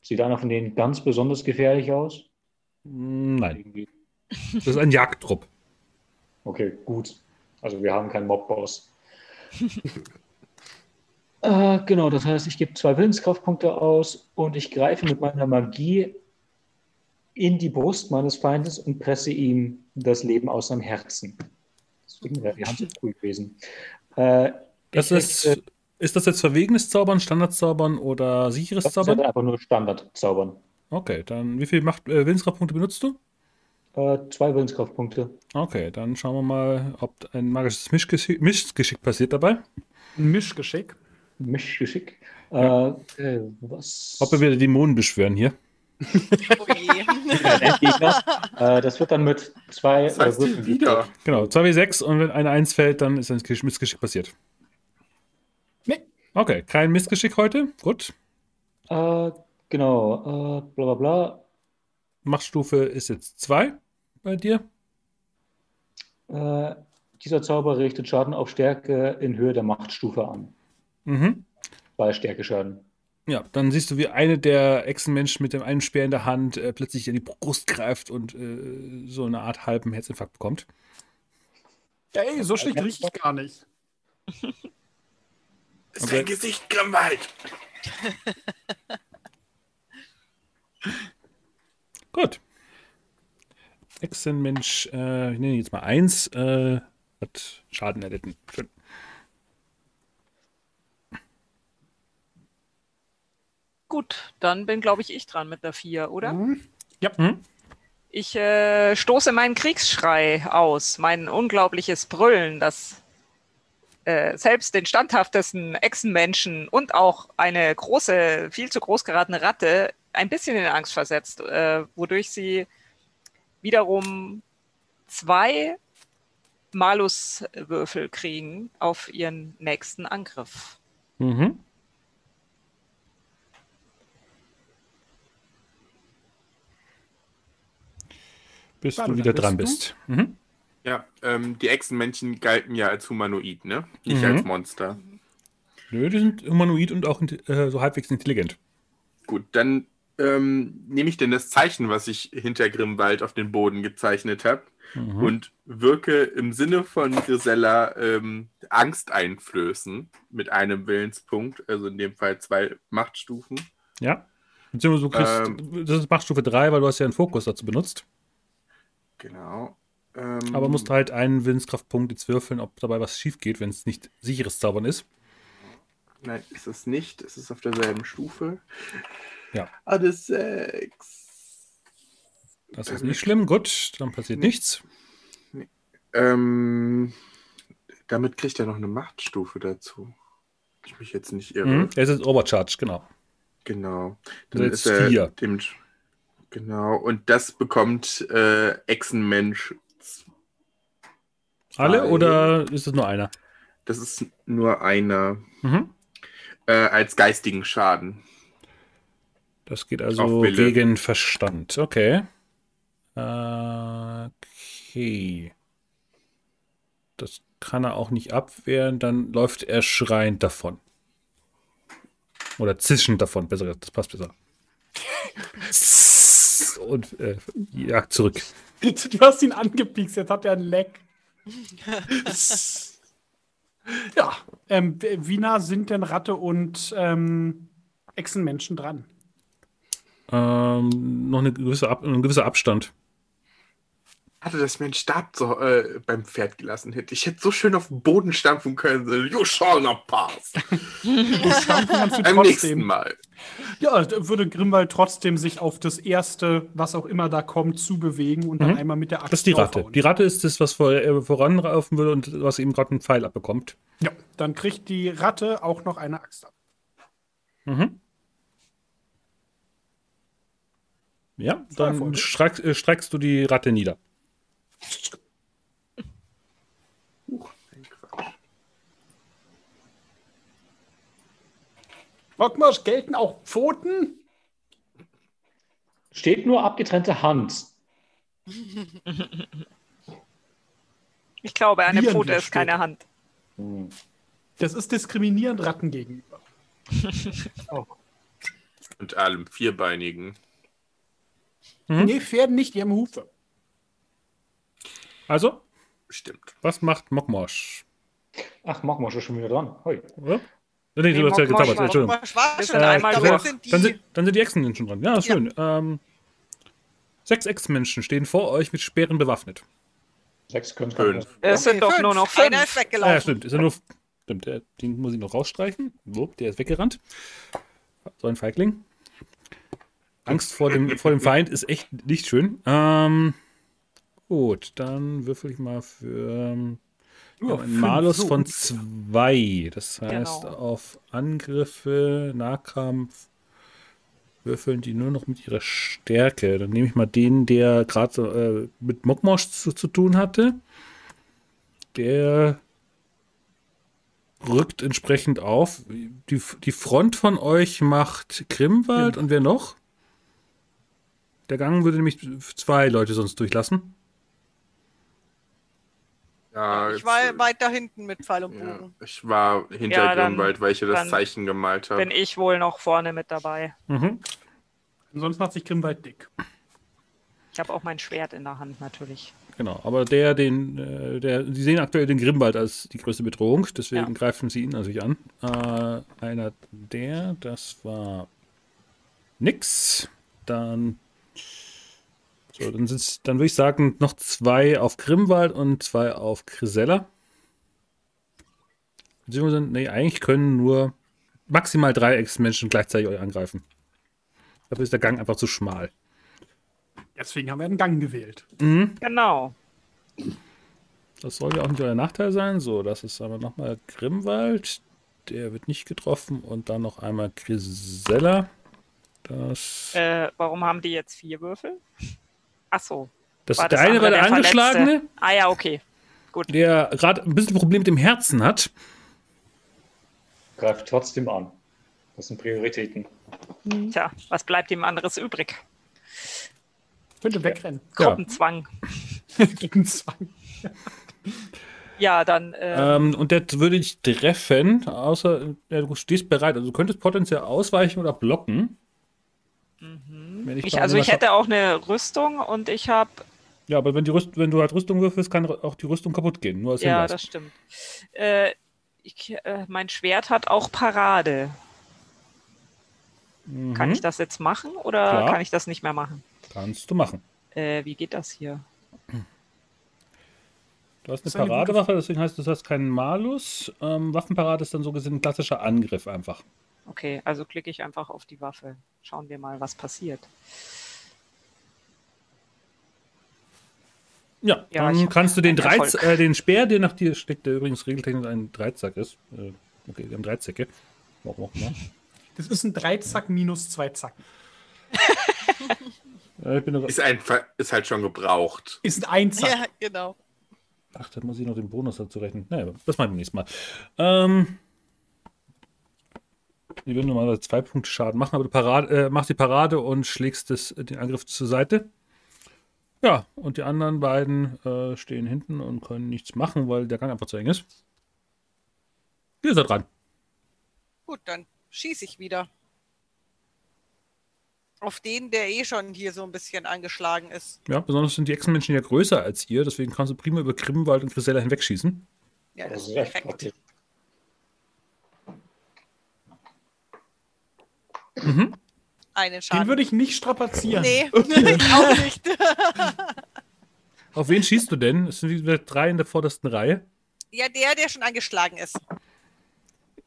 Sieht einer von denen ganz besonders gefährlich aus? Hm, Nein. Das ist ein Jagdtrupp. Okay, gut. Also wir haben keinen Mob-Boss. äh, genau, das heißt, ich gebe zwei Willenskraftpunkte aus und ich greife mit meiner Magie in die Brust meines Feindes und presse ihm das Leben aus seinem Herzen. Deswegen wäre die Hand so früh gewesen. Äh, Das ist richte- Ist das jetzt verwegenes Zaubern, Standardzaubern oder sicheres Das ist Zaubern? halt einfach nur Standard-Zaubern. Okay, dann wie viel Macht, äh, Willenskraftpunkte benutzt du? Äh, zwei Willenskraftpunkte. Okay, dann schauen wir mal, ob ein magisches Mischgeschick, Mischgeschick passiert dabei. Ein Mischgeschick. Mischgeschick. Äh, äh, was? Ob wir wieder Dämonen beschwören hier. Oh äh, das wird dann mit zwei Das heißt äh, wieder. Genau, 2w6 und wenn eine 1 fällt, dann ist ein Gesch- Missgeschick passiert. Nee. Okay, kein Missgeschick heute. Gut. Äh, genau. Äh, bla bla bla. Machtstufe ist jetzt 2 bei dir. Äh, dieser Zauber richtet Schaden auf Stärke in Höhe der Machtstufe an. Mhm. Zwei Stärke-Schaden. Ja, dann siehst du, wie eine der Echsenmenschen mit dem einen Speer in der Hand äh, plötzlich in die Brust greift und äh, so eine Art halben Herzinfarkt bekommt. Ey, so schlecht rieche ich gar nicht. Sein Gesicht Grimwald. Gut. Echsenmensch, äh, ich nenne ihn jetzt mal 1, äh, hat Schaden erlitten. Schön. Gut, dann bin, glaube ich, ich dran mit der 4, oder? Mhm. Ich äh, stoße meinen Kriegsschrei aus, mein unglaubliches Brüllen, das äh, selbst den standhaftesten Echsenmenschen und auch eine große, viel zu groß geratene Ratte ein bisschen in Angst versetzt, äh, wodurch sie wiederum zwei Maluswürfel kriegen auf ihren nächsten Angriff. Mhm. Bis Warte, du wieder bist dran du? bist. Mhm. Ja, ähm, die Echsenmännchen galten ja als Humanoid, ne? Nicht Mhm. als Monster. Nö, die sind humanoid und auch äh, so halbwegs intelligent. Gut, dann ähm, nehme ich denn das Zeichen, was ich hinter Grimwald auf den Boden gezeichnet habe Mhm. und wirke im Sinne von Grisella ähm, Angst einflößen mit einem Willenspunkt, also in dem Fall zwei Machtstufen. Ja. Beziehungsweise du kriegst, Ähm. das ist Machtstufe 3, weil du hast ja einen Fokus dazu benutzt. Genau. Ähm, Aber musst halt einen Willenskraftpunkt jetzt würfeln, ob dabei was schief geht, wenn es nicht sicheres Zaubern ist. Nein, ist es nicht. Es ist auf derselben Stufe. Ja. Alles sechs. Das ist nicht schlimm. Gut, dann passiert Nee. nichts. Ähm, damit kriegt er noch eine Machtstufe dazu. Ich mich jetzt nicht irre. Mhm. Es ist Overcharge, genau. Genau. Also jetzt ist er vier. Dem, genau. Und das bekommt äh, Echsenmensch. Alle Zwei. oder ist es nur einer? Das ist nur einer Mhm. äh, als geistigen Schaden. Das geht also gegen Verstand. Okay. Äh, Okay. Das kann er auch nicht abwehren, dann läuft er schreiend davon. Oder zischend davon, besser gesagt, das passt besser. Und äh, jagt zurück. Du hast ihn angepiekst, jetzt hat er einen Leck. ja, ähm, wie nah sind denn Ratte und ähm, Echsenmenschen dran? Ähm, noch eine gewisse Ab ein gewisser Abstand. Hatte das mir einen Stab so, äh, beim Pferd gelassen hätte. Ich hätte so schön auf den Boden stampfen können. So, you shall not pass. Stampfen kannst du Beim nächsten. Mal. Ja, da würde Grimwald trotzdem sich auf das erste, was auch immer da kommt, zubewegen und dann Mhm. einmal mit der Axt Das ist die Ratte. Die Ratte ist das, was vor, äh, voranlaufen will und was eben gerade einen Pfeil abbekommt. Ja, dann kriegt die Ratte auch noch eine Axt ab. Mhm. Ja, dann Erfolge. streck, äh, streckst du die Ratte nieder. Huch, ein Quatsch. Rockmarsch, gelten auch Pfoten? Steht nur abgetrennte Hand. Ich glaube, eine Viren Pfote ist steht. keine Hand. Hm. Das ist diskriminierend Ratten gegenüber. Und allem Vierbeinigen. Mhm. Nee, Pferden nicht, die haben Hufe. Also, Stimmt. was macht Mockmosch? Ach, machen wir schon wieder dran. Hoi. Oder? Nee, Nee, du hast ja gezaubert, war- Entschuldigung. Schon? sind einmal durch. sind die, Dann sind, dann sind die Echsenmenschen dran. Ja, ist Ja. schön. Ähm, sechs Echsenmenschen stehen vor euch mit Speeren bewaffnet. Sechs können Fünf. Es sind Okay, doch fünf. nur noch Einer fünf. ist Ah, ja, weggelaufen. stimmt. Ist ja nur Stimmt, der, den muss ich noch rausstreichen. Wupp, der ist weggerannt. So ein Feigling. Angst vor dem, vor dem Feind ist echt nicht schön. Ähm, gut, dann würfel ich mal für ähm, Nur einen Malus so von zwei. Das heißt, Genau. auf Angriffe, Nahkampf würfeln die nur noch mit ihrer Stärke. Dann nehme ich mal den, der gerade äh, mit Mokmosch zu, zu tun hatte. Der rückt entsprechend auf. Die, die Front von euch macht Grimwald und wer noch? Der Gang würde nämlich zwei Leute sonst durchlassen. Ja, Ich jetzt, war äh, weit da hinten mit Pfeil und ja, Bogen. ich war hinter Ja, Grimwald, weil ich ja das Zeichen gemalt habe. Bin ich wohl noch vorne mit dabei. Mhm. Sonst macht sich Grimwald dick. Ich habe auch mein Schwert in der Hand natürlich. Genau, aber der, den, äh, der, Sie sehen aktuell den Grimwald als die größte Bedrohung, deswegen Ja. greifen Sie ihn natürlich an. Äh, einer der, das war nix. Dann, so, dann, sind's, dann würde ich sagen, noch zwei auf Grimwald und zwei auf Grisella. Beziehungsweise, nee, eigentlich können nur maximal drei Ex-Menschen gleichzeitig euch angreifen. Dafür ist der Gang einfach zu schmal. Deswegen haben wir einen Gang gewählt. Mhm. Genau. Das soll ja auch nicht euer Nachteil sein. So, das ist aber nochmal Grimwald. Der wird nicht getroffen. Und dann noch einmal Grisella. Das, Äh, warum haben die jetzt vier Würfel? Ach so. das war der eine war der der Angeschlagene, Verletzte? Ah ja, okay. Gut. der gerade ein bisschen Problem mit dem Herzen hat. Greift trotzdem an. Das sind Prioritäten. Tja, was bleibt ihm anderes übrig? Könnte wegrennen. Ja. Gruppenzwang. Gegen Zwang. Ja, dann äh, Ähm, und der würde ich treffen, außer äh, du stehst bereit. Also du könntest potenziell ausweichen oder blocken. Ich, bei also ich hätte auch eine Rüstung und ich habe Ja, aber wenn, die Rüst wenn du halt Rüstung würfelst, kann auch die Rüstung kaputt gehen. Nur als Ja, Hinweis. das stimmt. Äh, ich, äh, mein Schwert hat auch Parade. Mhm. Kann ich das jetzt machen oder Klar. kann ich das nicht mehr machen? Kannst du machen. Äh, wie geht das hier? Du hast Das eine Paradewaffe, deswegen heißt es, du hast keinen Malus. Ähm, Waffenparade ist dann so gesehen ein klassischer Angriff einfach. Okay, also klicke ich einfach auf die Waffe. Schauen wir mal, was passiert. Ja, Ja, dann kannst du den, Dreiz äh, den Speer, der nach dir steckt, der übrigens regeltechnisch ein Dreizack ist. Äh, okay, wir haben Dreizacke. Warum auch immer. Das ist ein Dreizack minus zwei Zacken. Äh, ich bin aber, Ist, einfach, ist halt schon gebraucht. Ist ein Einzack. Ja, genau. ach, da muss ich noch den Bonus dazu rechnen. Naja, das machen wir nächstes Mal. Ähm, wir würden normalerweise zwei Punkte Schaden machen, aber du Parade, äh, machst die Parade und schlägst das, den Angriff zur Seite. Ja, und die anderen beiden äh, stehen hinten und können nichts machen, weil der Gang einfach zu eng ist. Ihr seid dran. Gut, dann schieße ich wieder. Auf den, der eh schon hier so ein bisschen angeschlagen ist. Ja, besonders sind die Echsenmenschen ja größer als ihr, deswegen kannst du prima über Grimwald und Grisella hinwegschießen. Ja, Das das ist perfekt. Praktisch. Einen Den Schaden. würde ich nicht strapazieren. nee, ich auch nicht. Auf wen schießt du denn? Es sind wieder drei in der vordersten Reihe. ja, der, der schon angeschlagen ist.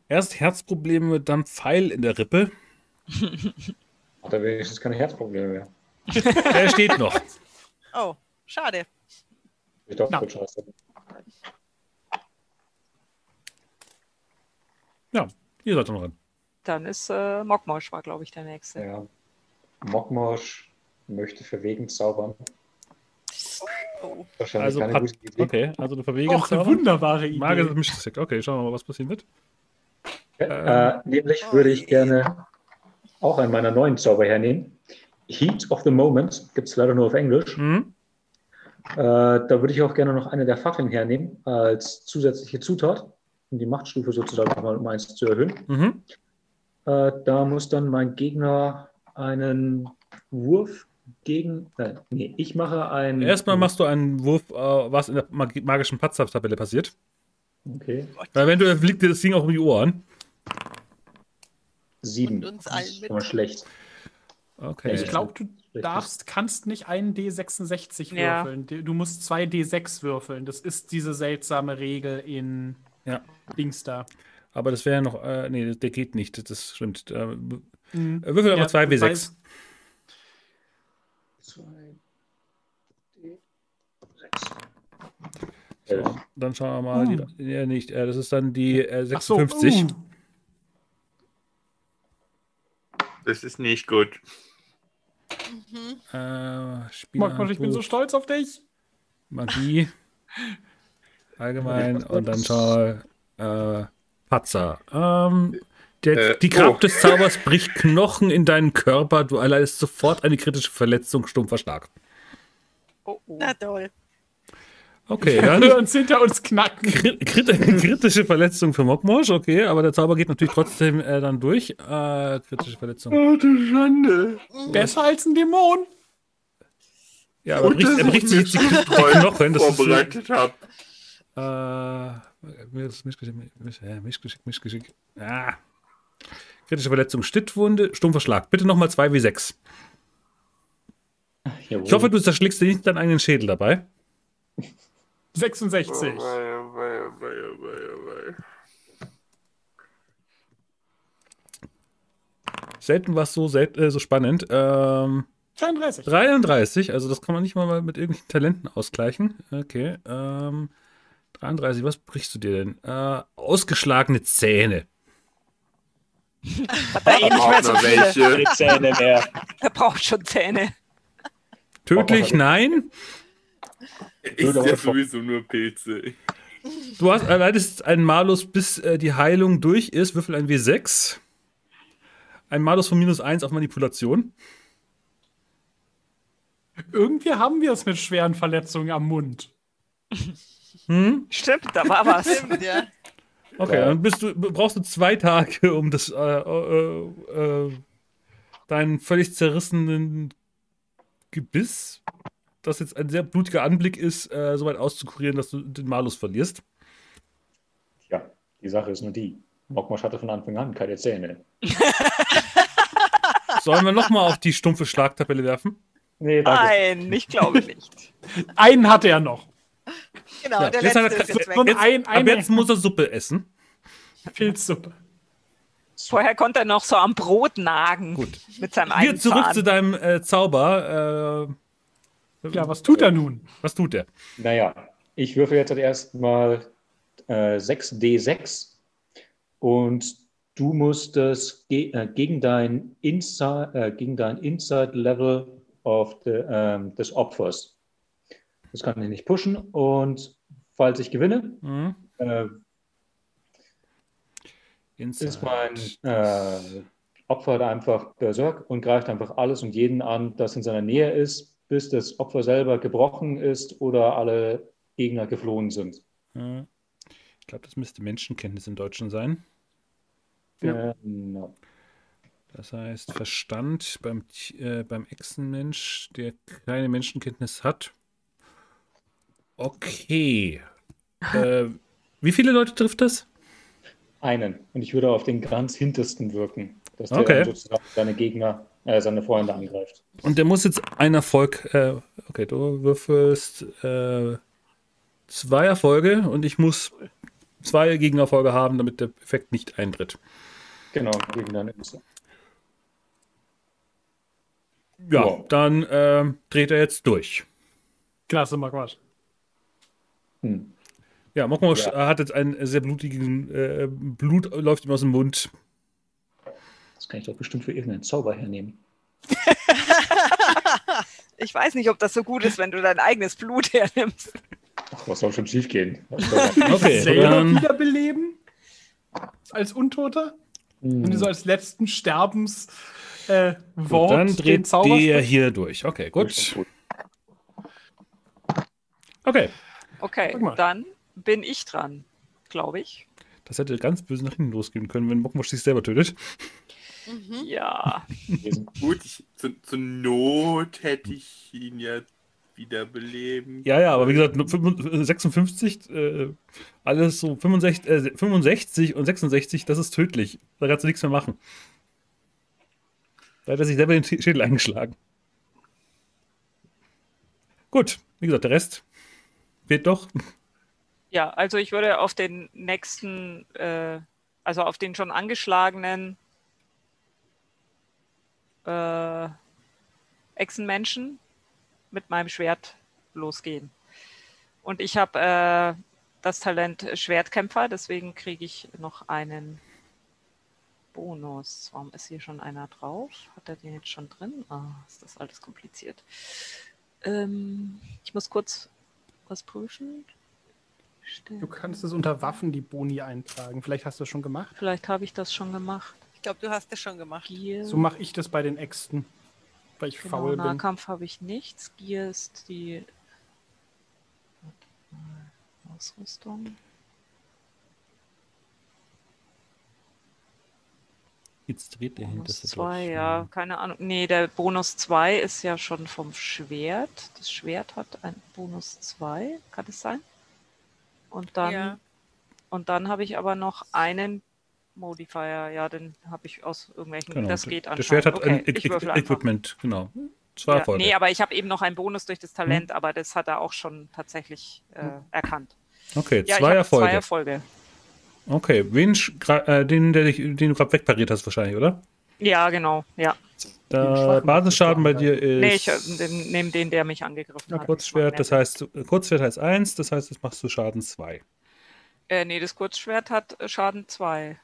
Erst Herzprobleme, dann Pfeil in der Rippe. Hat er wenigstens keine Herzprobleme mehr. Der steht noch. Oh, schade. Ich doch voll scheiße. Ja, ihr seid noch dran. Dann ist äh, Mokmosch war, glaube ich, der nächste. Ja. Mokmosch möchte verwegen zaubern. Oh. Wahrscheinlich Also, keine hat, gute Idee. okay, also du verwegen Auch eine wunderbare Idee. Magisches Mischgeschick. Okay, schauen wir mal, was passieren wird. Äh, nämlich würde ich gerne auch einen meiner neuen Zauber hernehmen. Heat of the Moment gibt es leider nur auf Englisch. Mhm. Äh, da würde ich auch gerne noch eine der Fackeln hernehmen als zusätzliche Zutat, um die Machtstufe sozusagen nochmal um eins zu erhöhen. Mhm. Äh, da muss dann mein Gegner einen Wurf gegen. Nein, nee, ich mache einen. Erstmal machst du einen Wurf, äh, was in der mag magischen Patzer-Tabelle passiert. Okay, Weil eventuell fliegt dir das Ding auch um die Ohren. sieben. Und uns allen Das ist mit. schon mal schlecht. Okay. Ich glaube, du darfst, kannst nicht einen D66 Ja. würfeln. Du musst zwei D6 würfeln. Das ist diese seltsame Regel in Ja. Dings da. Aber das wäre ja noch, äh, nee, der geht nicht, das stimmt. Äh, Mhm. würfel aber Ja, 2 W6. weiß- Zwei, D, sechs. Elf. So, dann schauen wir mal. Hm. Die, ja, nicht, äh, das ist dann die äh, Ach so, 56. uh. Das ist nicht gut. Mhm. Äh, Magmar, ich bin so stolz auf dich. Magie. Allgemein. Und dann schau äh, Patzer. Ähm, der, Äh, die Kraft oh. des Zaubers bricht Knochen in deinen Körper. Du erleidest sofort eine kritische Verletzung, stumpfer Schlag. Oh, oh. Na toll. Okay, Wir dann hören uns hinter uns knacken. kri- krit kritische Verletzung für Mokmosch, okay, aber der Zauber geht natürlich trotzdem äh, dann durch. Äh, kritische Verletzung. Oh, du Schande. Besser als ein Dämon. Ja, aber bricht, er ich bricht sich die, Knochen. Das ist. Äh, Mischgeschick, Misch, Mischgeschick, Mischgeschick. Ah. Kritische Verletzung, Stittwunde, stumpfer Schlag. Bitte nochmal 2 wie 6. Jawohl. Ich hoffe, du zerschlägst dir nicht deinen eigenen Schädel dabei. 66. Oh, wei, oh, wei, oh, wei, oh, wei, wei. Selten war es so, sel- äh, so spannend. Ähm, 33. 33, also das kann man nicht mal mit irgendwelchen Talenten ausgleichen. Okay. Ähm, 33, was brichst du dir denn? Äh, ausgeschlagene Zähne. Hat er eh nicht mehr so welche. Keine Zähne mehr. Er braucht schon Zähne. Tödlich, nein. Ich aber- sowieso nur Pilze. Du hast erleidest einen Malus, bis äh, die Heilung durch ist. Würfel ein W6. Ein Malus von minus 1 auf Manipulation. Irgendwie haben wir es mit schweren Verletzungen am Mund. Hm? Stimmt, da war was. Stimmt, ja. Okay, dann bist du, brauchst du zwei Tage, um das äh, äh, äh, deinen völlig zerrissenen Gebiss, das jetzt ein sehr blutiger Anblick ist, äh, so weit auszukurieren, dass du den Malus verlierst. Ja, die Sache ist nur die. Mokmosch hatte von Anfang an keine Zähne. Sollen wir nochmal auf die stumpfe Schlagtabelle werfen? Nee, danke. Nein, ich glaube nicht. Einen hatte er noch. Genau, Ja, der jetzt hat letzte er- ist jetzt weg. Und Jetzt, ein, ab eine jetzt muss er Suppe essen. Pilzsuppe. Vorher konnte er noch so am Brot nagen. Gut. Mit seinem Wieder einen zurück Zahn. zu deinem äh, Zauber. Äh, Ja, was tut er nun? was tut der? Naja, ich würfe jetzt erstmal äh, 6d6 und du musst es ge äh, gegen dein Inside, äh, gegen dein Inside Level of the, ähm, des Opfers. Das kann ich nicht pushen und falls ich gewinne, Hm? äh, ist mein äh, Opfer da einfach berserk und greift einfach alles und jeden an, das in seiner Nähe ist, bis das Opfer selber gebrochen ist oder alle Gegner geflohen sind. Ja. Ich glaube, das müsste Menschenkenntnis im Deutschen sein. Genau. Das heißt, Verstand beim, äh, beim Echsenmensch, der keine Menschenkenntnis hat. Okay. äh, wie viele Leute trifft das? Einen. Und ich würde auf den ganz hintersten wirken, dass der Okay. sozusagen seine Gegner, äh, seine Freunde angreift. Und der muss jetzt einen Erfolg. Äh, okay, du würfelst äh, zwei Erfolge und ich muss zwei Gegenerfolge haben, damit der Effekt nicht eintritt. Genau, gegen deine Insel. Ja, Wow. dann ähm, dreht er jetzt durch. Klasse, Magmar. Hm. Ja, Mokmosch Ja. hat jetzt einen sehr blutigen äh, Blut läuft ihm aus dem Mund. Das kann ich doch bestimmt für irgendeinen Zauber hernehmen. Ich weiß nicht, ob das so gut ist, wenn du dein eigenes Blut hernimmst. Ach, was soll schon schief gehen? Okay, Selber dann, wiederbeleben? Als Untoter? Wenn du so als letzten Sterbens äh, Wort dann den dreht Zauber der hier durch. Okay, gut. Okay, Okay, dann bin ich dran, glaube ich. das hätte ganz böse nach hinten losgehen können, wenn Mokmosch sich selber tötet. Mhm. Ja, Gut, ich, zu, zur Not hätte ich ihn ja wiederbeleben. Ja, ja, aber wie gesagt, nur 55, 56, äh, alles so 65, äh, 65 und 66, das ist tödlich. Da kannst du nichts mehr machen. Da hat er sich selber den Schädel eingeschlagen. Gut, wie gesagt, der Rest wird doch. Ja, also ich würde auf den nächsten, äh, also auf den schon angeschlagenen äh, Echsenmenschen mit meinem Schwert losgehen. Und ich habe äh, das Talent Schwertkämpfer, deswegen kriege ich noch einen Bonus. Warum ist hier schon einer drauf? Hat er den jetzt schon drin? Ah, ist das alles kompliziert. Ähm, ich muss kurz was prüfen. Du kannst es unter Waffen die Boni eintragen. Vielleicht hast du es schon gemacht. Vielleicht habe ich das schon gemacht. Ich glaube, du hast es schon gemacht. Gier, So mache ich das bei den Äxten. Weil ich genau, faul bin. Nahkampf habe ich nichts. Gier ist die Warte mal, Ausrüstung. Jetzt dreht der Bonus hinterste 2, ja, keine Ahnung. Nee, der Bonus 2 ist ja schon vom Schwert. Das Schwert hat ein Bonus 2, kann es sein? Und dann, Ja. und dann habe ich aber noch einen Modifier. Ja, den habe ich aus irgendwelchen. Genau. Das geht Das Schwert hat anscheinend. ein Okay, E ich einfach. Equipment, genau. Zwei Ja, Erfolge. nee, aber ich habe eben noch einen Bonus durch das Talent, Hm. aber das hat er auch schon tatsächlich äh, erkannt. okay, Ja, zwei ich Erfolge. zwei Erfolge. Okay, wen, äh, den, der dich, den du gerade wegpariert hast wahrscheinlich, oder? Ja, genau. Ja. Der Basisschaden bei dir ist Nee, ich äh, nehme den, der mich angegriffen ja, hat. Kurzschwert, das heißt, äh, Kurzschwert heißt 1, das heißt, das machst du Schaden 2. Äh, nee, das Kurzschwert hat äh, Schaden 2.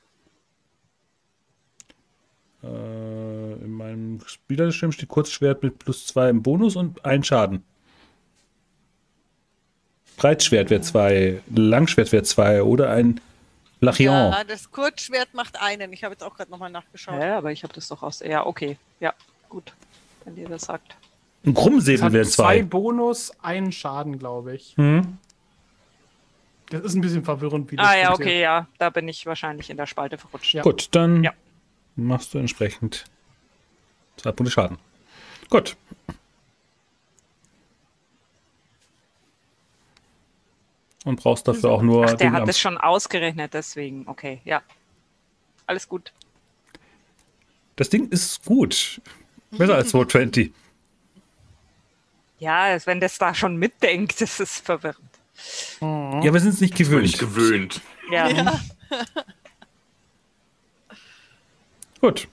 Äh, in meinem Spielersystem steht Kurzschwert mit plus 2 im Bonus und ein Schaden. Breitschwert wäre 2, Langschwert wäre 2 oder ein Lachion. Ja, das Kurzschwert macht einen. Ich habe jetzt auch gerade nochmal nachgeschaut. Ja, aber ich habe das doch aus. Ja, okay. Ja, gut. Wenn ihr das sagt. Ein Krummsäbel wäre zwei 2. Bonus, einen Schaden, glaube ich. Hm? Das ist ein bisschen verwirrend, wie das Ah ja, okay, ja. Da bin ich wahrscheinlich in der Spalte verrutscht. Ja. Gut, dann Ja. machst du entsprechend zwei Punkte Schaden. Gut. Und brauchst dafür auch nur Ach, der den hat das schon ausgerechnet, deswegen. Okay, ja. Alles gut. Das Ding ist gut. Besser als 220. Ja, wenn das da schon mitdenkt, das ist verwirrend. Ja, wir sind es nicht Ich bin nicht gewöhnt. gewöhnt. Ja. Ja. Gut.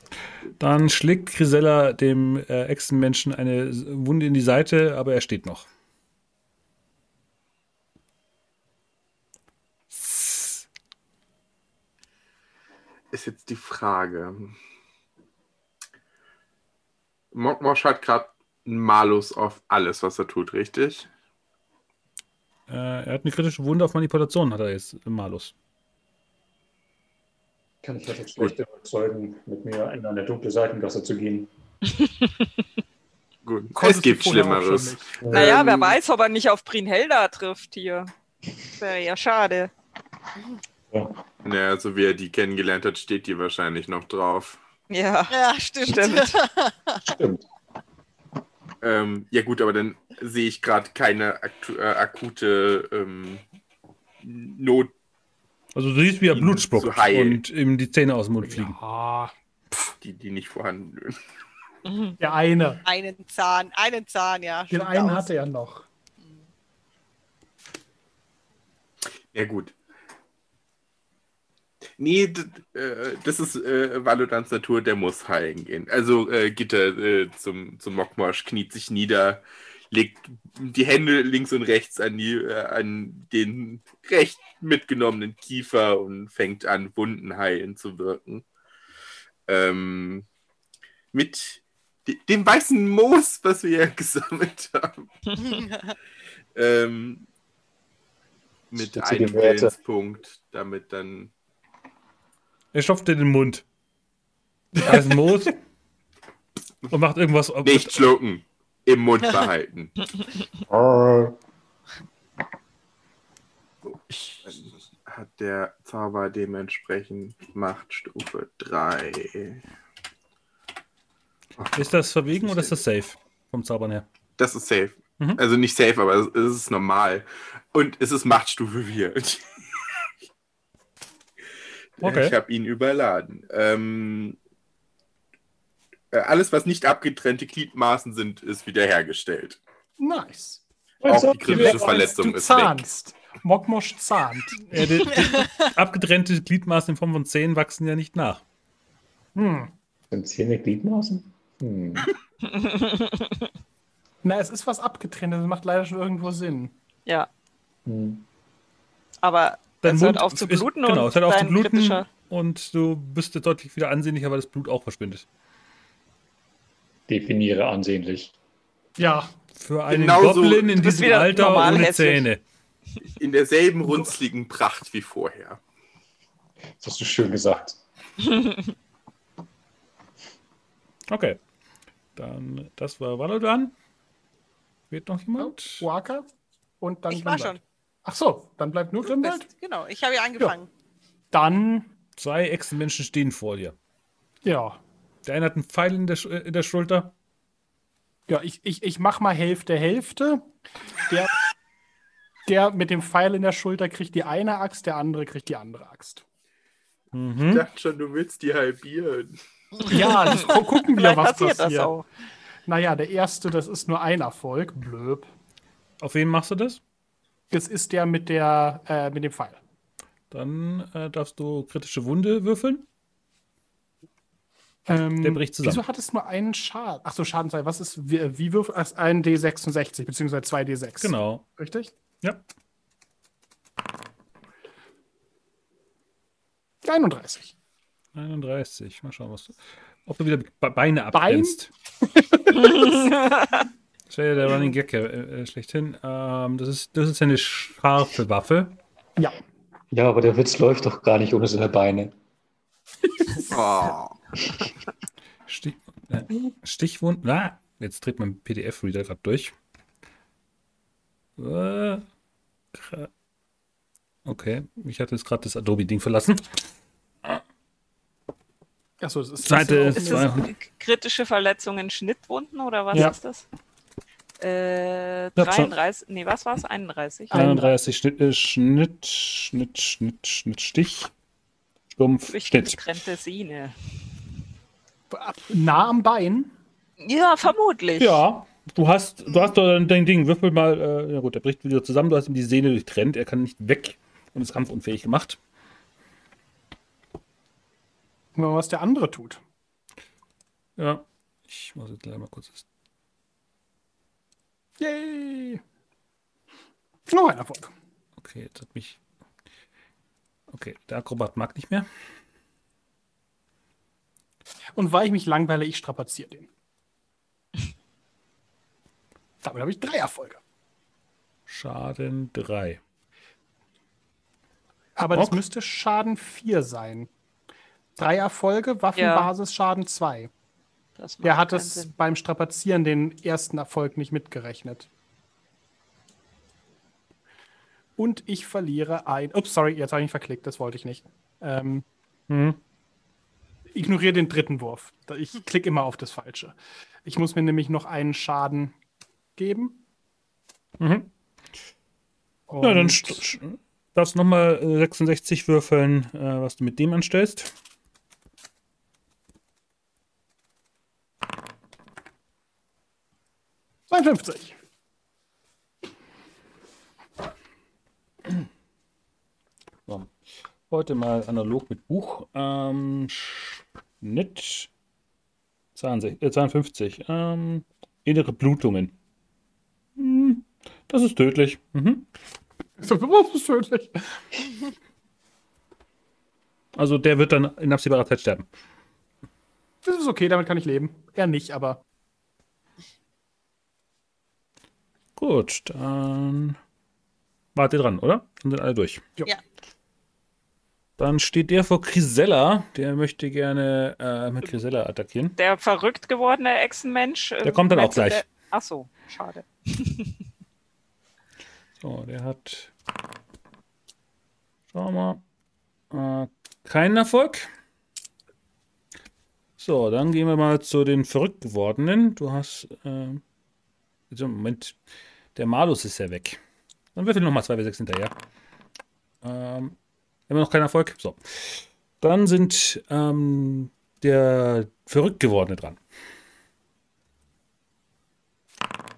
Dann schlägt Grisella dem äh, Echsenmenschen eine Wunde in die Seite, aber er steht noch. Ist jetzt die Frage. Mockmosh hat gerade einen Malus auf alles, was er tut, richtig? Äh, er hat eine kritische Wunde auf Manipulation, hat er jetzt im Malus. Kann ich das jetzt schlecht überzeugen, mit mir in eine dunkle Seitengasse zu gehen? Gut. Konntest es gibt Schlimmeres. nicht. Naja, wer Ähm, weiß, ob er nicht auf Brynhilda trifft hier. Wäre ja schade. Ja. Naja, so wie er die kennengelernt hat, steht die wahrscheinlich noch drauf. Ja, Ja, stimmt. Stimmt. Stimmt. Ähm, ja gut, aber dann sehe ich gerade keine äh, akute ähm, Not. Also du siehst, wie er Blut spuckt und ihm die Zähne aus dem Mund fliegen. Ja, Die, die nicht vorhanden sind. Der eine. einen Zahn, einen Zahn, ja. Den einen aus. hatte er noch. Ja, gut. Nee, äh, das ist äh, Valodans Natur, der muss heilen gehen. Also äh, Gitter äh, zum, zum Mockmarsch kniet sich nieder, legt die Hände links und rechts an, die, äh, an den recht mitgenommenen Kiefer und fängt an, Wunden heilen zu wirken. Ähm, mit de- dem weißen Moos, was wir ja gesammelt haben. ähm, mit einem. Willenspunkt, damit dann. Er stopft dir den Mund. Da ist Moos und macht irgendwas. Nicht schlucken, im Mund behalten. Dann hat der Zauber dementsprechend Machtstufe 3. Ist das verwegen oder ist das safe? Vom Zaubern her. Das ist safe. Mhm. Also nicht safe, aber es es ist normal. Und es ist Machtstufe 4. Okay. Ich habe ihn überladen. Ähm, äh, alles, was nicht abgetrennte Gliedmaßen sind, ist wiederhergestellt. Nice. Auch die kritische Du Verletzung ist weg. zahnst. Mokmosch zahnt. Äh, die, die abgetrennte Gliedmaßen in Form von Zähnen wachsen ja nicht nach. Hm. Sind Zähne Gliedmaßen? Hm. Na, es ist was abgetrennt, das macht leider schon irgendwo Sinn. Ja, Hm. aber Dein es hört Mund auf zu ist- bluten genau, und es hört auf zu bluten und du bist jetzt deutlich wieder ansehnlicher, weil das Blut auch verschwindet. Definiere ansehnlich. Ja, Für einen Genauso- Goblin in diesem Alter ohne hässlich. Zähne. In derselben runzligen Pracht wie vorher. Das hast du schön gesagt. Okay. Dann, das war Valodan. Wird noch jemand? Waka und dann Ich war schon. Ach so, dann bleibt nur Grimwald. genau, ich habe ja angefangen. Dann, Zwei Echsenmenschen stehen vor dir. ja. Der eine hat einen Pfeil in der, Sch- äh, in der Schulter. Ja, ich, ich, ich mach mal Hälfte, Hälfte. Der, der mit dem Pfeil in der Schulter kriegt die eine Axt, der andere kriegt die andere Axt. Ich Mhm. dachte schon, du willst die halbieren. Ja, das gu- gucken wir, was passiert passiert. das auch. Naja, der erste, das ist nur ein Erfolg. Blöb. Auf wen machst du das? Das ist der mit, der, äh, mit dem Pfeil. Dann äh, darfst du kritische Wunde würfeln. Ähm, Der bricht zusammen. Wieso hat es nur einen Schaden? Achso, Schaden sei. Was ist, wie, wie wirft es ein D66, beziehungsweise zwei D6? Genau. Richtig? Ja. 31. 31. Mal schauen, was du, ob du wieder Be Beine abbrennst. Das wäre ja der Running Gag äh, äh, schlechthin. Ähm, das, ist, das ist eine scharfe Waffe. Ja. Ja, aber der Witz läuft doch gar nicht ohne seine Beine. Oh. Stich, äh, Stichwund. Na, jetzt dreht mein PDF-Reader gerade durch. Äh, Okay, ich hatte jetzt gerade das Adobe-Ding verlassen. Achso, das ist. Seite das Ist ist das 200. kritische Verletzungen, Schnittwunden oder was Ja. ist das? Äh, Ja, schon. 33, nee, was war es? 31? 31 Schnitt, äh, Schnitt, Schnitt, Schnitt, Schnitt, Stich. Stumpf, Schnitt. getrennte Sehne. nah am Bein. Ja, vermutlich. Ja, du hast, du hast doch dein, dein Ding. Würfel mal. Äh, ja gut, er bricht wieder zusammen. Du hast ihm die Sehne durchtrennt. Er kann nicht weg und ist kampfunfähig gemacht. Mal, was der andere tut. Ja, ich muss jetzt gleich mal kurz. das- Yay! Noch ein Erfolg. Okay, jetzt hat mich. Okay, der Akrobat mag nicht mehr. Und weil ich mich langweile, ich strapaziere den. Damit habe ich drei Erfolge. Schaden 3. Aber das Ok. müsste Schaden 4 sein. Drei Erfolge, Waffenbasis Schaden 2. Das Der hat es Sinn. beim Strapazieren den ersten Erfolg nicht mitgerechnet. Und ich verliere ein. Ups, sorry, jetzt habe ich mich verklickt, das wollte ich nicht. Ähm, Mhm. ignoriere den dritten Wurf. Ich klicke immer auf das Falsche. Ich muss mir nämlich noch einen Schaden geben. Mhm. Und Ja, dann st- st- darfst du nochmal 66 würfeln, äh, was du mit dem anstellst. 52. So. Heute mal analog mit Buch. Ähm, Schnitt 62, äh, 52. Ähm, innere Blutungen. Hm, das ist tödlich. Mhm. Das ist tödlich. Also der wird dann in absehbarer Zeit sterben. Das ist okay, damit kann ich leben. Er nicht, aber Gut, dann wart ihr dran, oder? Dann sind alle durch. Jo. Ja. Dann steht der vor Grisella. Der möchte gerne äh, mit Grisella attackieren. Der verrückt gewordene Echsenmensch. äh, Der kommt dann auch gleich. Der... Ach so, schade. So, der hat. Schauen wir mal. Äh, keinen Erfolg. So, dann gehen wir mal zu den verrückt gewordenen. Du hast. Äh, also Moment. Der Malus ist ja weg. Dann würfel nochmal 2 W6 hinterher. Ähm, immer noch kein Erfolg. So. Dann sind ähm, der verrückt gewordene dran.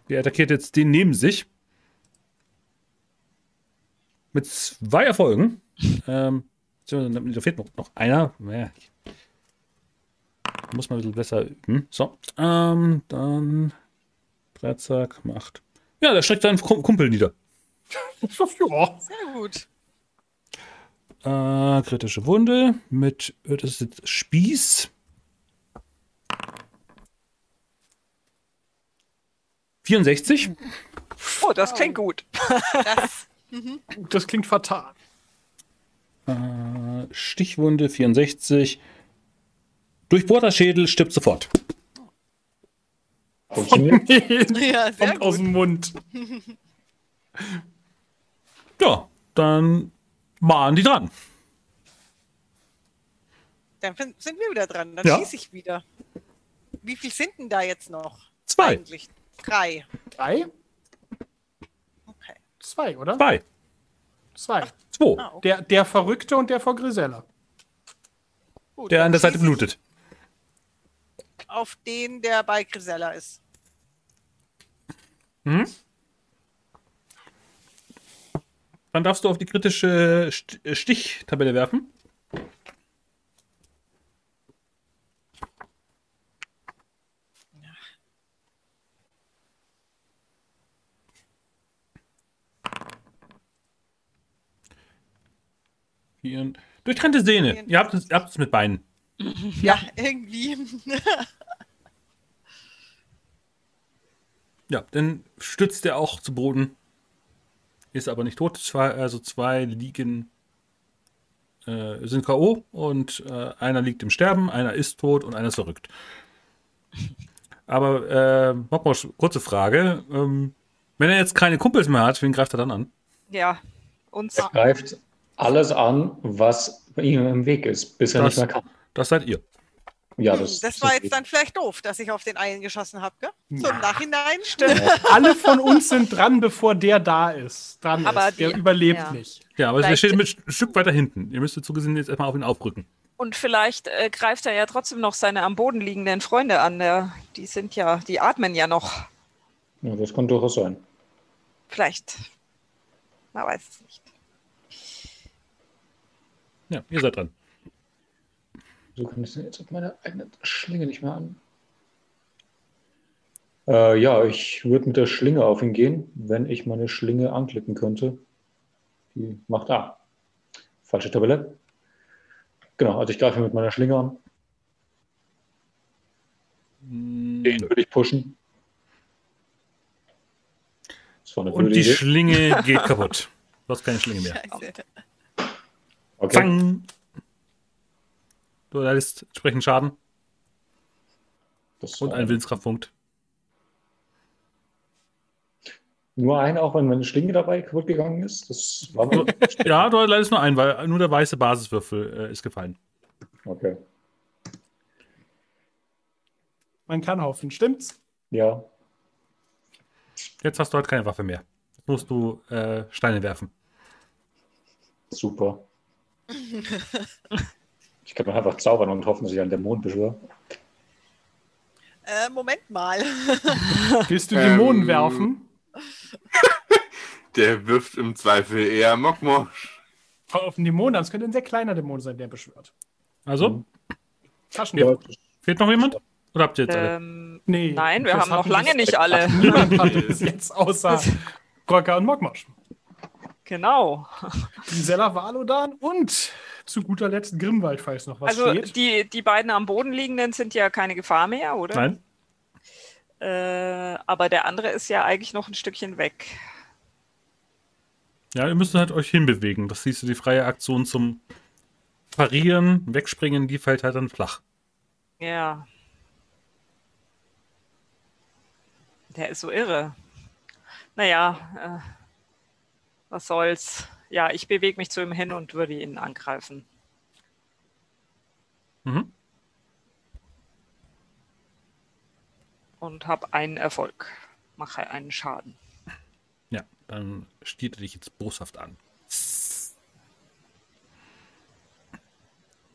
Der attackiert jetzt den neben sich. mit zwei Erfolgen. Ähm, da fehlt noch, noch einer. Ja, muss man ein bisschen besser üben. So, ähm, dann Dreizack macht. Ja, der schreckt seinen Kumpel nieder. ja. Sehr gut. Äh, kritische Wunde mit, das ist jetzt Spieß. 64. Oh, das klingt gut. Das, Das klingt fatal. Äh, Stichwunde 64. Durchbohrter Schädel stirbt sofort. Funktioniert? ja, sehr Kommt aus gut. dem Mund. Ja, dann waren die dran. Dann sind wir wieder dran. Dann Ja. schieße ich wieder. Wie viel sind denn da jetzt noch? Zwei. Eigentlich. Drei. Drei? Okay. Zwei, oder? Zwei. Zwei. Zwei. Ah, okay. Der, der Verrückte und der vor Grisella. Gut, Der an der Seite blutet. Auf den, der bei Grisella ist. Mhm. Dann darfst du auf die kritische äh, Stichtabelle werfen. Durchtrennte Sehne. Ihr habt es, ihr habt es mit Beinen. Ja, irgendwie. Ja, dann stützt er auch zu Boden. Ist aber nicht tot. Zwei, also zwei liegen, äh, sind K.O. und äh, einer liegt im Sterben, einer ist tot und einer ist verrückt. Aber, äh, Mokmosch, kurze Frage. Ähm, wenn er jetzt keine Kumpels mehr hat, wen greift er dann an? Ja, uns. Er greift alles an, was bei ihm im Weg ist, bis er Das- nicht mehr kann. Das seid ihr. Ja, Das, das, war jetzt dann vielleicht doof, dass ich auf den einen geschossen habe, gell? So im Nachhinein. Alle von uns sind dran, bevor der da ist. Dran Aber ist. Der die- überlebt ja. nicht. Ja, aber der Vielleicht- steht mit ein Stück weiter hinten. Ihr müsstet zugesehen jetzt erstmal auf ihn aufrücken. Und vielleicht äh, greift er ja trotzdem noch seine am Boden liegenden Freunde an. Der, die sind ja, die atmen ja noch. ja, das kann durchaus sein. Vielleicht. Man weiß es nicht. Ja, ihr seid dran. So kann ich jetzt auf meine eigene Schlinge nicht mehr an. Äh, ja, ich würde mit der Schlinge auf ihn gehen, wenn ich meine Schlinge anklicken könnte. Die macht A. Falsche Tabelle. Genau, also ich greife mit meiner Schlinge an. Den würde ich pushen. Das war eine Und die Idee. Schlinge geht kaputt. Du hast keine Schlinge mehr. Scheiße. Okay. Zang! Du leidest entsprechend Schaden Das und einen Willenskraftpunkt. Nur ein, auch wenn meine Schlinge dabei kaputt gegangen ist. Das war ja, du leidest nur einen, weil nur der weiße Basiswürfel äh, ist gefallen. Okay. Man kann hoffen, stimmt's? Ja. Jetzt hast du halt keine Waffe mehr. Jetzt musst du äh, Steine werfen. Super. Ich kann doch einfach zaubern und hoffen, dass ich einen Dämon beschwöre. Äh, Moment mal. Willst du Ähm, Dämonen werfen? Der wirft im Zweifel eher Mockmosch. Auf einen Dämon, das könnte ein sehr kleiner Dämon sein, der beschwört. Also, Taschentuch. fehlt noch jemand? Oder habt ihr jetzt alle? Ähm, Nee, nein, wir haben noch lange nicht alle. Niemand hatte bis jetzt außer Gorka und Mokmosch. Genau. Gisela Valodan und zu guter Letzt Grimwald, falls noch was Also steht. die, die beiden am Boden liegenden sind ja keine Gefahr mehr, oder? Nein? Äh, aber der andere ist ja eigentlich noch ein Stückchen weg. Ja, ihr müsst halt euch hinbewegen. Das siehst du, die freie Aktion zum Parieren, Wegspringen, die fällt halt dann flach. Ja. Der ist so irre. Naja, äh, was soll's. Ja, ich bewege mich zu ihm hin und würde ihn angreifen. Mhm. Und habe einen Erfolg. Mache einen Schaden. Ja, dann stiert er dich jetzt boshaft an.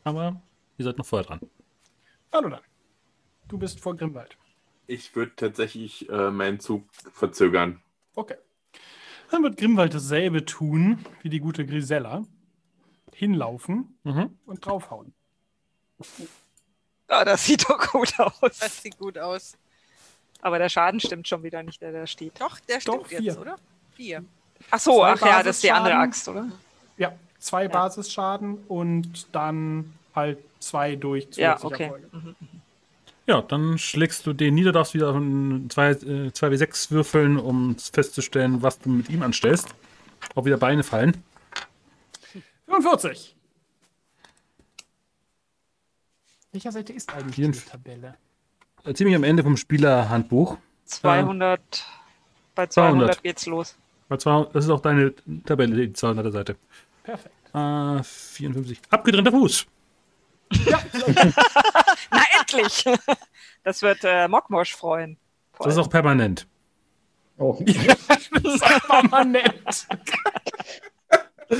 Aber ihr seid noch vorher dran. Valodan, du bist vor Grimwald. Ich würde tatsächlich äh, meinen Zug verzögern. Okay. Dann wird Grimwald dasselbe tun wie die gute Grisella. Hinlaufen Mhm. und draufhauen. Ah, das sieht doch gut aus. Das sieht gut aus. Aber der Schaden stimmt schon wieder nicht, der da steht. Doch, der stimmt Doch, jetzt, vier. oder? Vier. Ach so, Zwei ach ja, das ist die andere. Axt, oder? Ja, zwei Basisschaden und dann halt zwei durch Ja, okay. Folge. Mhm. Ja, dann schlägst du den nieder, darfst wieder von 2 äh, 2w6 würfeln, um festzustellen, was du mit ihm anstellst. Ob wieder Beine fallen. 45. Welcher Seite ist eigentlich die Tabelle? Ziemlich am Ende vom Spielerhandbuch. 200. Bei 200 200. geht's los. Bei zwei- Das ist auch deine Tabelle, die 200er Seite. Perfekt. Äh, 54. Abgetrennter Fuß. Na, endlich! Das wird äh, Mockmosch freuen. Das ist auch permanent. Oh, Permanent. Das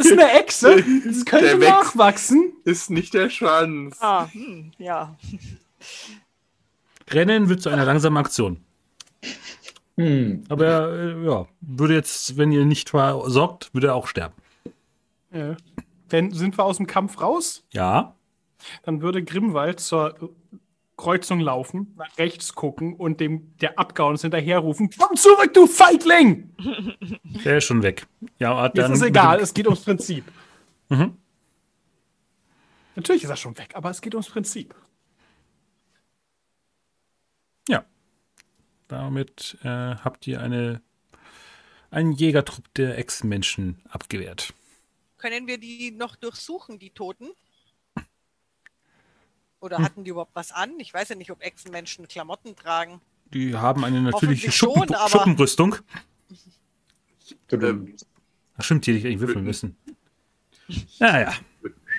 ist eine Echse. Das könnte Der nachwachsen. Ist nicht der Schwanz. Ah, hm, ja. Rennen wird zu einer langsamen Aktion. hm. Aber er, äh, ja, würde jetzt, wenn ihr nicht versorgt, würde er auch sterben. Ja. Wenn, sind wir aus dem Kampf raus, Ja. dann würde Grimwald zur Kreuzung laufen, nach rechts gucken und dem, der abgehauen ist, hinterher rufen: Komm zurück, du Feigling! Der ist schon weg. Ja, Jetzt dann ist mit egal, es geht ums Prinzip. Mhm. Natürlich ist er schon weg, aber es geht ums Prinzip. Ja. Damit äh, habt ihr eine, einen Jägertrupp der Ex-Menschen abgewehrt. Können wir die noch durchsuchen, die Toten? Oder Hm. hatten die überhaupt was an? Ich weiß ja nicht, ob Echsenmenschen Klamotten tragen. Die haben eine natürliche Schuppen, schon, Schuppenrüstung. Ähm, Ach, stimmt, die hätte ich eigentlich würfeln müssen. Naja.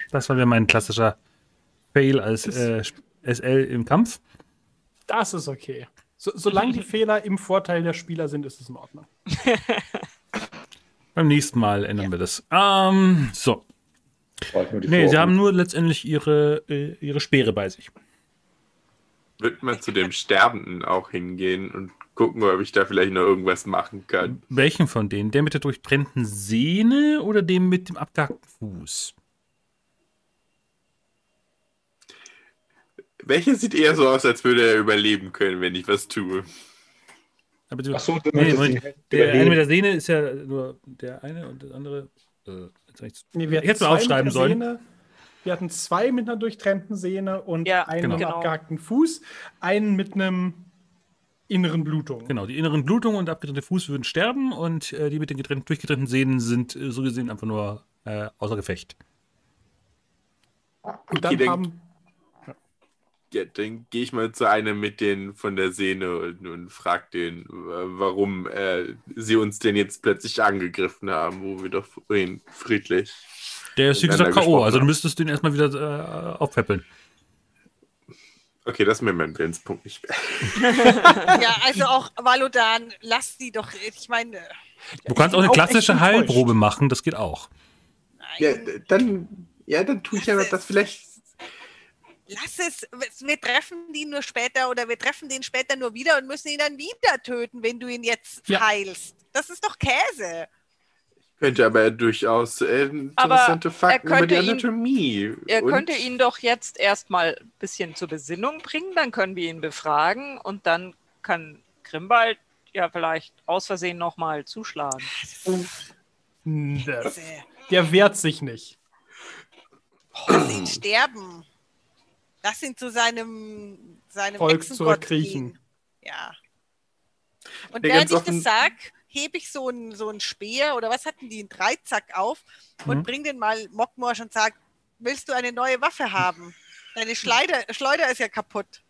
Das war wieder mein klassischer Fail als äh, SL im Kampf. Das ist okay. So, solange die Fehler im Vorteil der Spieler sind, ist es in Ordnung. Beim nächsten Mal ändern wir das. Ähm, so. Nee, sie haben nur letztendlich ihre, äh, ihre Speere bei sich. Wird man zu dem Sterbenden auch hingehen und gucken, ob ich da vielleicht noch irgendwas machen kann. Welchen von denen? Der mit der durchtrennten Sehne oder dem mit dem abgehackten Fuß? Welcher sieht eher so aus, als würde er überleben können, wenn ich was tue? Aber du, Ach so, du nee, Moment, der eine mit der Sehne ist ja nur der eine und der andere. Äh, jetzt Nee, wir ich hätte es mal aufschreiben sollen. Sehne. Wir hatten zwei mit einer durchtrennten Sehne und Ja, einen genau. mit einem abgehackten Fuß, einen mit einem inneren Blutung. Genau, die inneren Blutungen und abgetrennte Fuß würden sterben und äh, die mit den getrennten, durchgetrennten Sehnen sind äh, so gesehen einfach nur äh, außer Gefecht. Und dann- haben Ja, dann gehe ich mal zu einem mit den von der Sehne und, und frag den, warum äh, sie uns denn jetzt plötzlich angegriffen haben, wo wir doch vorhin friedlich. Der ist wie gesagt K.O., also du müsstest den erstmal wieder äh, aufpäppeln. Okay, das ist mir mein Willenspunkt nicht mehr. Ja, also auch Valodan, lass die doch. Ich meine, Du kannst auch eine auch klassische. Heilprobe machen, das geht auch. Ja, nein, d- dann, ja, dann tue ich aber das vielleicht. Lass es. Wir treffen die nur später oder wir treffen den später nur wieder und müssen ihn dann wieder töten, wenn du ihn jetzt Ja. heilst. Das ist doch Käse. Könnte aber durchaus äh, Aber interessante er Fakten über die könnte ihn- Anatomie. Er und- könnte ihn doch jetzt erstmal ein bisschen zur Besinnung bringen, dann können wir ihn befragen und dann kann Grimwald ja vielleicht aus Versehen nochmal zuschlagen. Nö, Käse. der wehrt sich nicht. Lass ihn sterben. Lass ihn zu seinem, seinem Volk zurückkriechen. gehen. Ja. Und Ja, während ich das offen- sag, hebe ich so einen so einen Speer oder was hatten die, einen Dreizack auf und Mhm. bring den mal Mockmorsch und sag, willst du eine neue Waffe haben? Deine Schleuder, Schleuder ist ja kaputt.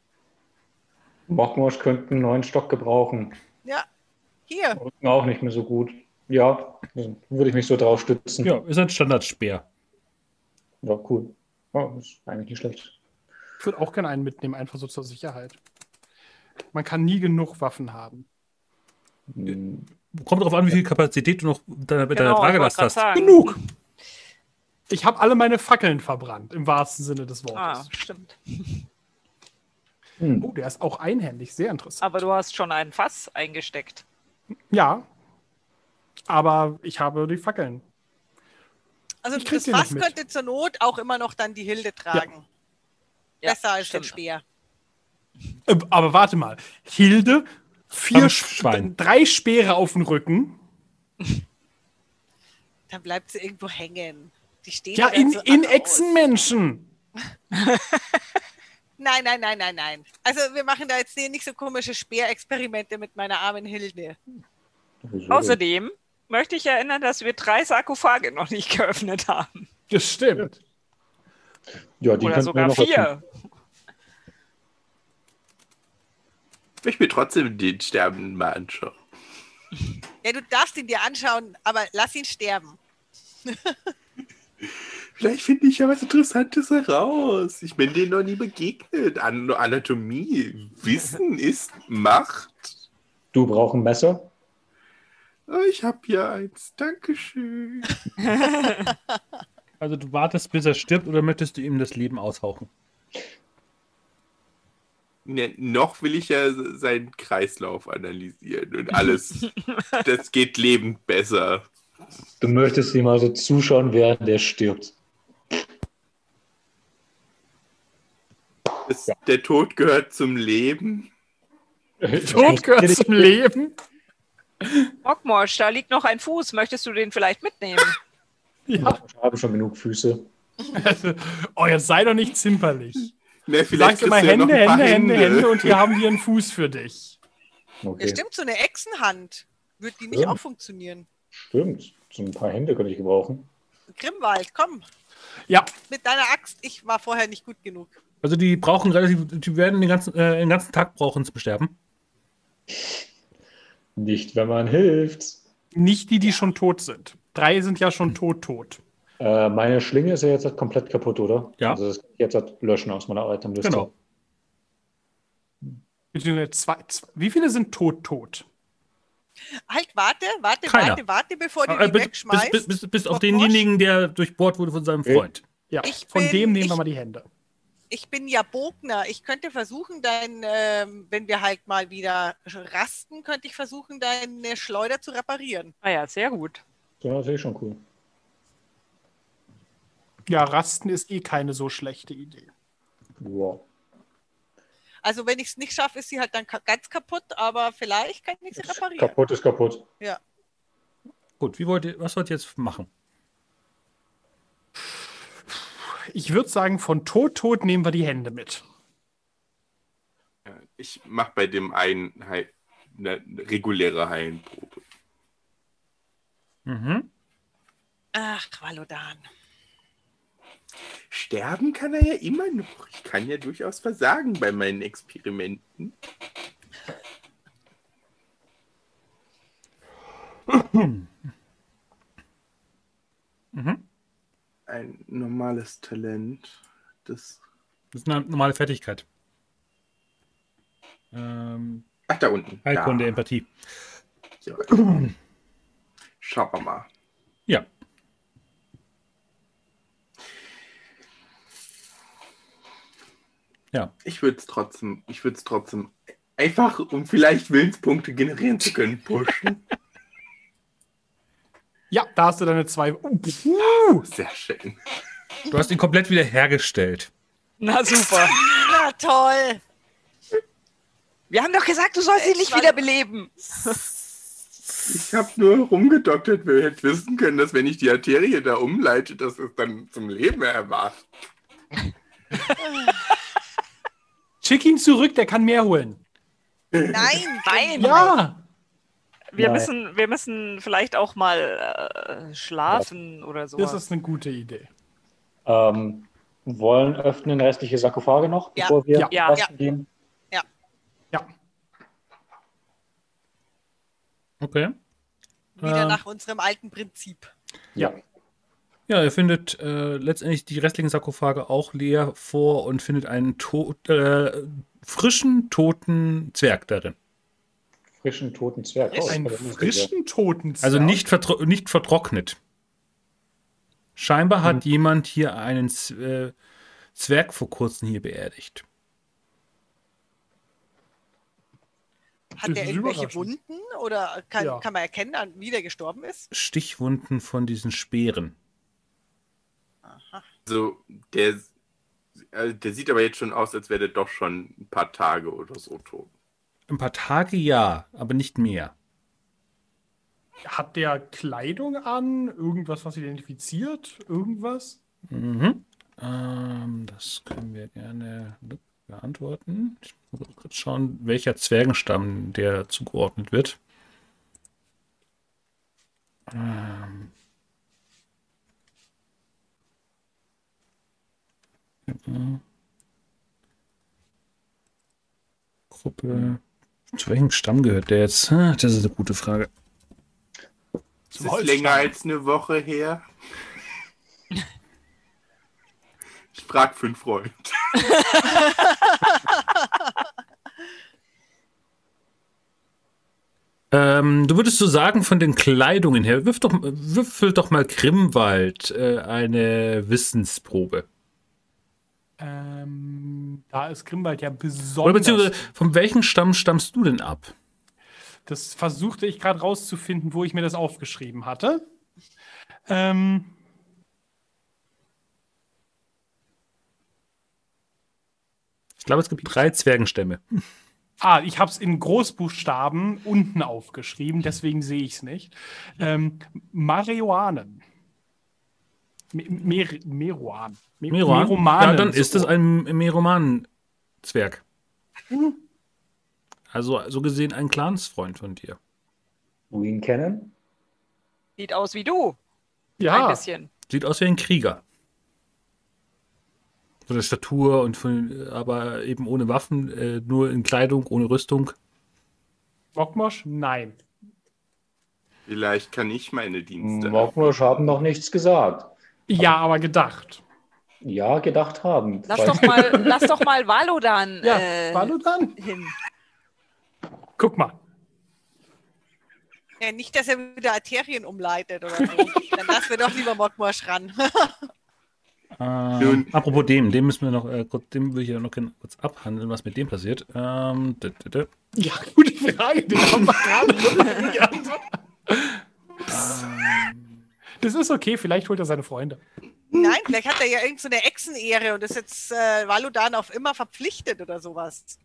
Mockmorsch könnte einen neuen Stock gebrauchen. Ja, hier. Rücken auch nicht mehr so gut. Ja, würde ich mich so drauf stützen. Ja, ist ein Standardspeer. Ja, cool. Oh, ist eigentlich nicht schlecht. Ich würde auch gerne einen mitnehmen, einfach so zur Sicherheit. Man kann nie genug Waffen haben. Kommt darauf an, wie viel Kapazität du noch mit deiner Genau, Tragelast hast. sagen. Genug! Ich habe alle meine Fackeln verbrannt, im wahrsten Sinne des Ah, Wortes. stimmt. hm. Oh, der ist auch einhändig, sehr interessant. Aber du hast schon ein Fass eingesteckt. Ja, Aber ich habe die Fackeln. Also das Fass könnte zur Not auch immer noch dann die Hilde tragen. Ja, Besser als stimmt. den Speer. Äh, Aber warte mal. Hilde, vier Schwein. drei Speere auf dem Rücken. Dann bleibt sie irgendwo hängen. Die steht Ja, in, so in. Echsenmenschen. Nein, nein, nein, nein, nein. Also wir machen da jetzt hier nicht so komische Speerexperimente mit meiner armen Hilde. Außerdem möchte ich erinnern, dass wir drei Sarkophage noch nicht geöffnet haben. Das stimmt. ja, die Oder könnten wir sogar vier. Ich möchte mir trotzdem den Sterbenden mal anschauen. Ja, du darfst ihn dir anschauen, aber lass ihn sterben. Vielleicht finde ich ja was Interessantes heraus. Ich bin denen noch nie begegnet. An Anatomie. Wissen ist Macht. Du brauchst ein Messer? Oh, ich habe hier eins. Dankeschön. Also du wartest, bis er stirbt oder möchtest du ihm das Leben aushauchen? Ne, noch will ich ja seinen Kreislauf analysieren und alles. das geht lebend besser. Du möchtest ihm also zuschauen, während er stirbt. Das, Der Tod gehört zum Leben. Tod gehört zum Leben. Mockmorsch, da liegt noch ein Fuß. Möchtest du den vielleicht mitnehmen? Ja. Ich habe schon genug Füße. Also, oh, jetzt sei doch nicht zimperlich. Ne, Du vielleicht sagst immer du ja Hände, Hände, Hände, Hände und hier haben wir einen Fuß für dich. Ja, Okay. stimmt, so eine Echsenhand. Würde die nicht Ja. auch funktionieren? Stimmt. So ein paar Hände könnte ich gebrauchen. Grimwald, komm. Ja, Mit deiner Axt. Ich war vorher nicht gut genug. Also die brauchen relativ, die werden den ganzen, äh, den ganzen Tag brauchen zum Sterben. Nicht, wenn man hilft. nicht die, die schon tot sind. Drei sind ja schon tot, tot. Äh, meine Schlinge ist ja jetzt halt komplett kaputt, oder? Ja. Also das kann ich jetzt halt löschen aus meiner Itemliste. Genau. Wie viele sind tot, tot? Halt, warte, warte, Keiner. warte, warte, bevor du Äh, die bis, wegschmeißt. bis, bis, bis auf denjenigen, der durchbohrt wurde von seinem. Freund. Ja, Ich von bin- dem nehmen wir ich- mal die Hände. Ich bin ja Bogner. Ich könnte versuchen, dein, ähm, wenn wir halt mal wieder rasten, könnte ich versuchen, deine Schleuder zu reparieren. Ah ja, sehr gut. Das wäre natürlich schon cool. Ja, Rasten ist eh keine so schlechte Idee. Wow. Also wenn ich es nicht schaffe, ist sie halt dann ka ganz kaputt, aber vielleicht kann ich sie reparieren. Kaputt ist kaputt. Ja. Gut, wie wollt ihr, was wollt ihr jetzt machen? Ich würde sagen, von tot, tot nehmen wir die Hände mit. Ja, Ich mache bei dem einen Heil, eine reguläre Heilenprobe. Mhm. Ach, Valodan. Sterben kann er ja immer noch. Ich kann ja durchaus versagen bei meinen Experimenten. Mhm. Ein normales Talent. Das. Das ist eine normale Fertigkeit. Ähm, Ach, da unten. Heilkunde, Da. Empathie. Ja. Schauen wir mal. Ja. Ja. Ich würde es trotzdem, ich würde es trotzdem einfach, um vielleicht Willenspunkte generieren zu können, pushen. Ja, da hast du deine zwei. Uh, puh. Sehr schön. Du hast ihn komplett wieder hergestellt. Na super. Na toll. Wir haben doch gesagt, du sollst ihn nicht wiederbeleben. Ich habe nur rumgedoktert, wer hätte wissen können, dass wenn ich die Arterie da umleite, dass es dann zum Leben erwacht. Schick ihn zurück, der kann mehr holen. Nein, Nein. Ja, Wir Nein. müssen, wir müssen vielleicht auch mal äh, schlafen oder so. das ist eine gute Idee. Ähm, wollen öffnen restliche Sarkophage noch, Ja. bevor wir Ja. Ja. gehen? Ja, Okay. wieder Ähm. nach unserem alten Prinzip. ja. Ja, ihr findet äh, letztendlich die restlichen Sarkophage auch leer vor und findet einen tot, äh, frischen, toten Zwerg darin. Frischen toten Zwerg. Oh, Einen frischen Toten. Also nicht, vertro nicht vertrocknet. Scheinbar hat jemand hier einen Z äh, Zwerg vor kurzem hier beerdigt. Hat ist irgendwelche. Wunden oder kann, Ja. kann man erkennen, an- wie der gestorben ist? Stichwunden von diesen Speeren. Aha. Also, der, also der sieht aber jetzt schon aus, als wäre der doch schon ein paar Tage oder so tot. Ein paar Tage ja, aber nicht mehr. Hat der Kleidung an? Irgendwas, was identifiziert? Irgendwas? Mhm. Ähm, das können wir gerne beantworten. Ich muss kurz schauen, welcher Zwergenstamm der zugeordnet wird. Ähm. Gruppe. Zu welchem Stamm gehört der jetzt? Das ist eine gute Frage. Ist Zum es Holzstamm. länger als eine Woche her? Ich frag für einen Freund. Ähm, du würdest so sagen, von den Kleidungen her, wirf doch, würfel doch mal Grimwald äh, eine Wissensprobe. Ähm, da ist Grimwald ja Oder besonders. beziehungsweise, von welchem Stamm stammst du denn ab? Das versuchte ich gerade rauszufinden, wo ich mir das aufgeschrieben hatte. Ähm, Ich glaube, es gibt drei Zwergenstämme. ah, ich habe es in Großbuchstaben unten aufgeschrieben, deswegen sehe ich es nicht. Ähm, Marihuanen. Me Mer Meruan. Me Meroan? Meromanen, Ja, dann ist es ein Meromanen-Zwerg. Also, so gesehen ein Clansfreund von dir. Du ihn kennen? Sieht aus wie du. Ein Ja, bisschen. Sieht aus wie ein Krieger. Von der Statur und von, aber eben ohne Waffen, äh, nur in Kleidung, ohne Rüstung. Mokmosch? Nein. Vielleicht kann ich meine Dienste. Mogmosch haben noch nichts gesagt. Ja, aber gedacht. Ja, gedacht haben. Lass doch mal, lass doch mal Valodan Ja, äh, Valodan? hin. Guck mal. Ja, nicht, dass er wieder Arterien umleitet oder so. Dann lassen wir doch lieber Mockmorsch ran. Ähm, Nun- apropos dem, dem müssen wir noch, äh, kurz, dem will ich ja noch gerne kurz abhandeln, was mit dem passiert. Ähm, d- d- d- Ja, gute Frage. Den haben wir gerade. Ja. Das ist okay, vielleicht holt er seine Freunde. Nein, vielleicht hat er ja irgendeine so eine Echsenehre und ist jetzt äh, Valudan auf immer verpflichtet oder sowas.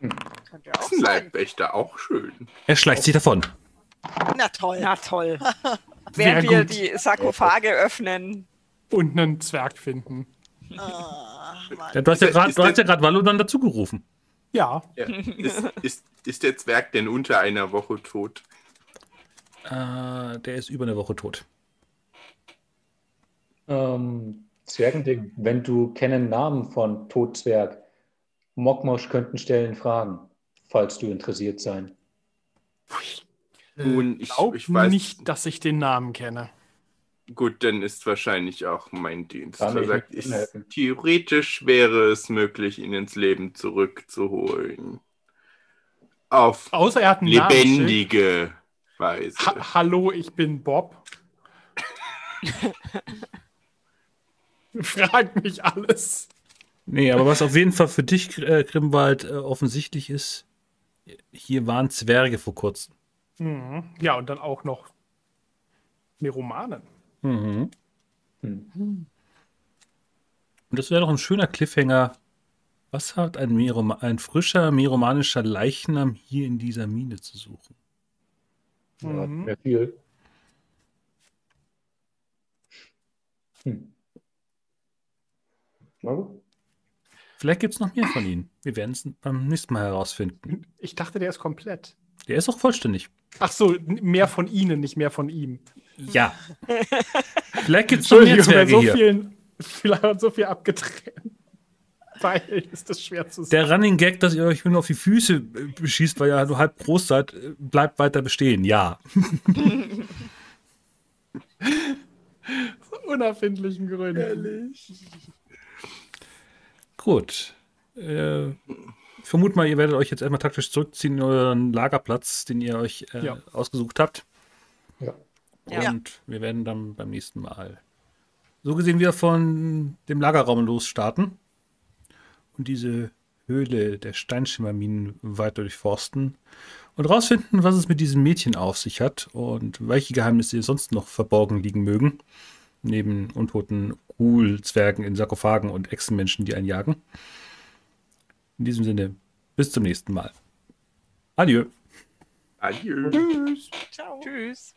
Könnte ja auch Ein sein. Leibwächter auch schön. er schleicht sich davon. Na toll. Na toll. Während wir die Sarkophage öffnen. Und einen Zwerg finden. Ja, du hast ja Ist der- gerade ja der- Valodan dazugerufen. Ja, Ja. Ist, ist, ist der Zwerg denn unter einer Woche tot? Äh, der ist über eine Woche tot. Ähm, Zwergending, wenn du kennen Namen von Todzwerg, Mogmosch könnten stellen Fragen, falls du interessiert sein. Nun, ich, glaub ich weiß nicht, dass ich den Namen kenne. Gut, dann ist wahrscheinlich auch mein Dienst. Versagt. theoretisch wäre es möglich, ihn ins Leben zurückzuholen. Auf Außer er hat einen Namen. lebendige Weise. Ha Hallo, ich bin Bob. Frag mich alles. Nee, aber was auf jeden Fall für dich, äh, Grimwald, äh, offensichtlich ist, hier waren Zwerge vor kurzem. Mhm. Ja, und dann auch noch Meromanen. Mhm. Hm. Und das wäre doch ein schöner Cliffhanger. Was hat ein, Merom ein frischer meromanischer Leichnam hier in dieser Mine zu suchen? Ja, Mhm. mehr viel. Hm. Na gut. Vielleicht gibt es noch mehr von ihnen. Wir werden es beim nächsten Mal herausfinden. Ich dachte, der ist komplett. Der ist auch vollständig. Ach so, mehr von ihnen, nicht mehr von ihm. Ja. Vielleicht gibt es noch mehr Zwerge so hier. vielen, vielleicht hat so viel abgetrennt. Weil ist das schwer zu sagen. Der Running Gag, dass ihr euch nur auf die Füße äh, beschießt, weil ihr nur halb groß seid, äh, bleibt weiter bestehen. Ja. Aus unerfindlichen Gründen. Gut. Äh, ich vermute mal, ihr werdet euch jetzt erstmal taktisch zurückziehen in euren Lagerplatz, den ihr euch äh, Ja. ausgesucht habt. Ja. Ja. Und wir werden dann beim nächsten Mal so gesehen wieder von dem Lagerraum losstarten und diese Höhle der Steinschimmerminen weiter durchforsten und rausfinden, was es mit diesem Mädchen auf sich hat und welche Geheimnisse sonst noch verborgen liegen mögen. Neben untoten Ghoul-Zwergen in Sarkophagen und Echsenmenschen, die einen jagen. In diesem Sinne, bis zum nächsten Mal. Adieu. Adieu. Tschüss. Ciao. Tschüss.